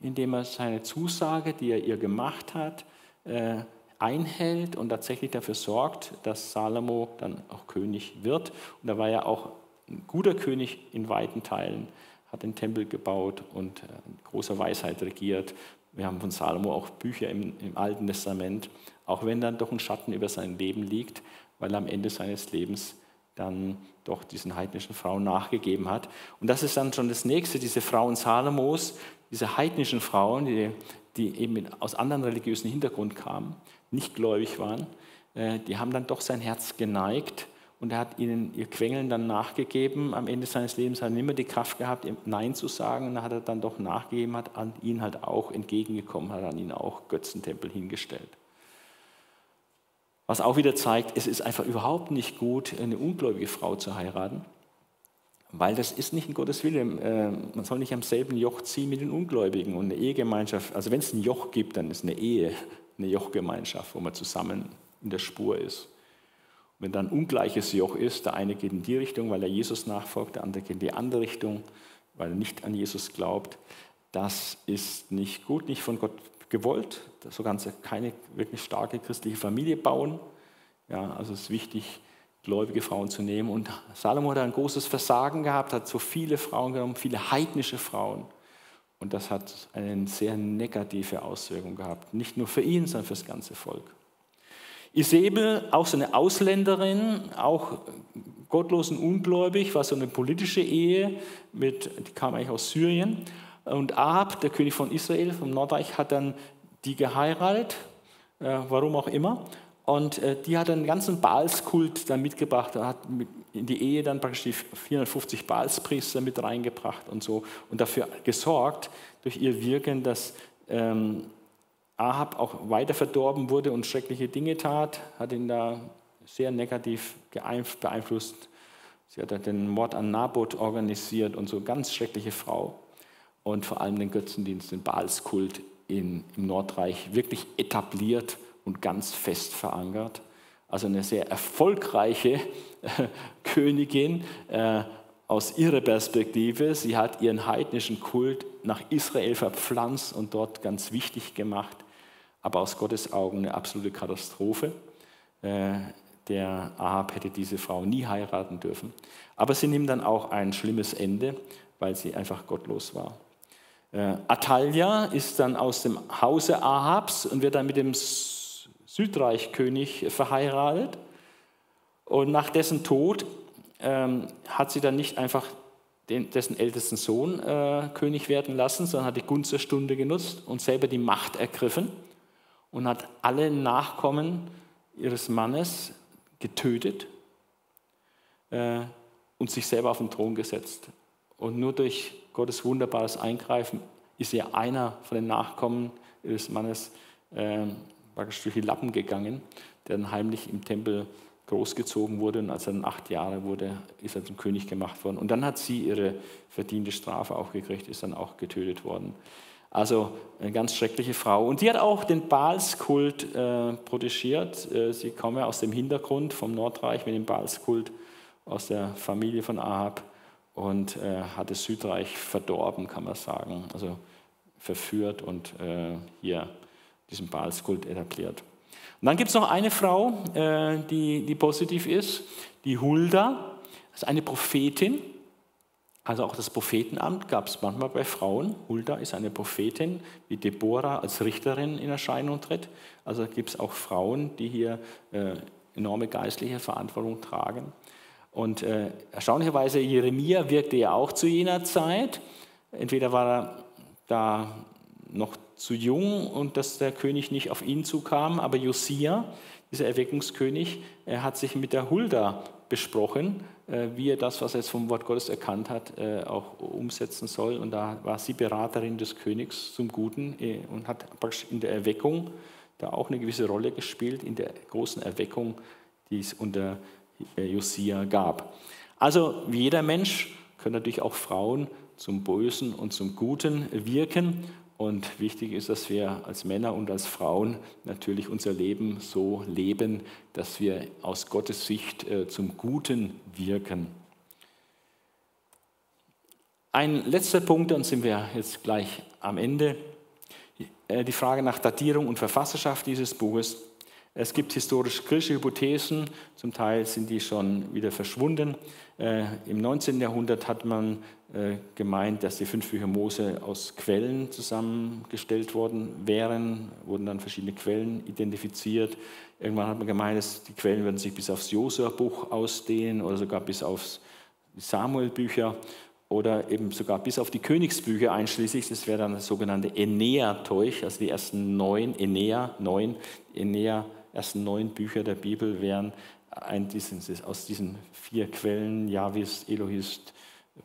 indem er seine Zusage, die er ihr gemacht hat, äh, einhält und tatsächlich dafür sorgt, dass Salomo dann auch König wird. Und er war ja auch ein guter König in weiten Teilen, hat den Tempel gebaut und äh, großer Weisheit regiert. Wir haben von Salomo auch Bücher im, im Alten Testament, auch wenn dann doch ein Schatten über sein Leben liegt, weil er am Ende seines Lebens dann doch diesen heidnischen Frauen nachgegeben hat. Und das ist dann schon das Nächste, diese Frauen Salomos, diese heidnischen Frauen, die, die eben aus anderen religiösen Hintergrund kamen, nicht gläubig waren, äh, die haben dann doch sein Herz geneigt und er hat ihnen ihr Quengeln dann nachgegeben. Am Ende seines Lebens hat er nicht mehr die Kraft gehabt, Nein zu sagen. Und dann hat er dann doch nachgegeben, hat an ihn halt auch entgegengekommen, hat an ihn auch Götzentempel hingestellt. Was auch wieder zeigt, es ist einfach überhaupt nicht gut, eine ungläubige Frau zu heiraten, weil das ist nicht in Gottes Wille. Äh, man soll nicht am selben Joch ziehen mit den Ungläubigen und eine Ehegemeinschaft. Also wenn es ein Joch gibt, dann ist eine Ehe eine Jochgemeinschaft, wo man zusammen in der Spur ist. Wenn dann ungleiches Joch ist, der eine geht in die Richtung, weil er Jesus nachfolgt, der andere geht in die andere Richtung, weil er nicht an Jesus glaubt, das ist nicht gut, nicht von Gott gewollt. So kannst du keine wirklich starke christliche Familie bauen. Ja, also es ist wichtig, gläubige Frauen zu nehmen. Und Salomo hat ein großes Versagen gehabt, hat so viele Frauen genommen, viele heidnische Frauen. Und das hat eine sehr negative Auswirkung gehabt. Nicht nur für ihn, sondern für das ganze Volk. Isabel, auch so eine Ausländerin, auch gottlos und ungläubig, war so eine politische Ehe, mit, die kam eigentlich aus Syrien. Und Ahab, der König von Israel, vom Nordreich, hat dann die geheiratet, äh, warum auch immer. Und äh, die hat einen ganzen Baalskult dann mitgebracht, hat in die Ehe dann praktisch die 450 Baalspriester mit reingebracht und so und dafür gesorgt durch ihr Wirken, dass ähm, Ahab auch weiter verdorben wurde und schreckliche Dinge tat, hat ihn da sehr negativ beeinflusst. Sie hat den Mord an Naboth organisiert und so, ganz schreckliche Frau. Und vor allem den Götzendienst, den Baalskult in, im Nordreich wirklich etabliert und ganz fest verankert. Also eine sehr erfolgreiche äh, Königin äh, aus ihrer Perspektive. Sie hat ihren heidnischen Kult nach Israel verpflanzt und dort ganz wichtig gemacht, aber aus Gottes Augen eine absolute Katastrophe. Äh, der Ahab hätte diese Frau nie heiraten dürfen. Aber sie nimmt dann auch ein schlimmes Ende, weil sie einfach gottlos war. Äh, Atalia ist dann aus dem Hause Ahabs und wird dann mit dem Südreichkönig verheiratet. Und nach dessen Tod ähm, hat sie dann nicht einfach den, dessen ältesten Sohn äh, König werden lassen, sondern hat die Gunst der Stunde genutzt und selber die Macht ergriffen und hat alle Nachkommen ihres Mannes getötet äh, und sich selber auf den Thron gesetzt. Und nur durch Gottes wunderbares Eingreifen ist ihr einer von den Nachkommen ihres Mannes äh, praktisch durch die Lappen gegangen, der dann heimlich im Tempel großgezogen wurde und als er dann acht Jahre wurde, ist er zum König gemacht worden. Und dann hat sie ihre verdiente Strafe auch gekriegt, ist dann auch getötet worden. Also eine ganz schreckliche Frau. Und die hat auch den Baalskult äh, protegiert. Äh, sie ja aus dem Hintergrund vom Nordreich mit dem Baalskult aus der Familie von Ahab und äh, hat das Südreich verdorben, kann man sagen. Also verführt und äh, hier diesen Baalskult etabliert. Und dann gibt es noch eine Frau, äh, die, die positiv ist, die Hulda, das ist eine Prophetin. Also auch das Prophetenamt gab es manchmal bei Frauen. Hulda ist eine Prophetin, wie Deborah als Richterin in Erscheinung tritt. Also gibt es auch Frauen, die hier äh, enorme geistliche Verantwortung tragen. Und äh, erstaunlicherweise, Jeremia wirkte ja auch zu jener Zeit. Entweder war er da noch zu jung und dass der König nicht auf ihn zukam. Aber Josia, dieser Erweckungskönig, er hat sich mit der Hulda besprochen, wie er das, was er jetzt vom Wort Gottes erkannt hat, äh, auch umsetzen soll. Und da war sie Beraterin des Königs zum Guten äh, und hat praktisch in der Erweckung da auch eine gewisse Rolle gespielt, in der großen Erweckung, die es unter Josia gab. Also wie jeder Mensch können natürlich auch Frauen zum Bösen und zum Guten wirken. Und wichtig ist, dass wir als Männer und als Frauen natürlich unser Leben so leben, dass wir aus Gottes Sicht äh, zum Guten wirken. Ein letzter Punkt, dann sind wir jetzt gleich am Ende. Äh, die Frage nach Datierung und Verfasserschaft dieses Buches. Es gibt historisch-griechische Hypothesen, zum Teil sind die schon wieder verschwunden. Äh, Im 19. Jahrhundert hat man gemeint, dass die fünf Bücher Mose aus Quellen zusammengestellt worden wären, wurden dann verschiedene Quellen identifiziert. Irgendwann hat man gemeint, dass die Quellen würden sich bis aufs Josua-Buch ausdehnen oder sogar bis aufs Samuel-Bücher oder eben sogar bis auf die Königsbücher einschließlich. Das wäre dann das sogenannte Enea-Teuch, also die ersten neun, Enea, neun, Enea ersten neun Bücher der Bibel wären ein, aus diesen vier Quellen, Javis, Elohist,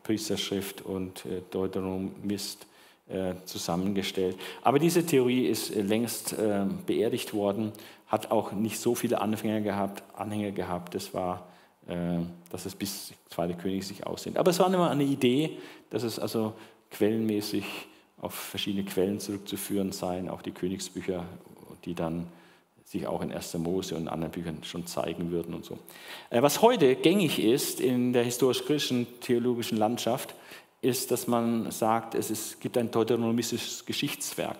Priesterschrift und äh, Deuteronomist äh, zusammengestellt. Aber diese Theorie ist äh, längst beerdigt worden, hat auch nicht so viele Anhänger gehabt. Anhänger gehabt. Das war, dass es bis Zweite König sich aussehen. Aber es war immer eine Idee, dass es also quellenmäßig auf verschiedene Quellen zurückzuführen seien, auch die Königsbücher, die dann sich auch in 1. Mose und anderen Büchern schon zeigen würden und so. Äh, was heute gängig ist in der historisch-griechischen theologischen Landschaft, ist, dass man sagt, es ist, gibt ein deuteronomistisches Geschichtswerk.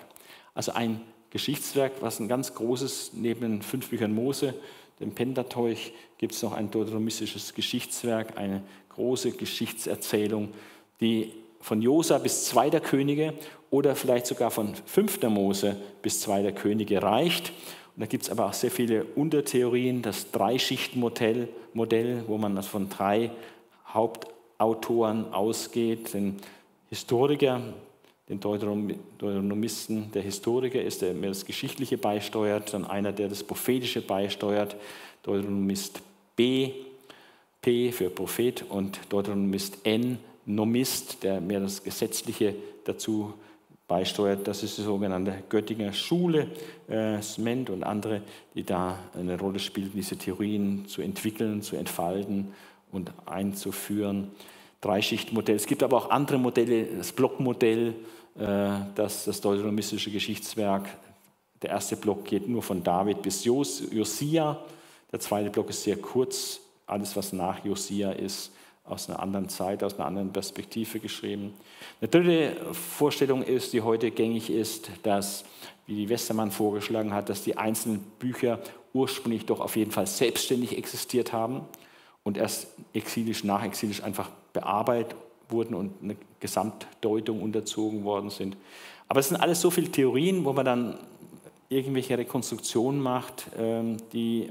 Also ein Geschichtswerk, was ein ganz großes, neben den fünf Büchern Mose, dem Pentateuch, gibt es noch ein deuteronomistisches Geschichtswerk, eine große Geschichtserzählung, die von Josa bis zweiter Könige oder vielleicht sogar von fünfter Mose bis zweiter Könige reicht. Und da gibt es aber auch sehr viele Untertheorien, das Dreischichtenmodell, Modell, wo man von drei Hauptautoren ausgeht. Den Historiker, den Deuteronomisten, der Historiker ist, der mehr das Geschichtliche beisteuert, dann einer, der das Prophetische beisteuert, Deuteronomist B, P für Prophet und Deuteronomist N, Nomist, der mehr das Gesetzliche dazu beisteuert beisteuert. Das ist die sogenannte Göttinger Schule, äh, Sment und andere, die da eine Rolle spielen, diese Theorien zu entwickeln, zu entfalten und einzuführen. Dreischichtmodell. Es gibt aber auch andere Modelle, das Blockmodell, äh, das, das deuteronomistische Geschichtswerk. Der erste Block geht nur von David bis Jos, Josia. Der zweite Block ist sehr kurz. Alles, was nach Josia ist, aus einer anderen Zeit, aus einer anderen Perspektive geschrieben. Eine dritte Vorstellung ist, die heute gängig ist, dass, wie die Westermann vorgeschlagen hat, dass die einzelnen Bücher ursprünglich doch auf jeden Fall selbstständig existiert haben und erst exilisch, nachexilisch einfach bearbeitet wurden und eine Gesamtdeutung unterzogen worden sind. Aber es sind alles so viele Theorien, wo man dann irgendwelche Rekonstruktionen macht, ähm, die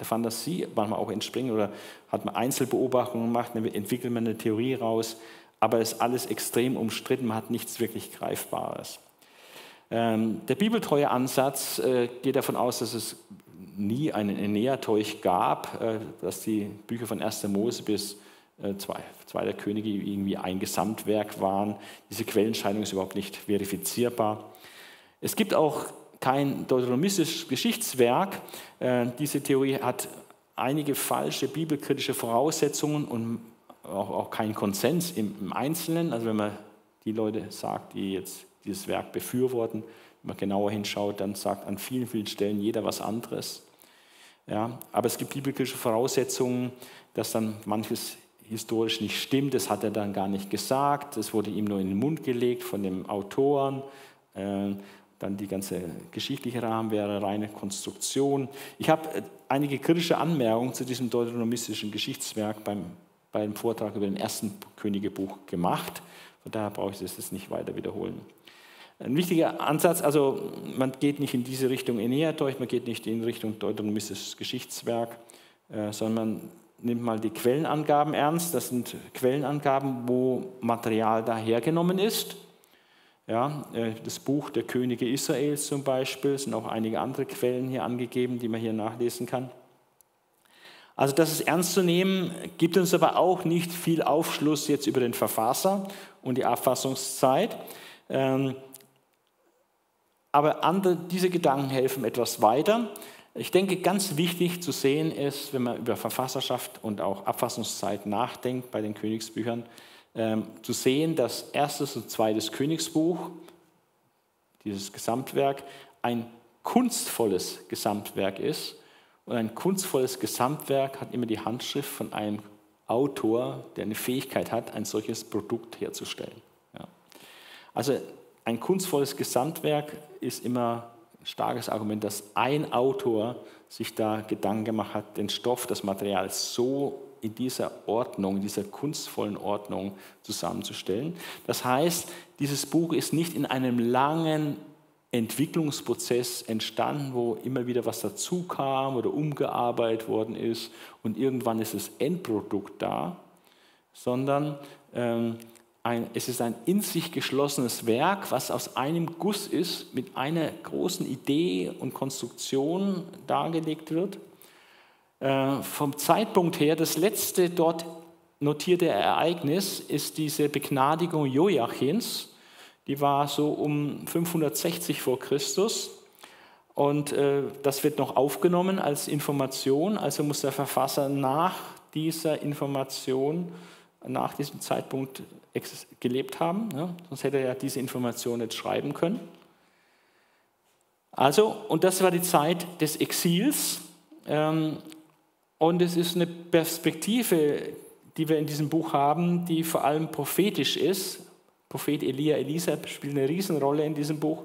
der Fantasie manchmal auch entspringen oder hat man Einzelbeobachtungen gemacht, entwickelt man eine Theorie raus, aber es ist alles extrem umstritten, man hat nichts wirklich Greifbares. Ähm, der bibeltreue Ansatz äh, geht davon aus, dass es nie einen Eneateuch gab, äh, dass die Bücher von 1. Mose bis äh, zwei, Zweiter Könige irgendwie ein Gesamtwerk waren. Diese Quellenscheidung ist überhaupt nicht verifizierbar. Es gibt auch kein deuteronomistisches Geschichtswerk. Äh, diese Theorie hat einige falsche bibelkritische Voraussetzungen und auch, auch keinen Konsens im, Einzelnen. Also wenn man die Leute sagt, die jetzt dieses Werk befürworten, wenn man genauer hinschaut, dann sagt an vielen, vielen Stellen jeder was anderes. Ja, aber es gibt bibelkritische Voraussetzungen, dass dann manches historisch nicht stimmt. Das hat er dann gar nicht gesagt. Das wurde ihm nur in den Mund gelegt von dem Autoren. Dann die ganze geschichtliche Rahmen wäre reine Konstruktion. Ich habe äh, einige kritische Anmerkungen zu diesem deuteronomistischen Geschichtswerk beim, beim Vortrag über den ersten Königebuch gemacht. Von daher brauche ich das jetzt nicht weiter wiederholen. Ein wichtiger Ansatz, also man geht nicht in diese Richtung Enea durch, man geht nicht in Richtung deuteronomistisches Geschichtswerk, äh, sondern man nimmt mal die Quellenangaben ernst. Das sind Quellenangaben, wo Material dahergenommen ist ja, äh, das Buch der Könige Israels zum Beispiel, es sind auch einige andere Quellen hier angegeben, die man hier nachlesen kann. Also das ist ernst zu nehmen, gibt uns aber auch nicht viel Aufschluss jetzt über den Verfasser und die Abfassungszeit. Ähm, aber andere, diese Gedanken helfen etwas weiter. Ich denke, ganz wichtig zu sehen ist, wenn man über Verfasserschaft und auch Abfassungszeit nachdenkt bei den Königsbüchern, ähm, zu sehen, dass erstes und zweites Königsbuch, dieses Gesamtwerk, ein kunstvolles Gesamtwerk ist. Und ein kunstvolles Gesamtwerk hat immer die Handschrift von einem Autor, der eine Fähigkeit hat, ein solches Produkt herzustellen. Ja. Also ein kunstvolles Gesamtwerk ist immer ein starkes Argument, dass ein Autor sich da Gedanken gemacht hat, den Stoff, das Material so in dieser Ordnung, in dieser kunstvollen Ordnung zusammenzustellen. Das heißt, dieses Buch ist nicht in einem langen Entwicklungsprozess entstanden, wo immer wieder was dazu kam oder umgearbeitet worden ist und irgendwann ist das Endprodukt da, sondern ähm, ein, es ist ein in sich geschlossenes Werk, was aus einem Guss ist, mit einer großen Idee und Konstruktion dargelegt wird. Äh, vom Zeitpunkt her, das letzte dort notierte Ereignis ist diese Begnadigung Joachims. Die war so um 560 vor Christus. Und äh, das wird noch aufgenommen als Information. Also muss der Verfasser nach dieser Information, nach diesem Zeitpunkt gelebt haben. Ja? Sonst hätte er ja diese Information nicht schreiben können. Also, und das war die Zeit des Exils. Ähm, und es ist eine Perspektive, die wir in diesem Buch haben, die vor allem prophetisch ist. Prophet Elia, Elisa spielt eine Riesenrolle in diesem Buch.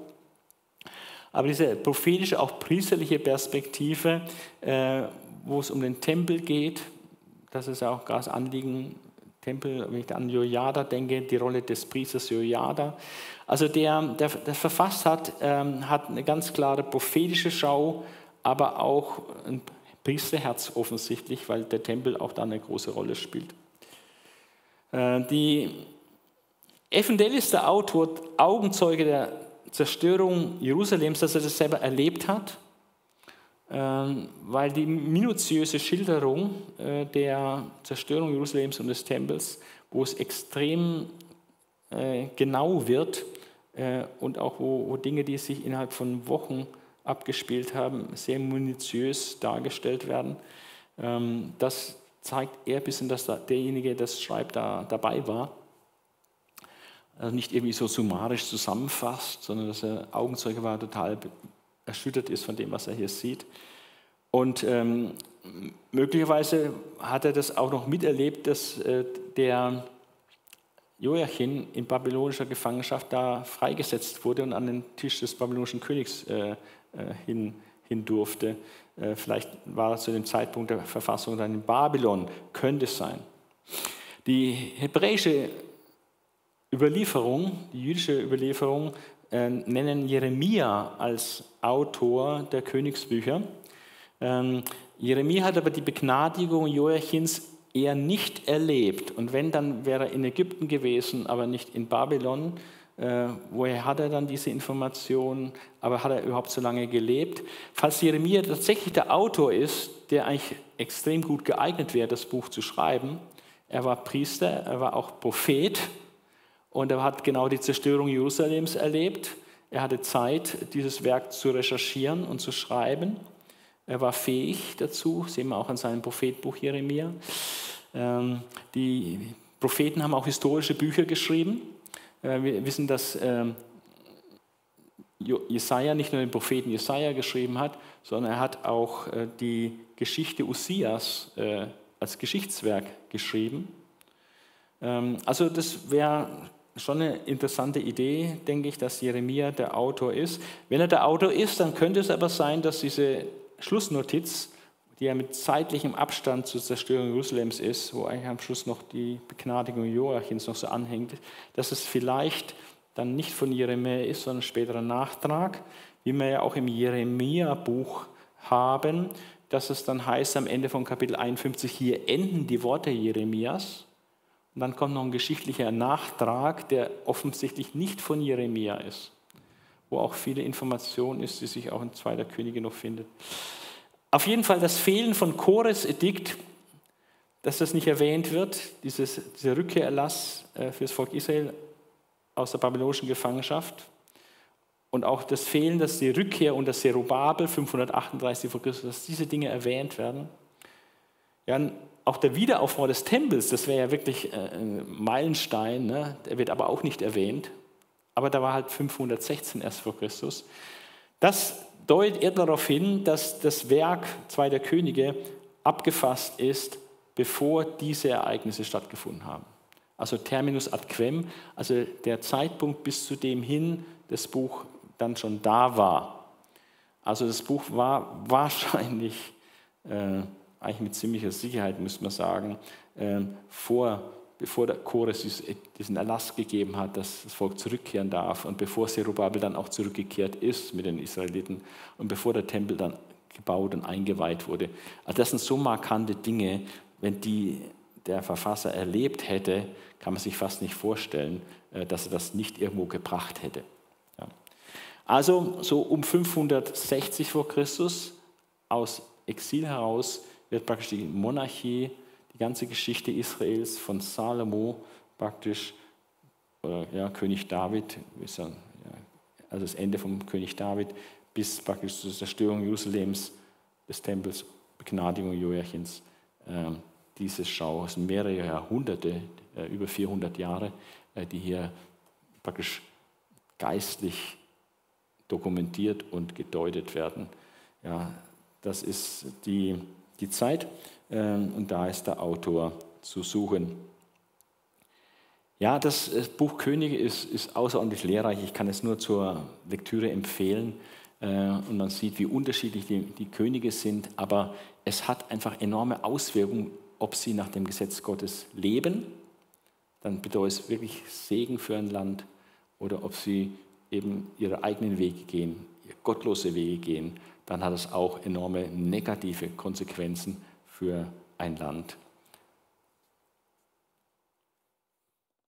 Aber diese prophetische, auch priesterliche Perspektive, äh, wo es um den Tempel geht, das ist auch das Anliegen Tempel, wenn ich an Jojada denke, die Rolle des Priesters Jojada. Also der, der, der verfasst hat, ähm, hat eine ganz klare prophetische Schau, aber auch ein Priesterherz offensichtlich, weil der Tempel auch da eine große Rolle spielt. Äh, die Eventuell ist der Autor Augenzeuge der Zerstörung Jerusalems, dass er das selber erlebt hat, ähm, weil die minutiöse Schilderung äh, der Zerstörung Jerusalems und des Tempels, wo es extrem äh, genau wird äh, und auch wo Dinge, die sich innerhalb von Wochen abgespielt haben, sehr minutiös dargestellt werden, ähm, das zeigt eher ein bisschen, dass derjenige, der das schreibt, da dabei war also nicht irgendwie so summarisch zusammenfasst, sondern dass er Augenzeuge war, total erschüttert ist von dem, was er hier sieht. Und ähm, möglicherweise hat er das auch noch miterlebt, dass äh, der Joachim in babylonischer Gefangenschaft da freigesetzt wurde und an den Tisch des babylonischen Königs äh hin, hin durfte. Äh, vielleicht war er zu dem Zeitpunkt der Verfassung dann in Babylon, könnte es sein. Die hebräische Überlieferung, die jüdische Überlieferung, äh, nennen Jeremia als Autor der Königsbücher. Ähm, Jeremia hat aber die Begnadigung Joachims eher nicht erlebt. Und wenn, dann wäre er in Ägypten gewesen, aber nicht in Babylon. Äh, woher hat er dann diese Informationen? Aber hat er überhaupt so lange gelebt? Falls Jeremia tatsächlich der Autor ist, der eigentlich extrem gut geeignet wäre, das Buch zu schreiben, er war Priester, er war auch Prophet, und er hat genau die Zerstörung Jerusalems erlebt. Er hatte Zeit, dieses Werk zu recherchieren und zu schreiben. Er war fähig dazu, sehen wir auch in seinem Prophetbuch Jeremia. Ähm, die Propheten haben auch historische Bücher geschrieben. Äh, wir wissen, dass ähm, Jesaja nicht nur den Propheten Jesaja geschrieben hat, sondern er hat auch äh, die Geschichte Usias äh, als Geschichtswerk geschrieben. Ähm, also das wäre schon eine interessante Idee, denke ich, dass Jeremia der Autor ist. Wenn er der Autor ist, dann könnte es aber sein, dass diese Schlussnotiz, die ja mit zeitlichem Abstand zur Zerstörung Jerusalems ist, wo eigentlich am Schluss noch die Begnadigung Joachims noch so anhängt, dass es vielleicht dann nicht von Jeremia ist, sondern späterer Nachtrag, wie wir ja auch im Jeremia-Buch haben, dass es dann heißt am Ende von Kapitel 51, hier enden die Worte Jeremias. Und dann kommt noch ein geschichtlicher Nachtrag, der offensichtlich nicht von Jeremia ist, wo auch viele Informationen ist, die sich auch in Zweiter Könige noch findet. Auf jeden Fall das Fehlen von Chores Edikt, dass das nicht erwähnt wird, dieses, dieser Rückkehrerlass äh, für das Volk Israel aus der babylonischen Gefangenschaft und auch das Fehlen, dass die Rückkehr unter Zerubabel 538 vor Christus, dass diese Dinge erwähnt werden. Ja, auch der Wiederaufbau des Tempels, das wäre ja wirklich äh, ein Meilenstein, ne? der wird aber auch nicht erwähnt. Aber da war halt 516 erst vor Christus. Das deutet eher darauf hin, dass das Werk Zweiter Könige abgefasst ist, bevor diese Ereignisse stattgefunden haben. Also Terminus ad quem, also der Zeitpunkt, bis zu dem hin das Buch dann schon da war. Also das Buch war [laughs] wahrscheinlich äh, eigentlich mit ziemlicher Sicherheit, muss man sagen, ähm, vor, bevor der Chores diesen Erlass gegeben hat, dass das Volk zurückkehren darf und bevor Zerubabel dann auch zurückgekehrt ist mit den Israeliten und bevor der Tempel dann gebaut und eingeweiht wurde. Also das sind so markante Dinge, wenn die der Verfasser erlebt hätte, kann man sich fast nicht vorstellen, äh, dass er das nicht irgendwo gebracht hätte. Also so um 560 vor Christus aus Exil heraus wird praktisch die Monarchie, die ganze Geschichte Israels von Salomo praktisch, oder, ja, König David, also das Ende vom König David, bis praktisch zur Zerstörung Jerusalems, des Tempels, Begnadigung Joachims. Äh, diese Schau sind mehrere Jahrhunderte, äh, über 400 Jahre, äh, die hier praktisch geistlich dokumentiert und gedeutet werden. Ja, das ist die die Zeit. Ähm, und da ist der Autor zu suchen. Ja, das Buch Könige ist, ist außerordentlich lehrreich. Ich kann es nur zur Lektüre empfehlen. Äh, und man sieht, wie unterschiedlich die, die Könige sind. Aber es hat einfach enorme Auswirkungen, ob sie nach dem Gesetz Gottes leben. Dann bedeutet es wirklich Segen für ein Land. Oder ob sie eben ihre eigenen Wege gehen, gottlose Wege gehen. Dann hat es auch enorme negative Konsequenzen für ein Land.